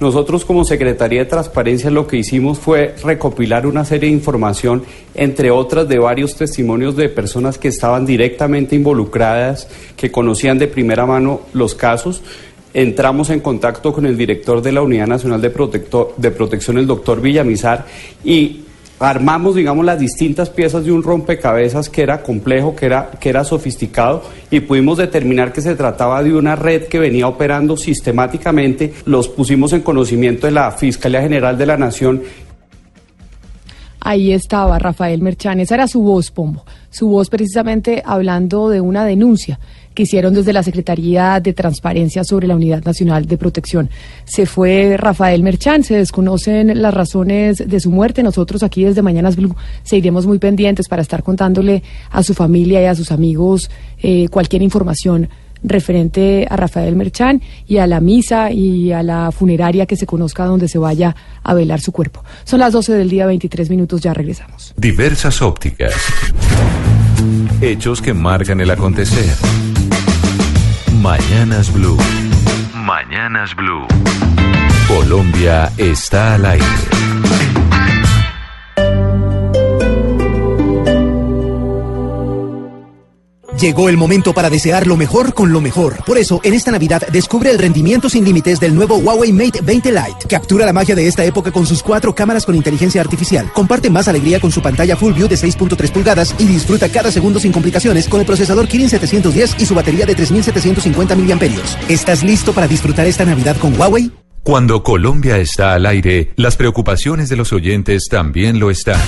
Nosotros como Secretaría de Transparencia lo que hicimos fue recopilar una serie de información, entre otras de varios testimonios de personas que estaban directamente involucradas, que conocían de primera mano los casos. Entramos en contacto con el director de la Unidad Nacional de, de Protección, el doctor Villamizar, y armamos, digamos, las distintas piezas de un rompecabezas que era complejo, que era, que era sofisticado, y pudimos determinar que se trataba de una red que venía operando sistemáticamente. Los pusimos en conocimiento de la Fiscalía General de la Nación Ahí estaba Rafael Merchán, esa era su voz, Pombo, su voz precisamente hablando de una denuncia que hicieron desde la Secretaría de Transparencia sobre la Unidad Nacional de Protección. Se fue Rafael Merchán, se desconocen las razones de su muerte. Nosotros aquí desde Mañanas Blue seguiremos muy pendientes para estar contándole a su familia y a sus amigos eh, cualquier información referente a Rafael Merchán y a la misa y a la funeraria que se conozca donde se vaya a velar su cuerpo. Son las 12 del día, 23 minutos, ya regresamos. Diversas ópticas. Hechos que marcan el acontecer. Mañanas Blue. Mañanas Blue. Colombia está al aire. Llegó el momento para desear lo mejor con lo mejor. Por eso, en esta Navidad, descubre el rendimiento sin límites del nuevo Huawei Mate 20 Lite. Captura la magia de esta época con sus cuatro cámaras con inteligencia artificial. Comparte más alegría con su pantalla Full View de 6.3 pulgadas y disfruta cada segundo sin complicaciones con el procesador Kirin 710 y su batería de 3750 mAh. ¿Estás listo para disfrutar esta Navidad con Huawei? Cuando Colombia está al aire, las preocupaciones de los oyentes también lo están.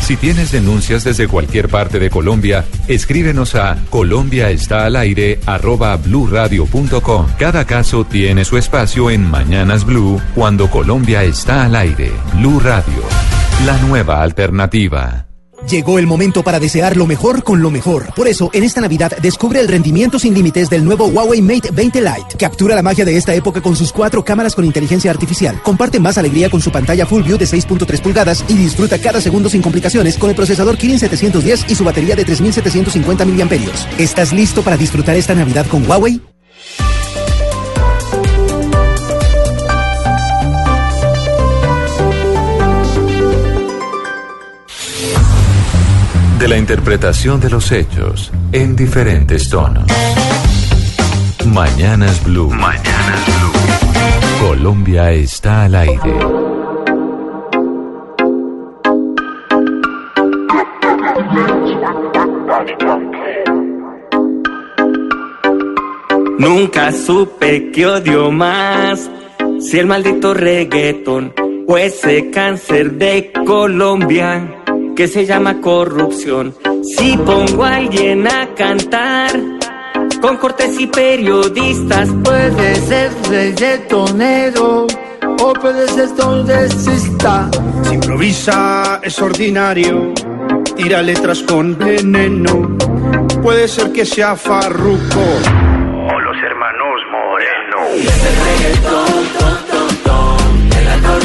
Si tienes denuncias desde cualquier parte de Colombia, escríbenos a colombiaestalaire@bluradio.com. Cada caso tiene su espacio en Mañanas Blue cuando Colombia está al aire. Blue Radio, la nueva alternativa. Llegó el momento para desear lo mejor con lo mejor. Por eso, en esta Navidad, descubre el rendimiento sin límites del nuevo Huawei Mate 20 Lite. Captura la magia de esta época con sus cuatro cámaras con inteligencia artificial. Comparte más alegría con su pantalla Full View de 6.3 pulgadas y disfruta cada segundo sin complicaciones con el procesador Kirin 710 y su batería de 3750 mAh. ¿Estás listo para disfrutar esta Navidad con Huawei? De la interpretación de los hechos en diferentes tonos. Mañanas Blue. Blue. Colombia está al aire. Nunca supe que odio más si el maldito reggaeton o ese cáncer de Colombia que se llama corrupción. Si pongo a alguien a cantar con cortes y periodistas, Puede ser reggaetonero o puede ser congresista. Si improvisa es ordinario, tira letras con veneno. Puede ser que sea farruco o los hermanos Moreno.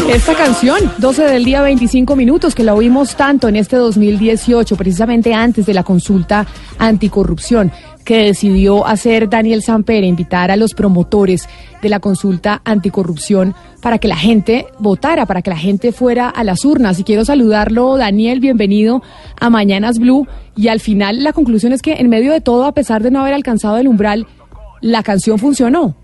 Esta canción, 12 del día 25 minutos, que la oímos tanto en este 2018, precisamente antes de la consulta anticorrupción que decidió hacer Daniel Samper, invitar a los promotores de la consulta anticorrupción para que la gente votara, para que la gente fuera a las urnas. Y quiero saludarlo, Daniel, bienvenido a Mañanas Blue. Y al final la conclusión es que en medio de todo, a pesar de no haber alcanzado el umbral, la canción funcionó.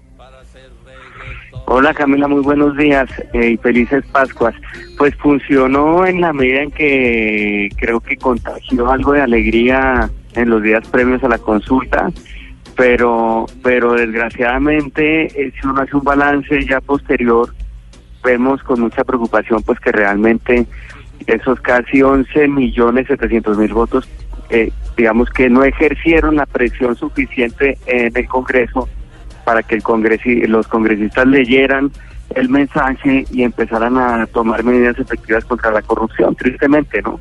Hola Camila, muy buenos días eh, y felices Pascuas. Pues funcionó en la medida en que creo que contagió algo de alegría en los días previos a la consulta, pero pero desgraciadamente eh, si uno hace un balance ya posterior vemos con mucha preocupación pues que realmente esos casi 11 millones 700 mil votos eh, digamos que no ejercieron la presión suficiente en el Congreso para que el congresi los congresistas leyeran el mensaje y empezaran a tomar medidas efectivas contra la corrupción, tristemente, ¿no?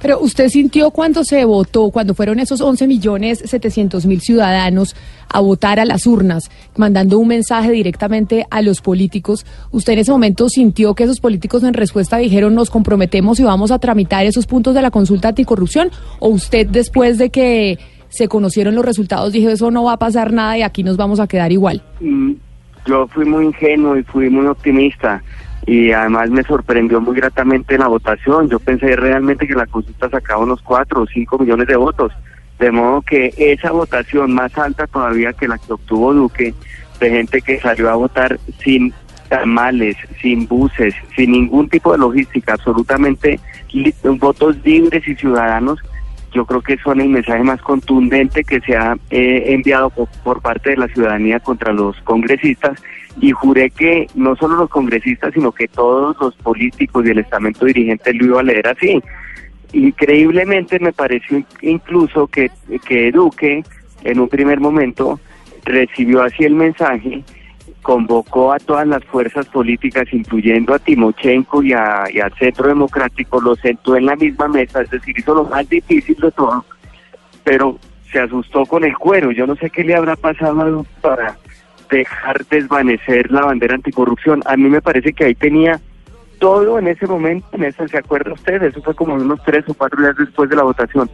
Pero usted sintió cuando se votó, cuando fueron esos 11 millones 700 mil ciudadanos a votar a las urnas, mandando un mensaje directamente a los políticos, ¿usted en ese momento sintió que esos políticos en respuesta dijeron nos comprometemos y vamos a tramitar esos puntos de la consulta anticorrupción? ¿O usted después de que se conocieron los resultados dijo eso no va a pasar nada y aquí nos vamos a quedar igual? Mm, Yo fui muy ingenuo y fui muy optimista y además me sorprendió muy gratamente la votación. Yo pensé realmente que la consulta sacaba unos 4 o 5 millones de votos. De modo que esa votación más alta todavía que la que obtuvo Duque, de gente que salió a votar sin tamales, sin buses, sin ningún tipo de logística, absolutamente votos libres y ciudadanos, yo creo que son el mensaje más contundente que se ha eh, enviado por, por parte de la ciudadanía contra los congresistas y juré que no solo los congresistas, sino que todos los políticos y el estamento dirigente lo iba a leer así. Increíblemente me pareció in- incluso que, que Duque en un primer momento recibió así el mensaje, convocó a todas las fuerzas políticas, incluyendo a Timochenko y, a, al Centro Democrático, los sentó en la misma mesa, es decir, hizo lo más difícil de todo, pero se asustó con el cuero. Yo no sé qué le habrá pasado para dejar desvanecer la bandera anticorrupción. A mí me parece que ahí tenía todo en ese momento, en ese, ¿se acuerda usted? Eso fue como unos tres o cuatro días después de la votación,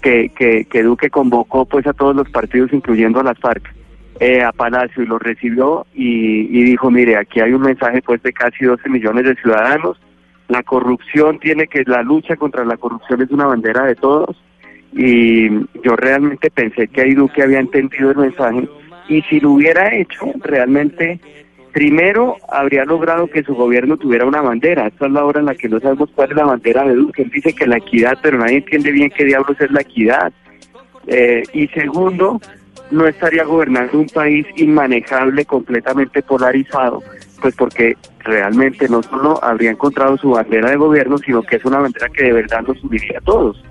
que, que, que Duque convocó pues a todos los partidos, incluyendo a las FARC, eh, a Palacio y lo recibió y, dijo, mire, aquí hay un mensaje pues de casi 12 millones de ciudadanos, la corrupción tiene que, la lucha contra la corrupción es una bandera de todos y yo realmente pensé que ahí Duque había entendido el mensaje y si lo hubiera hecho, realmente, primero habría logrado que su gobierno tuviera una bandera. Esta es la hora en la que no sabemos cuál es la bandera de Duque. Él dice que la equidad, pero nadie entiende bien qué diablos es la equidad. Eh, y segundo, no estaría gobernando un país inmanejable, completamente polarizado, pues porque realmente no solo habría encontrado su bandera de gobierno, sino que es una bandera que de verdad nos uniría a todos.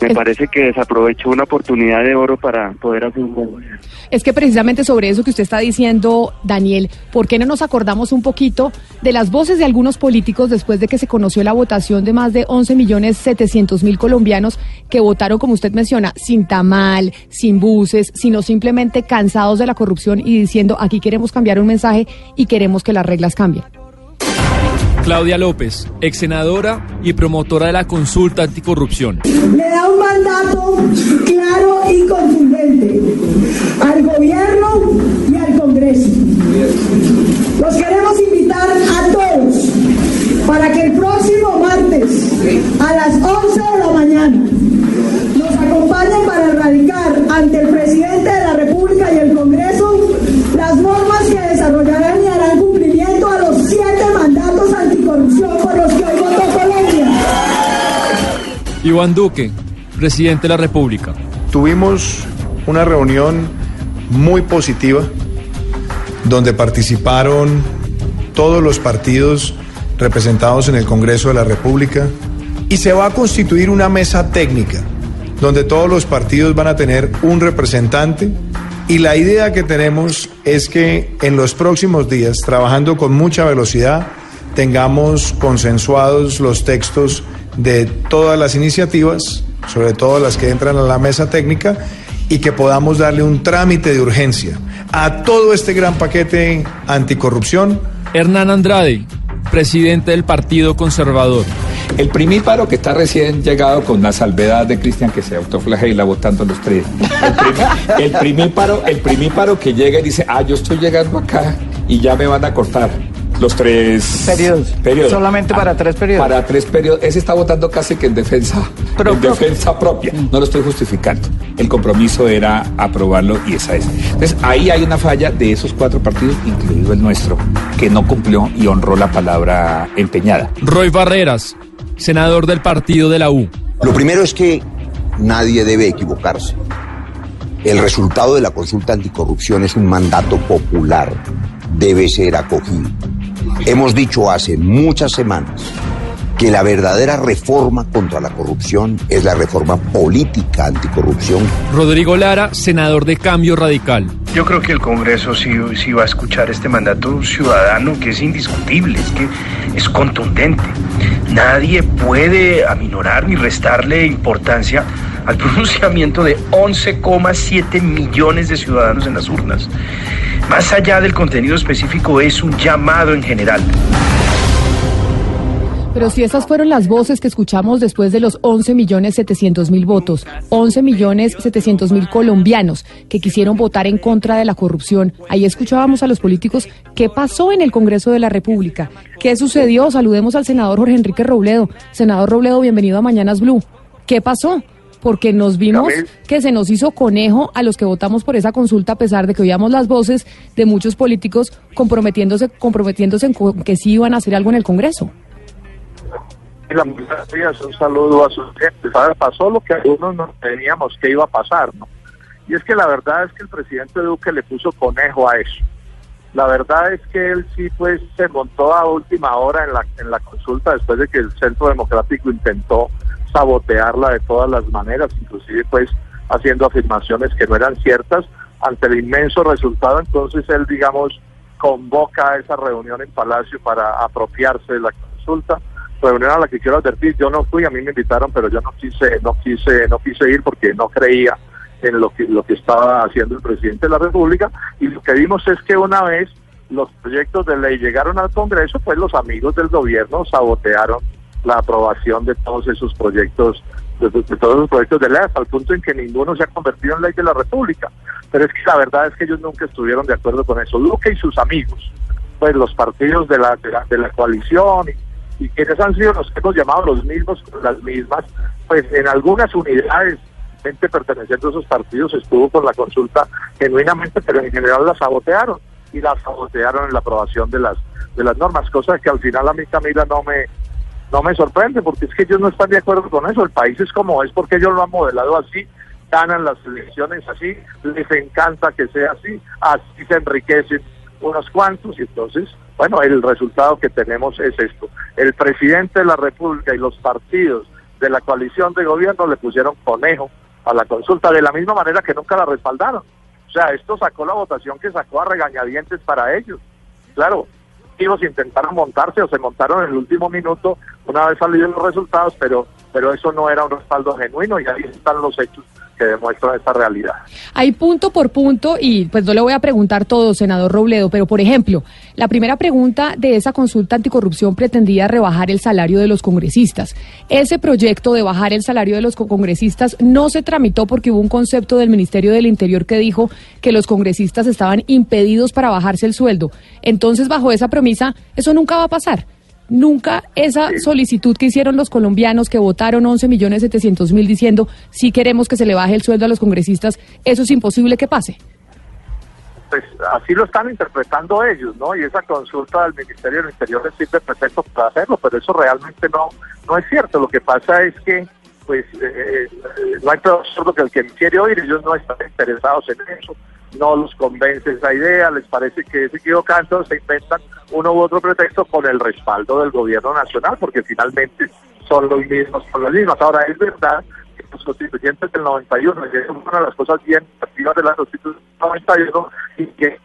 Me parece que desaprovechó una oportunidad de oro para poder hacer un buen gobierno. Es que precisamente sobre eso que usted está diciendo, Daniel, ¿por qué no nos acordamos un poquito de las voces de algunos políticos después de que se conoció la votación de más de 11 millones 700 mil colombianos que votaron, como usted menciona, sin tamal, sin buses, sino simplemente cansados de la corrupción y diciendo aquí queremos cambiar un mensaje y queremos que las reglas cambien? Claudia López, ex senadora y promotora de la consulta anticorrupción. Le da un mandato claro y contundente al gobierno y al Congreso. Los queremos invitar a todos para que el próximo martes a las 11 de la mañana nos acompañen para erradicar ante el presidente Iván Duque, presidente de la República. Tuvimos una reunión muy positiva donde participaron todos los partidos representados en el Congreso de la República y se va a constituir una mesa técnica donde todos los partidos van a tener un representante y la idea que tenemos es que en los próximos días, trabajando con mucha velocidad, tengamos consensuados los textos de todas las iniciativas, sobre todo las que entran a la mesa técnica, y que podamos darle un trámite de urgencia a todo este gran paquete anticorrupción. Hernán Andrade, presidente del Partido Conservador. El primíparo que está recién llegado con la salvedad de Cristian que se autoflagela votando los tres. El, primi- el primíparo, el primíparo que llega y dice, ah, yo estoy llegando acá y ya me van a cortar. Los tres Periodos. periodos. Solamente para tres periodos. Para tres periodos. Ese está votando casi que en defensa, en defensa propia. No lo estoy justificando. El compromiso era aprobarlo y esa es. Entonces ahí hay una falla de esos cuatro partidos, incluido el nuestro, que no cumplió y honró la palabra empeñada. Roy Barreras, senador del partido de la U. Lo primero es que nadie debe equivocarse. El resultado de la consulta anticorrupción es un mandato popular. Debe ser acogido. Hemos dicho hace muchas semanas que la verdadera reforma contra la corrupción es la reforma política anticorrupción. Rodrigo Lara, senador de Cambio Radical. Yo creo que el Congreso sí, sí va a escuchar este mandato ciudadano que es indiscutible, es que es contundente. Nadie puede aminorar ni restarle importancia al pronunciamiento de 11,7 millones de ciudadanos en las urnas. Más allá del contenido específico, es un llamado en general. Pero si esas fueron las voces que escuchamos después de los 11 millones 700 mil votos, 11 millones 700 mil colombianos que quisieron votar en contra de la corrupción, ahí escuchábamos a los políticos qué pasó en el Congreso de la República, qué sucedió. Saludemos al senador Jorge Enrique Robledo. Senador Robledo, bienvenido a Mañanas Blue. ¿Qué pasó? Porque nos vimos que se nos hizo conejo a los que votamos por esa consulta, a pesar de que oíamos las voces de muchos políticos comprometiéndose, comprometiéndose en que sí iban a hacer algo en el Congreso. Y la buenos días, un saludo a sus clientes. A ver, pasó lo que algunos no teníamos que iba a pasar, ¿no? Y es que la verdad es que el presidente Duque le puso conejo a eso. La verdad es que él sí, pues, se montó a última hora en la, en la consulta después de que el Centro Democrático intentó sabotearla de todas las maneras, inclusive, pues, haciendo afirmaciones que no eran ciertas. Ante el inmenso resultado, entonces él, digamos, convoca a esa reunión en Palacio para apropiarse de la consulta reunión a la que quiero advertir, yo no fui, a mí me invitaron, pero yo no quise, no quise, no quise ir porque no creía en lo que lo que estaba haciendo el presidente de la República y lo que vimos es que una vez los proyectos de ley llegaron al Congreso, pues los amigos del gobierno sabotearon la aprobación de todos esos proyectos de, de todos los proyectos de ley hasta el punto en que ninguno se ha convertido en ley de la República. Pero es que la verdad es que ellos nunca estuvieron de acuerdo con eso. Luque y sus amigos, pues los partidos de la, de la, de la coalición y y quienes han sido los que hemos llamado los mismos, las mismas, pues en algunas unidades, gente perteneciente a esos partidos estuvo con la consulta genuinamente, pero en general la sabotearon y la sabotearon en la aprobación de las de las normas, cosa que al final a mí Camila no me no me sorprende porque es que ellos no están de acuerdo con eso, el país es como es porque ellos lo han modelado así, ganan las elecciones así, les encanta que sea así, así se enriquecen unos cuantos y entonces Bueno, el resultado que tenemos es esto. El presidente de la República y los partidos de la coalición de gobierno le pusieron conejo a la consulta de la misma manera que nunca la respaldaron. O sea, esto sacó la votación que sacó a regañadientes para ellos. Claro, ellos intentaron montarse o se montaron en el último minuto una vez salidos los resultados, pero pero eso no era un respaldo genuino y ahí están los hechos que demuestran esta realidad. Hay punto por punto y pues no le voy a preguntar todo, senador Robledo, pero por ejemplo, la primera pregunta de esa consulta anticorrupción pretendía rebajar el salario de los congresistas. Ese proyecto de bajar el salario de los congresistas no se tramitó porque hubo un concepto del Ministerio del Interior que dijo que los congresistas estaban impedidos para bajarse el sueldo. Entonces, bajo esa premisa, eso nunca va a pasar nunca esa solicitud que hicieron los colombianos que votaron 11 millones 700 mil diciendo si queremos que se le baje el sueldo a los congresistas, eso es imposible que pase. Pues así lo están interpretando ellos, ¿no? Y esa consulta del Ministerio del Interior les sirve pretexto para hacerlo, pero eso realmente no no es cierto. Lo que pasa es que pues eh, eh no hay todo que el que quiere oír, ellos no están interesados en eso no los convence esa idea, les parece que es equivocado, se inventan uno u otro pretexto con el respaldo del gobierno nacional, porque finalmente son los mismos, son los mismos. Ahora, es verdad que los constituyentes del 91, y eso es una de las cosas bien activas de la constitución del 91, y que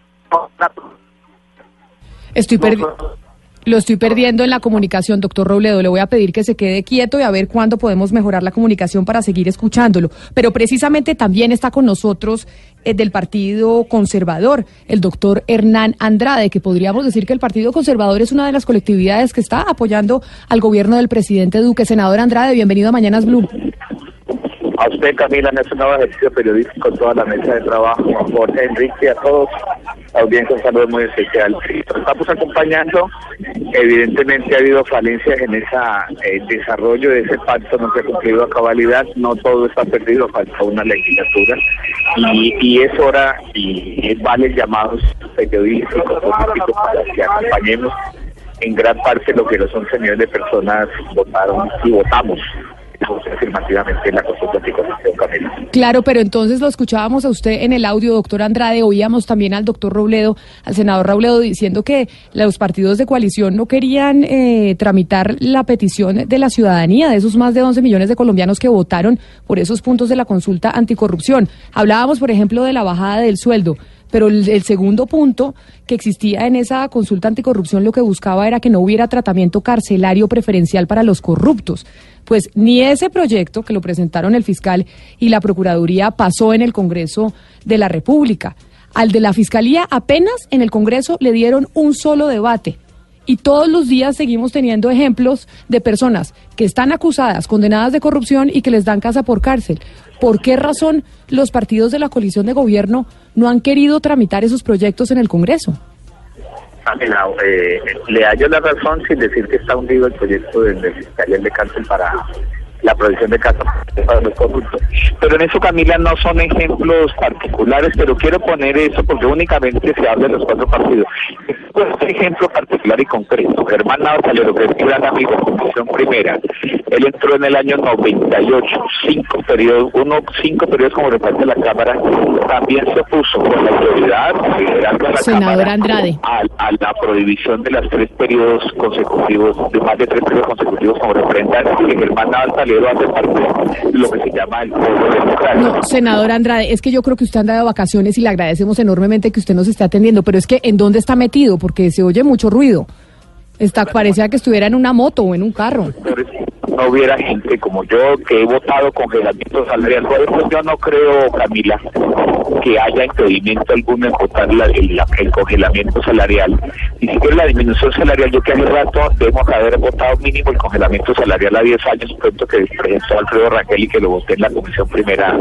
Estoy perdiendo. Lo estoy perdiendo en la comunicación, doctor Robledo. Le voy a pedir que se quede quieto y a ver cuándo podemos mejorar la comunicación para seguir escuchándolo. Pero precisamente también está con nosotros eh, del Partido Conservador, el doctor Hernán Andrade, que podríamos decir que el Partido Conservador es una de las colectividades que está apoyando al gobierno del presidente Duque. Senador Andrade, bienvenido a Mañanas Blue. A usted, Camila, en nuevo ejercicio periodístico, toda la mesa de trabajo, a Jorge, Enrique, a todos, audiencia, un saludo muy especial. Estamos acompañando, evidentemente ha habido falencias en ese eh, desarrollo de ese pacto, no se ha cumplido a cabalidad, no todo está perdido, falta una legislatura. Y, es hora y vale llamados periodísticos para que acompañemos en gran parte lo que los 11 millones de personas votaron y votamos Claro, pero entonces lo escuchábamos a usted en el audio, doctor Andrade, oíamos también al doctor Robledo, al senador Robledo, diciendo que los partidos de coalición no querían eh, tramitar la petición de la ciudadanía, de esos más de 11 millones de colombianos que votaron por esos puntos de la consulta anticorrupción. Hablábamos, por ejemplo, de la bajada del sueldo. Pero el, segundo punto que existía en esa consulta anticorrupción lo que buscaba era que no hubiera tratamiento carcelario preferencial para los corruptos. Pues ni ese proyecto que lo presentaron el fiscal y la Procuraduría pasó en el Congreso de la República. Al de la Fiscalía apenas en el Congreso le dieron un solo debate. Y todos los días seguimos teniendo ejemplos de personas que están acusadas, condenadas de corrupción y que les dan casa por cárcel. ¿Por qué razón los partidos de la coalición de gobierno no han querido tramitar esos proyectos en el Congreso? eh, le hallo la razón sin decir que está hundido el proyecto del de Fiscalía de Cárcel para la provisión de casa para los corruptos. Pero en eso, Camila, no son ejemplos particulares, pero quiero poner eso porque únicamente se habla de los cuatro partidos. Un ejemplo particular y concreto. Germán Navarro, que es gran amigo, Comisión Primera, él entró en el año 98, cinco periodos, uno, cinco periodos como reparto de la Cámara, también se opuso con la autoridad, liderando la Senador Andrade. A, la prohibición de los tres periodos consecutivos, de más de tres periodos consecutivos como representante, que Germán Navarro hace parte de lo que se llama el No, senador Andrade, es que yo creo que usted anda de vacaciones y le agradecemos enormemente que usted nos esté atendiendo, pero es que ¿en dónde está metido? Porque se oye mucho ruido. Está, parecía que estuviera en una moto o en un carro no hubiera gente como yo que he votado congelamiento salarial. Por yo no creo, Camila, que haya impedimento alguno en votar el, congelamiento salarial. Ni siquiera la disminución salarial. Yo que hace rato debemos haber votado mínimo el congelamiento salarial a 10 años, pronto que presentó Alfredo Raquel y que lo voté en la comisión primera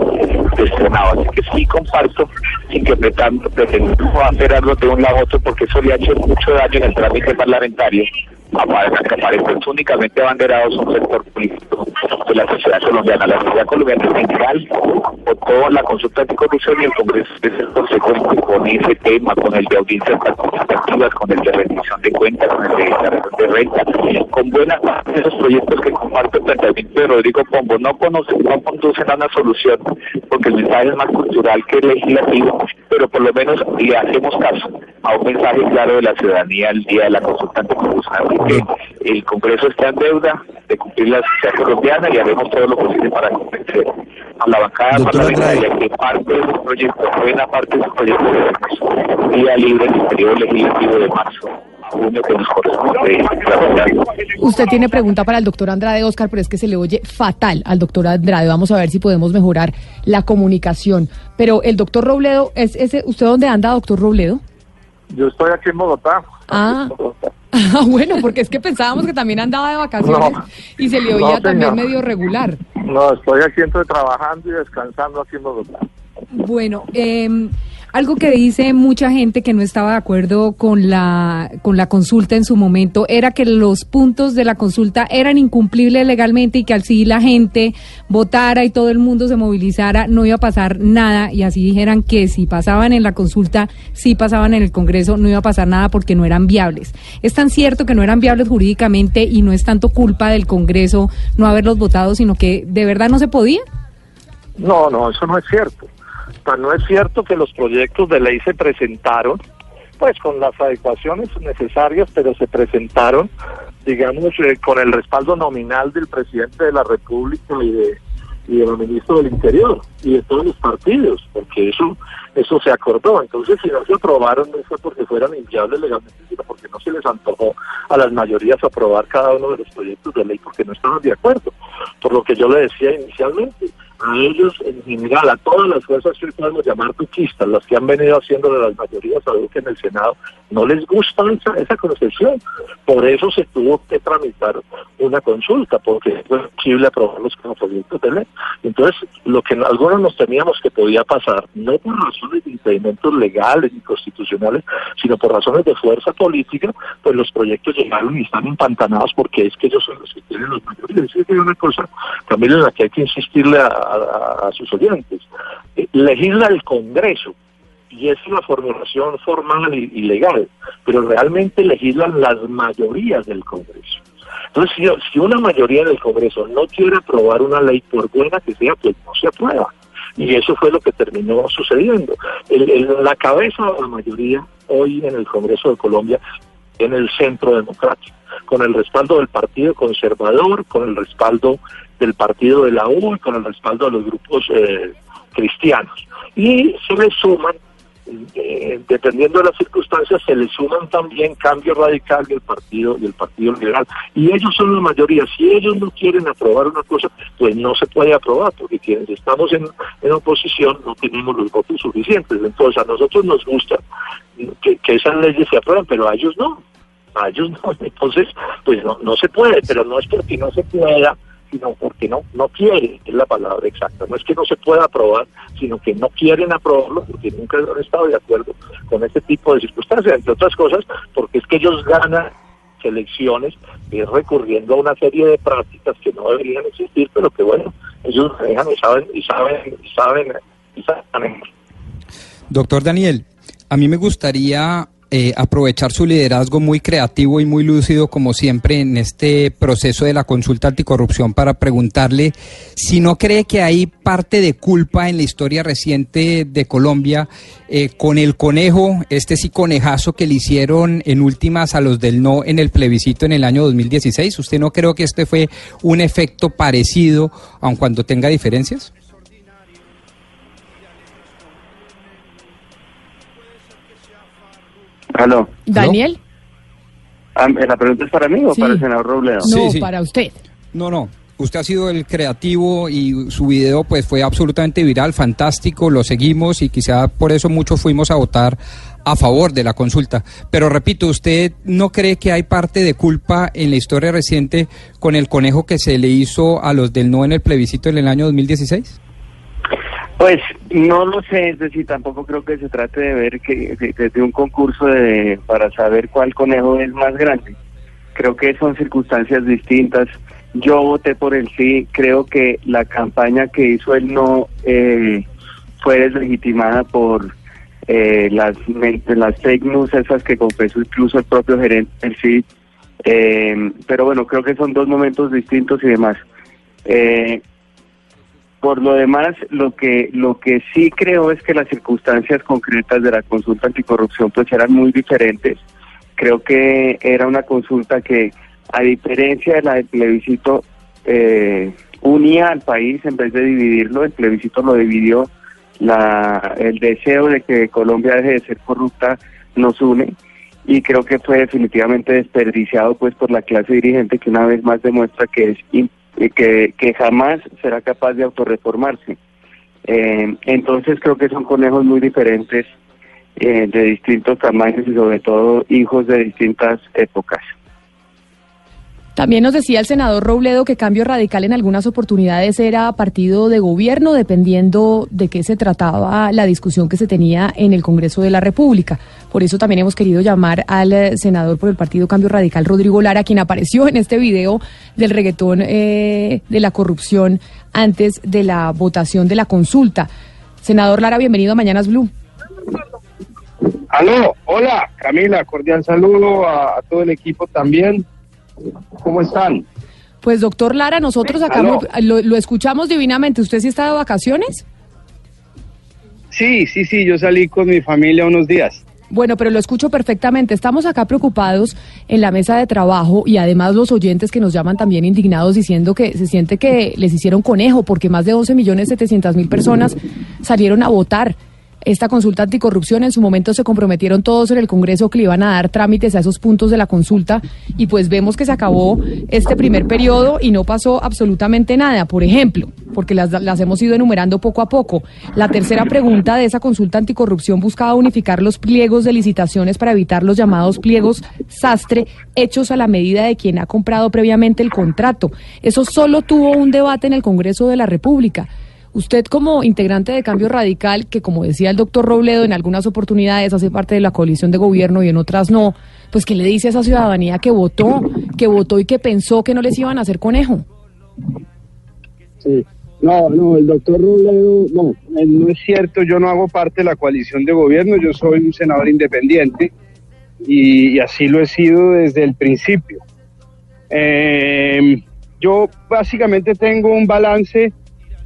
de Senado. Así que sí comparto, sin que pretendamos hacer algo de un lado a otro, porque eso le ha hecho mucho daño en el trámite parlamentario que aparecen únicamente abanderados un sector político de la sociedad colombiana. La sociedad colombiana en general votó la consulta anticorrupción y el Congreso es el consecuente con ese tema, con el de audiencias participativas, con el de rendición de cuentas, con el de declaración de renta, con buena parte de esos proyectos que comparte el planteamiento de Rodrigo Pombo. No, conocen, no conducen a una solución porque el mensaje es más cultural que legislativo, pero por lo menos le hacemos caso a un mensaje claro de la ciudadanía el día de la consulta anticonstitucional, que el Congreso está en deuda de cumplir la sociedad colombiana y haremos todo lo posible para convencer a la bancada parlamentaria que parte de su proyecto, buena parte de su proyecto de día libre en el periodo legislativo de marzo. a junio que nos corresponde tramitar. Usted tiene pregunta para el doctor Andrade Oscar, pero es que se le oye fatal al doctor Andrade. Vamos a ver si podemos mejorar la comunicación. Pero el doctor Robledo, ¿es ese, ¿usted dónde anda, doctor Robledo? Yo estoy aquí en Bogotá. Ah. Ah, bueno, porque es que pensábamos que también andaba de vacaciones No. y se le No, oía también medio regular. No, estoy aquí entre trabajando y descansando aquí en Bogotá. Bueno, eh, algo que dice mucha gente que no estaba de acuerdo con la, con la consulta en su momento era que los puntos de la consulta eran incumplibles legalmente y que al sí la gente votara y todo el mundo se movilizara, no iba a pasar nada y así dijeran que si pasaban en la consulta, si pasaban en el Congreso, no iba a pasar nada porque no eran viables. Es tan cierto que no eran viables jurídicamente y no es tanto culpa del Congreso no haberlos votado, sino que de verdad no se podía. No, no, eso no es cierto. No es cierto que los proyectos de ley se presentaron, pues con las adecuaciones necesarias, pero se presentaron, digamos, eh, con el respaldo nominal del presidente de la República y de y del ministro del Interior y de todos los partidos, porque eso eso se acordó. Entonces, si no se aprobaron, no fue porque fueran inviables legalmente, sino porque no se les antojó a las mayorías aprobar cada uno de los proyectos de ley porque no estaban de acuerdo. Por lo que yo le decía inicialmente, a ellos en general, a todas las fuerzas que podemos llamar tuquistas, las que han venido haciendo de las mayorías a Duque en el Senado, no les gusta esa, esa concesión. Por eso se tuvo que tramitar una consulta, porque fue posible aprobarlos como proyectos de ley. Entonces, lo que algunos nos temíamos que podía pasar, no por razones de impedimentos legales y constitucionales, sino por razones de fuerza política, pues los proyectos llegaron y están empantanados porque es que ellos son los que tienen los mayorías. Es una cosa también en la que hay que insistirle a, a- sus oyentes. Eh, legisla el Congreso, y es una formulación formal y, legal, pero realmente legislan las mayorías del Congreso. Entonces, si, una mayoría del Congreso no quiere aprobar una ley, por buena que sea, pues no se aprueba. Y eso fue lo que terminó sucediendo. La cabeza de la mayoría hoy en el Congreso de Colombia en el centro democrático, con el respaldo del Partido Conservador, con el respaldo del Partido de la U y con el respaldo de los grupos eh, cristianos. Y se le suman, eh, dependiendo de las circunstancias, se le suman también Cambio Radical y el Partido y el Partido Liberal. Y ellos son la mayoría. Si ellos no quieren aprobar una cosa, pues no se puede aprobar, porque quienes estamos en, en oposición no tenemos los votos suficientes. Entonces a nosotros nos gusta que, que esas leyes se aprueben, pero a ellos no. A ellos no. Entonces, pues no, no se puede, pero no es porque no se pueda, sino porque no no quieren, es la palabra exacta. No es que no se pueda aprobar, sino que no quieren aprobarlo porque nunca han estado de acuerdo con este tipo de circunstancias, entre otras cosas, porque es que ellos ganan elecciones recurriendo a una serie de prácticas que no deberían existir, pero que bueno, ellos manejan y saben y saben y saben y saben. Doctor Daniel, a mí me gustaría eh, aprovechar su liderazgo muy creativo y muy lúcido, como siempre, en este proceso de la consulta anticorrupción para preguntarle si no cree que hay parte de culpa en la historia reciente de Colombia eh, con el conejo, este sí conejazo que le hicieron en últimas a los del no en el plebiscito en el año 2016. ¿Usted no creo que este fue un efecto parecido, aun cuando tenga diferencias? Aló. Daniel, Ah, ¿La pregunta es para mí o Sí. para el senador Robledo? no, para usted. No, no. Usted ha sido el creativo y su video pues fue absolutamente viral, fantástico, lo seguimos y quizá por eso muchos fuimos a votar a favor de la consulta. Pero repito, ¿usted no cree que hay parte de culpa en la historia reciente con el conejo que se le hizo a los del no en el plebiscito en el año 2016? Pues no lo sé, es decir, tampoco creo que se trate de ver que desde un concurso de, para saber cuál conejo es más grande. Creo que son circunstancias distintas. Yo voté por el sí, creo que la campaña que hizo el no eh, fue deslegitimada por eh, las, las fake news, esas que confesó incluso el propio gerente del sí. Eh, pero bueno, creo que son dos momentos distintos y demás. Eh, Por lo demás, lo que lo que sí creo es que las circunstancias concretas de la consulta anticorrupción pues eran muy diferentes. Creo que era una consulta que, a diferencia de la del plebiscito, eh, unía al país en vez de dividirlo. El plebiscito lo dividió. La, el deseo de que Colombia deje de ser corrupta nos une y creo que fue definitivamente desperdiciado pues por la clase dirigente que una vez más demuestra que es eh, que, que jamás será capaz de autorreformarse. Eh, entonces creo que son conejos muy diferentes eh, de distintos tamaños y sobre todo hijos de distintas épocas. También nos decía el senador Robledo que Cambio Radical en algunas oportunidades era partido de gobierno, dependiendo de qué se trataba la discusión que se tenía en el Congreso de la República. Por eso también hemos querido llamar al eh, senador por el partido Cambio Radical, Rodrigo Lara, quien apareció en este video del reggaetón eh, de la corrupción antes de la votación de la consulta. Senador Lara, bienvenido a Mañanas Blue. Aló, hola Camila, cordial saludo a, a todo el equipo también. ¿Cómo están? Pues doctor Lara, nosotros acá Aló. muy- lo, lo escuchamos divinamente. ¿Usted sí está de vacaciones? Sí, sí, sí, yo salí con mi familia unos días. Bueno, pero lo escucho perfectamente. Estamos acá preocupados en la mesa de trabajo y además los oyentes que nos llaman también indignados diciendo que se siente que les hicieron conejo porque más de 11 millones 700 mil personas salieron a votar esta consulta anticorrupción. En su momento se comprometieron todos en el Congreso que le iban a dar trámites a esos puntos de la consulta y pues vemos que se acabó este primer periodo y no pasó absolutamente nada. Por ejemplo, porque las, las hemos ido enumerando poco a poco. La tercera pregunta de esa consulta anticorrupción buscaba unificar los pliegos de licitaciones para evitar los llamados pliegos sastre hechos a la medida de quien ha comprado previamente el contrato. Eso solo tuvo un debate en el Congreso de la República. Usted como integrante de Cambio Radical, que como decía el doctor Robledo, en algunas oportunidades hace parte de la coalición de gobierno y en otras no, pues ¿qué le dice a esa ciudadanía que votó, que votó y que pensó que no les iban a hacer conejo? Sí. No, no, el doctor Robledo, no, eh, no es cierto, yo no hago parte de la coalición de gobierno, yo soy un senador independiente y, y así lo he sido desde el principio. Eh, yo básicamente tengo un balance,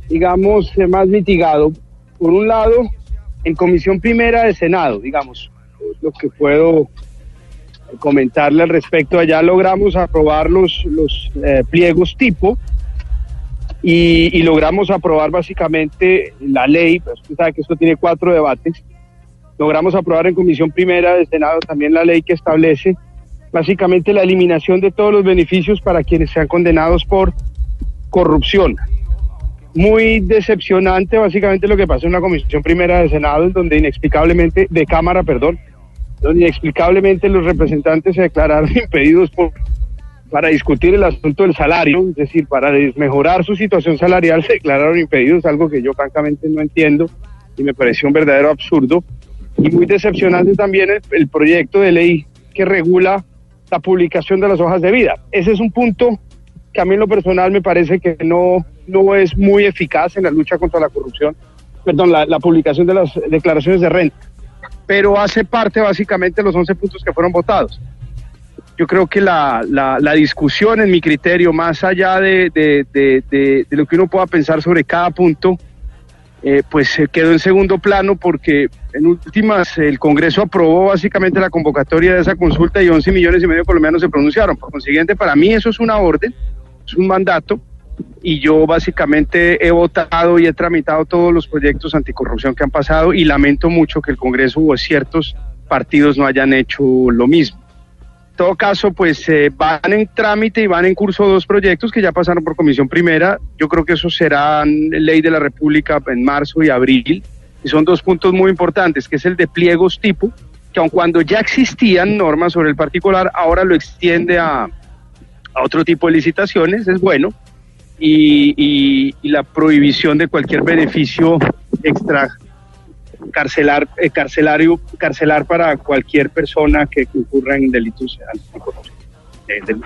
digamos, eh, más mitigado. Por un lado, en comisión primera de Senado, digamos, lo que puedo comentarle al respecto, allá logramos aprobar los, los eh, pliegos tipo y, y logramos aprobar básicamente la ley, pues usted sabe que esto tiene cuatro debates, logramos aprobar en comisión primera del Senado también la ley que establece básicamente la eliminación de todos los beneficios para quienes sean condenados por corrupción. Muy decepcionante básicamente lo que pasó en la comisión primera del Senado, en donde inexplicablemente, de Cámara, perdón, donde inexplicablemente los representantes se declararon impedidos por, para discutir el asunto del salario, es decir, para mejorar su situación salarial se declararon impedidos, algo que yo francamente no entiendo y me pareció un verdadero absurdo. Y muy decepcionante también el, el proyecto de ley que regula la publicación de las hojas de vida. Ese es un punto que a mí en lo personal me parece que no, no es muy eficaz en la lucha contra la corrupción, perdón, la, publicación de las declaraciones de renta, pero hace parte básicamente de los 11 puntos que fueron votados. Yo creo que la, la, discusión, en mi criterio, más allá de, de, de, lo que uno pueda pensar sobre cada punto, eh, pues se quedó en segundo plano porque en últimas el Congreso aprobó básicamente la convocatoria de esa consulta y 11 millones y medio de colombianos se pronunciaron. Por consiguiente, para mí eso es una orden, es un mandato y yo básicamente he votado y he tramitado todos los proyectos anticorrupción que han pasado y lamento mucho que el Congreso o ciertos partidos no hayan hecho lo mismo. En todo caso, pues eh, van en trámite y van en curso dos proyectos que ya pasaron por comisión primera. Yo creo que eso serán ley de la República en marzo y abril. Y son dos puntos muy importantes, que es el de pliegos tipo, que aun cuando ya existían normas sobre el particular, ahora lo extiende a, a otro tipo de licitaciones, es bueno. Y, y, y la prohibición de cualquier beneficio extra carcelar, eh, carcelario, carcelar para cualquier persona que incurra en delitos anticorrupción, eh, del-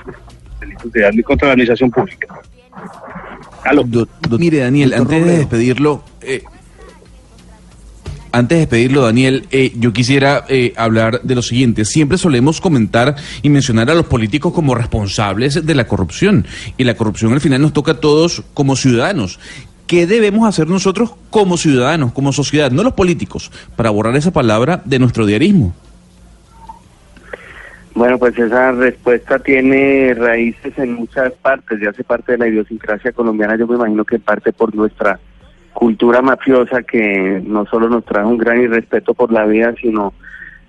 delitos de contra la administración pública. Aló. Mire, Daniel, antes de despedirlo, eh, antes de despedirlo, Daniel, eh, yo quisiera eh, hablar de lo siguiente. Siempre solemos comentar y mencionar a los políticos como responsables de la corrupción. Y la corrupción al final nos toca a todos como ciudadanos. ¿qué debemos hacer nosotros como ciudadanos, como sociedad, no los políticos, para borrar esa palabra de nuestro diarismo? Bueno, pues esa respuesta tiene raíces en muchas partes, ya hace parte de la idiosincrasia colombiana, yo me imagino que parte por nuestra cultura mafiosa que no solo nos trajo un gran irrespeto por la vida, sino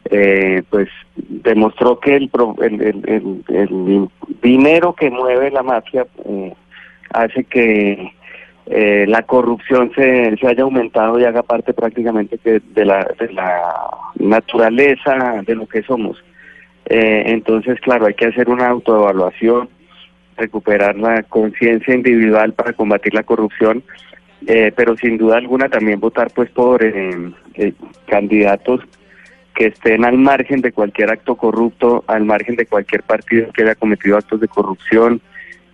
eh, pues demostró que el, el, el, dinero que mueve la mafia eh, hace que eh, la corrupción se, se haya aumentado y haga parte prácticamente que de, la, de la naturaleza de lo que somos. Eh, entonces, claro, hay que hacer una autoevaluación, recuperar la conciencia individual para combatir la corrupción, eh, pero sin duda alguna también votar pues por eh, candidatos que estén al margen de cualquier acto corrupto, al margen de cualquier partido que haya cometido actos de corrupción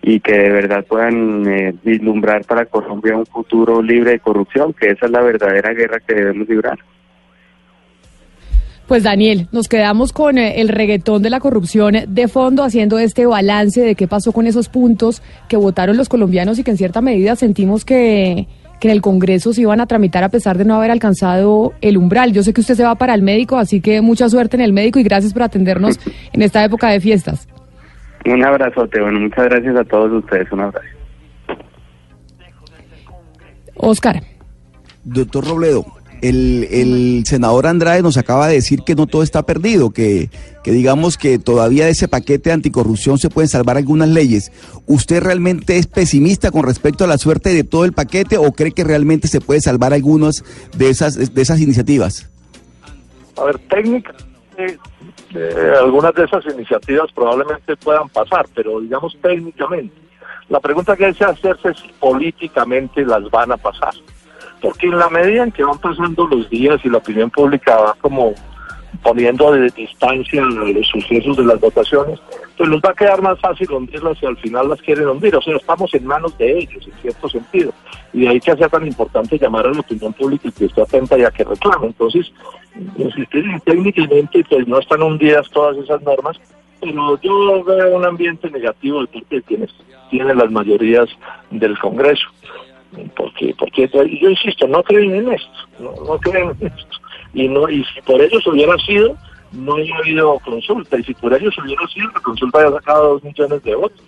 y que de verdad puedan vislumbrar para Colombia un futuro libre de corrupción, que esa es la verdadera guerra que debemos librar. Pues Daniel, nos quedamos con eh, el reggaetón de la corrupción de fondo, haciendo este balance de qué pasó con esos puntos que votaron los colombianos y que en cierta medida sentimos que, que en el Congreso se iban a tramitar a pesar de no haber alcanzado el umbral. Yo sé que usted se va para el médico, así que mucha suerte en el médico y gracias por atendernos en esta época de fiestas. Un abrazote, bueno, muchas gracias a todos ustedes, un abrazo. Oscar. Doctor Robledo, el, el, senador Andrade nos acaba de decir que no todo está perdido, que, digamos que todavía de ese paquete de anticorrupción se pueden salvar algunas leyes. ¿Usted realmente es pesimista con respecto a la suerte de todo el paquete o cree que realmente se puede salvar algunas de esas, de esas iniciativas? A ver, técnicamente eh, algunas de esas iniciativas probablemente puedan pasar, pero digamos técnicamente. La pregunta que hay que hacerse es si políticamente las van a pasar porque en la medida en que van pasando los días y la opinión pública va como poniendo de distancia los sucesos de las votaciones, pues nos va a quedar más fácil hundirlas si al final las quieren hundir. O sea, estamos en manos de ellos, en cierto sentido. Y de ahí que sea tan importante llamar a la opinión pública y que esté atenta y a que reclame. Entonces, insistir técnicamente, pues no están hundidas todas esas normas, pero yo veo un ambiente negativo de parte de quienes tienen las mayorías del Congreso porque porque yo insisto no creen en esto no, creen en esto. Y no y si por ellos hubiera sido no hubiera habido consulta. Y si por ellos hubiera sido la consulta había sacado dos millones de votos.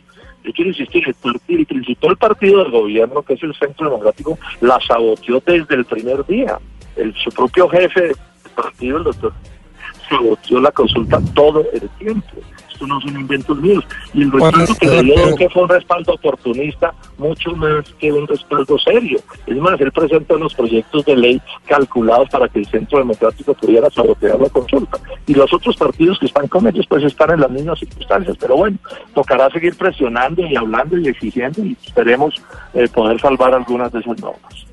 Yo quiero insistir el partido el principal partido del gobierno que es el Centro Democrático la saboteó desde el primer día. El, su propio jefe del partido el doctor saboteó la consulta todo el tiempo no son inventos míos. Y el respaldo que le dio que fue un respaldo oportunista, mucho más que un respaldo serio. Es más, él presenta unos proyectos de ley calculados para que el Centro Democrático pudiera sabotear la consulta. Y los otros partidos que están con ellos, pues están en las mismas circunstancias. Pero bueno, tocará seguir presionando y hablando y exigiendo y esperemos eh, poder salvar algunas de esas normas.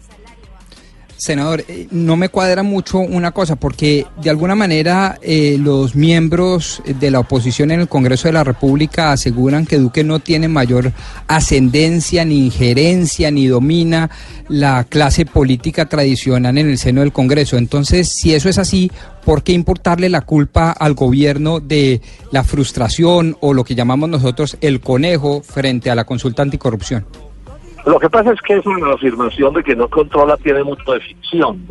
Senador, eh, no me cuadra mucho una cosa, porque de alguna manera eh, los miembros de la oposición en el Congreso de la República aseguran que Duque no tiene mayor ascendencia, ni injerencia, ni domina la clase política tradicional en el seno del Congreso. Entonces, si eso es así, ¿por qué importarle la culpa al gobierno de la frustración o lo que llamamos nosotros el conejo frente a la consulta anticorrupción? Lo que pasa es que esa afirmación de que no controla tiene mucho de ficción.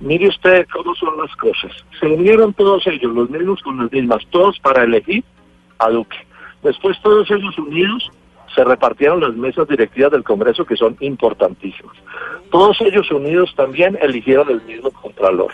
Mire usted cómo son las cosas. Se unieron todos ellos, los mismos con las mismas, todos para elegir a Duque. Después todos ellos unidos se repartieron las mesas directivas del Congreso que son importantísimas. Todos ellos unidos también eligieron el mismo Contralor.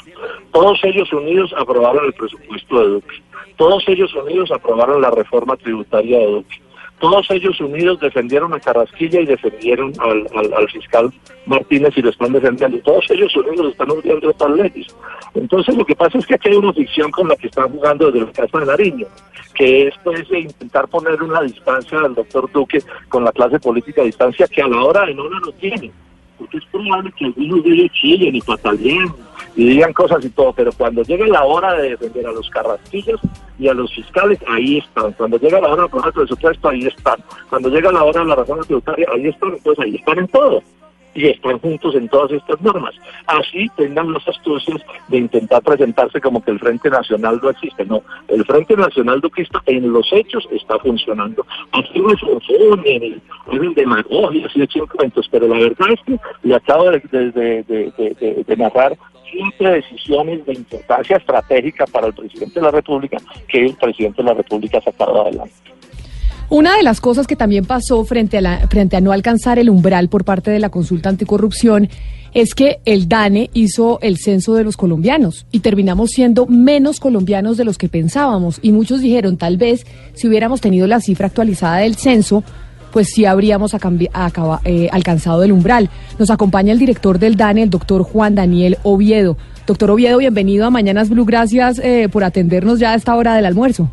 Todos ellos unidos aprobaron el presupuesto de Duque. Todos ellos unidos aprobaron la reforma tributaria de Duque. Todos ellos unidos defendieron a Carrasquilla y defendieron al, fiscal Martínez y lo están defendiendo. Todos ellos unidos están odiando estas leyes. Entonces lo que pasa es que aquí hay una ficción con la que están jugando desde la Casa de Nariño, que es pues intentar poner una distancia al doctor Duque con la clase política a distancia que a la hora de no lo tiene porque es probable que algunos de ellos chillen y patalleen y digan cosas y todo, pero cuando llegue la hora de defender a los carrasquillos y a los fiscales, ahí están. Cuando llega la hora de el presupuesto, ahí están. Cuando llega la hora de la razón tributaria, ahí están. Entonces ahí están en todo. Y están juntos en todas estas normas. Así tengan las astucias de intentar presentarse como que el Frente Nacional no existe. No, el Frente Nacional Duquista en los hechos está funcionando. Aquí no es un demagogia, así de cuentos, pero la verdad es que le acabo de, de, de, narrar siete decisiones de importancia estratégica para el presidente de la República que el presidente de la República ha sacado adelante. Una de las cosas que también pasó frente a, la, frente a no alcanzar el umbral por parte de la consulta anticorrupción es que el DANE hizo el censo de los colombianos y terminamos siendo menos colombianos de los que pensábamos. Y muchos dijeron, tal vez si hubiéramos tenido la cifra actualizada del censo, pues sí habríamos eh, alcanzado el umbral. Nos acompaña el director del DANE, el doctor Juan Daniel Oviedo. Doctor Oviedo, bienvenido a Mañanas Blue. Gracias eh, por atendernos ya a esta hora del almuerzo.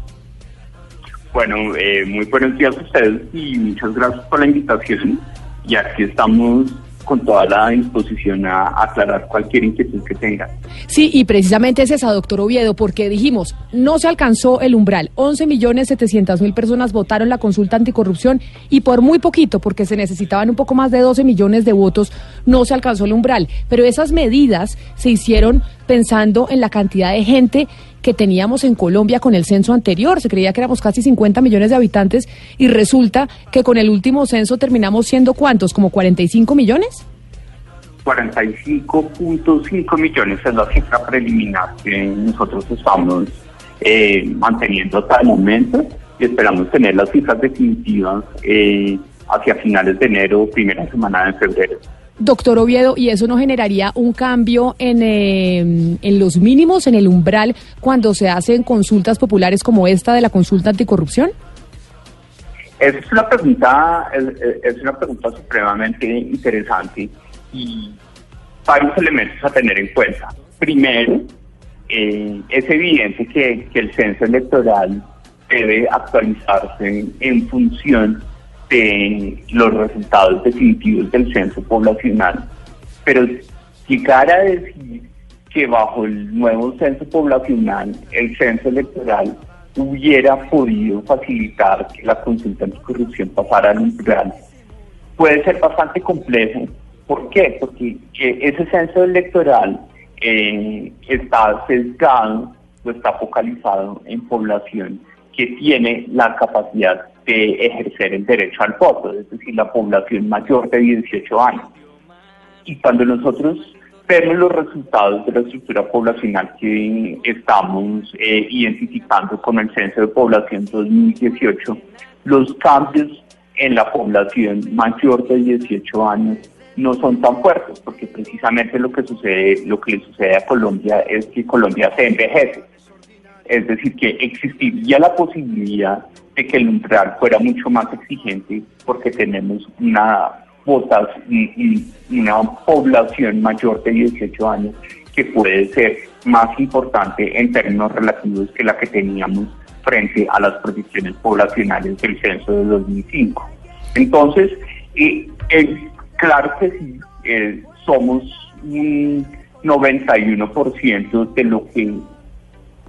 Bueno, eh, muy buenos días a ustedes y muchas gracias por la invitación. Y aquí estamos con toda la disposición a, aclarar cualquier inquietud que tengan. Sí, y precisamente es esa, doctor Oviedo, porque dijimos, no se alcanzó el umbral. 11 millones 700 mil personas votaron la consulta anticorrupción y por muy poquito, porque se necesitaban un poco más de 12 millones de votos, no se alcanzó el umbral. Pero esas medidas se hicieron pensando en la cantidad de gente que teníamos en Colombia con el censo anterior. Se creía que éramos casi 50 millones de habitantes y resulta que con el último censo terminamos siendo cuántos, como 45 millones. 45.5 millones es la cifra preliminar que nosotros estamos eh, manteniendo hasta el momento y esperamos tener las cifras definitivas eh, hacia finales de enero, primera semana de febrero. Doctor Oviedo, ¿y eso no generaría un cambio en, eh, en los mínimos, en el umbral, cuando se hacen consultas populares como esta de la consulta anticorrupción? Es una pregunta, es, una pregunta supremamente interesante y varios elementos a tener en cuenta. Primero, eh, es evidente que, que el censo electoral debe actualizarse en función los resultados definitivos del censo poblacional, pero llegar a decir que bajo el nuevo censo poblacional el censo electoral hubiera podido facilitar que la consulta anticorrupción pasara al umbral puede ser bastante complejo. ¿Por qué? Porque ese censo electoral eh, está sesgado o está focalizado en población que tiene la capacidad de ejercer el derecho al voto, es decir, la población mayor de 18 años. Y cuando nosotros vemos los resultados de la estructura poblacional que estamos eh, identificando con el Censo de Población 2018, los cambios en la población mayor de 18 años no son tan fuertes, porque precisamente lo que sucede, lo que le sucede a Colombia es que Colombia se envejece. Es decir, que existiría la posibilidad de que el umbral fuera mucho más exigente porque tenemos una una población mayor de 18 años que puede ser más importante en términos relativos que la que teníamos frente a las proyecciones poblacionales del censo de 2005. Entonces, eh, claro que sí, eh, somos un 91% de lo que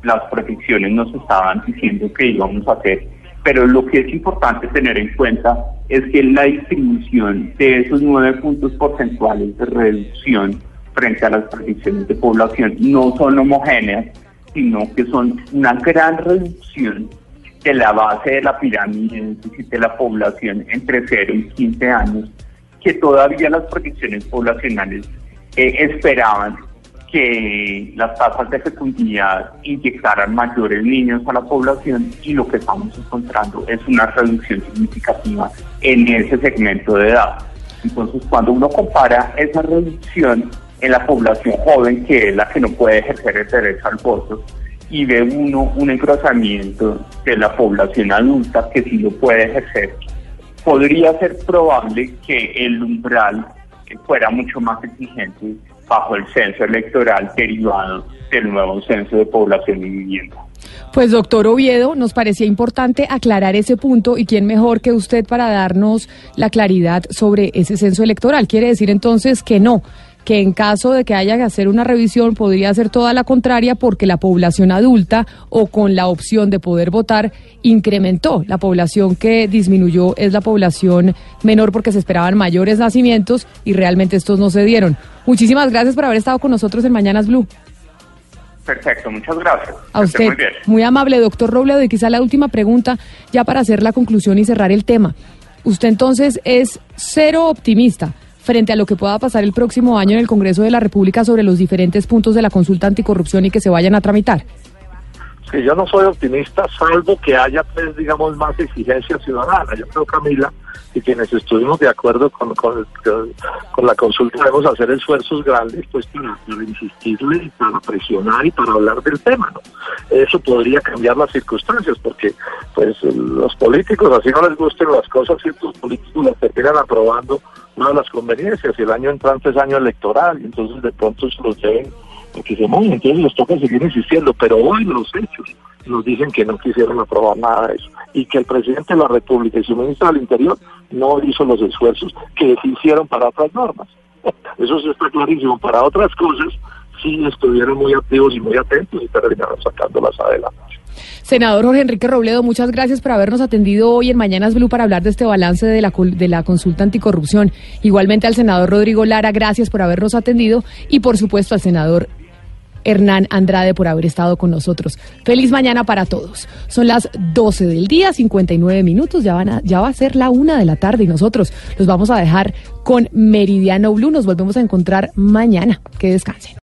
las proyecciones nos estaban diciendo que íbamos a hacer pero lo que es importante tener en cuenta es que la distribución de esos nueve puntos porcentuales de reducción frente a las predicciones de población no son homogéneas, sino que son una gran reducción de la base de la pirámide, de la población entre 0 y 15 años, que todavía las predicciones poblacionales eh, esperaban que las tasas de fecundidad inyectaran mayores niños a la población y lo que estamos encontrando es una reducción significativa en ese segmento de edad. Entonces, cuando uno compara esa reducción en la población joven, que es la que no puede ejercer el derecho al voto, y ve uno un engrosamiento de la población adulta que sí lo puede ejercer, podría ser probable que el umbral fuera mucho más exigente bajo el censo electoral derivado del nuevo censo de población y vivienda. Pues doctor Oviedo, nos parecía importante aclarar ese punto y quién mejor que usted para darnos la claridad sobre ese censo electoral. Quiere decir entonces que no, que en caso de que haya que hacer una revisión podría ser toda la contraria porque la población adulta o con la opción de poder votar incrementó. La población que disminuyó es la población menor porque se esperaban mayores nacimientos y realmente estos no se dieron. Muchísimas gracias por haber estado con nosotros en Mañanas Blue. Perfecto, muchas gracias. A esté usted, Muy bien. muy amable, doctor Robledo. Y quizá la última pregunta, ya para hacer la conclusión y cerrar el tema. Usted entonces es cero optimista frente a lo que pueda pasar el próximo año en el Congreso de la República sobre los diferentes puntos de la consulta anticorrupción y que se vayan a tramitar. que yo no soy optimista, salvo que haya, pues, digamos, más exigencia ciudadana. Yo creo, Camila, y quienes estuvimos de acuerdo con, con, con- la consulta, debemos hacer esfuerzos grandes, pues, para, para insistirle, para presionar y para hablar del tema, ¿no? Eso podría cambiar las circunstancias, porque, pues, los políticos, así no les gusten las cosas, ciertos políticos las terminan aprobando una de las conveniencias, el año entrante es año electoral, y entonces de pronto se los deben porque se mojan, entonces les toca seguir insistiendo, pero hoy los hechos nos dicen que no quisieron aprobar nada de eso y que el presidente de la República y su ministro del Interior no hizo los esfuerzos que se hicieron para otras normas. Eso sí está clarísimo. Para otras cosas sí estuvieron muy activos y muy atentos y terminaron sacándolas adelante. Senador Jorge Enrique Robledo, muchas gracias por habernos atendido hoy en Mañanas Blue para hablar de este balance de la, de la consulta anticorrupción. Igualmente al senador Rodrigo Lara, gracias por habernos atendido y por supuesto al senador Hernán Andrade por haber estado con nosotros. Feliz mañana para todos. Son las 12 del día, 59 minutos, ya, van a- ya va a ser la una de la tarde y nosotros los vamos a dejar con Meridiano Blue. Nos volvemos a encontrar mañana. Que descansen.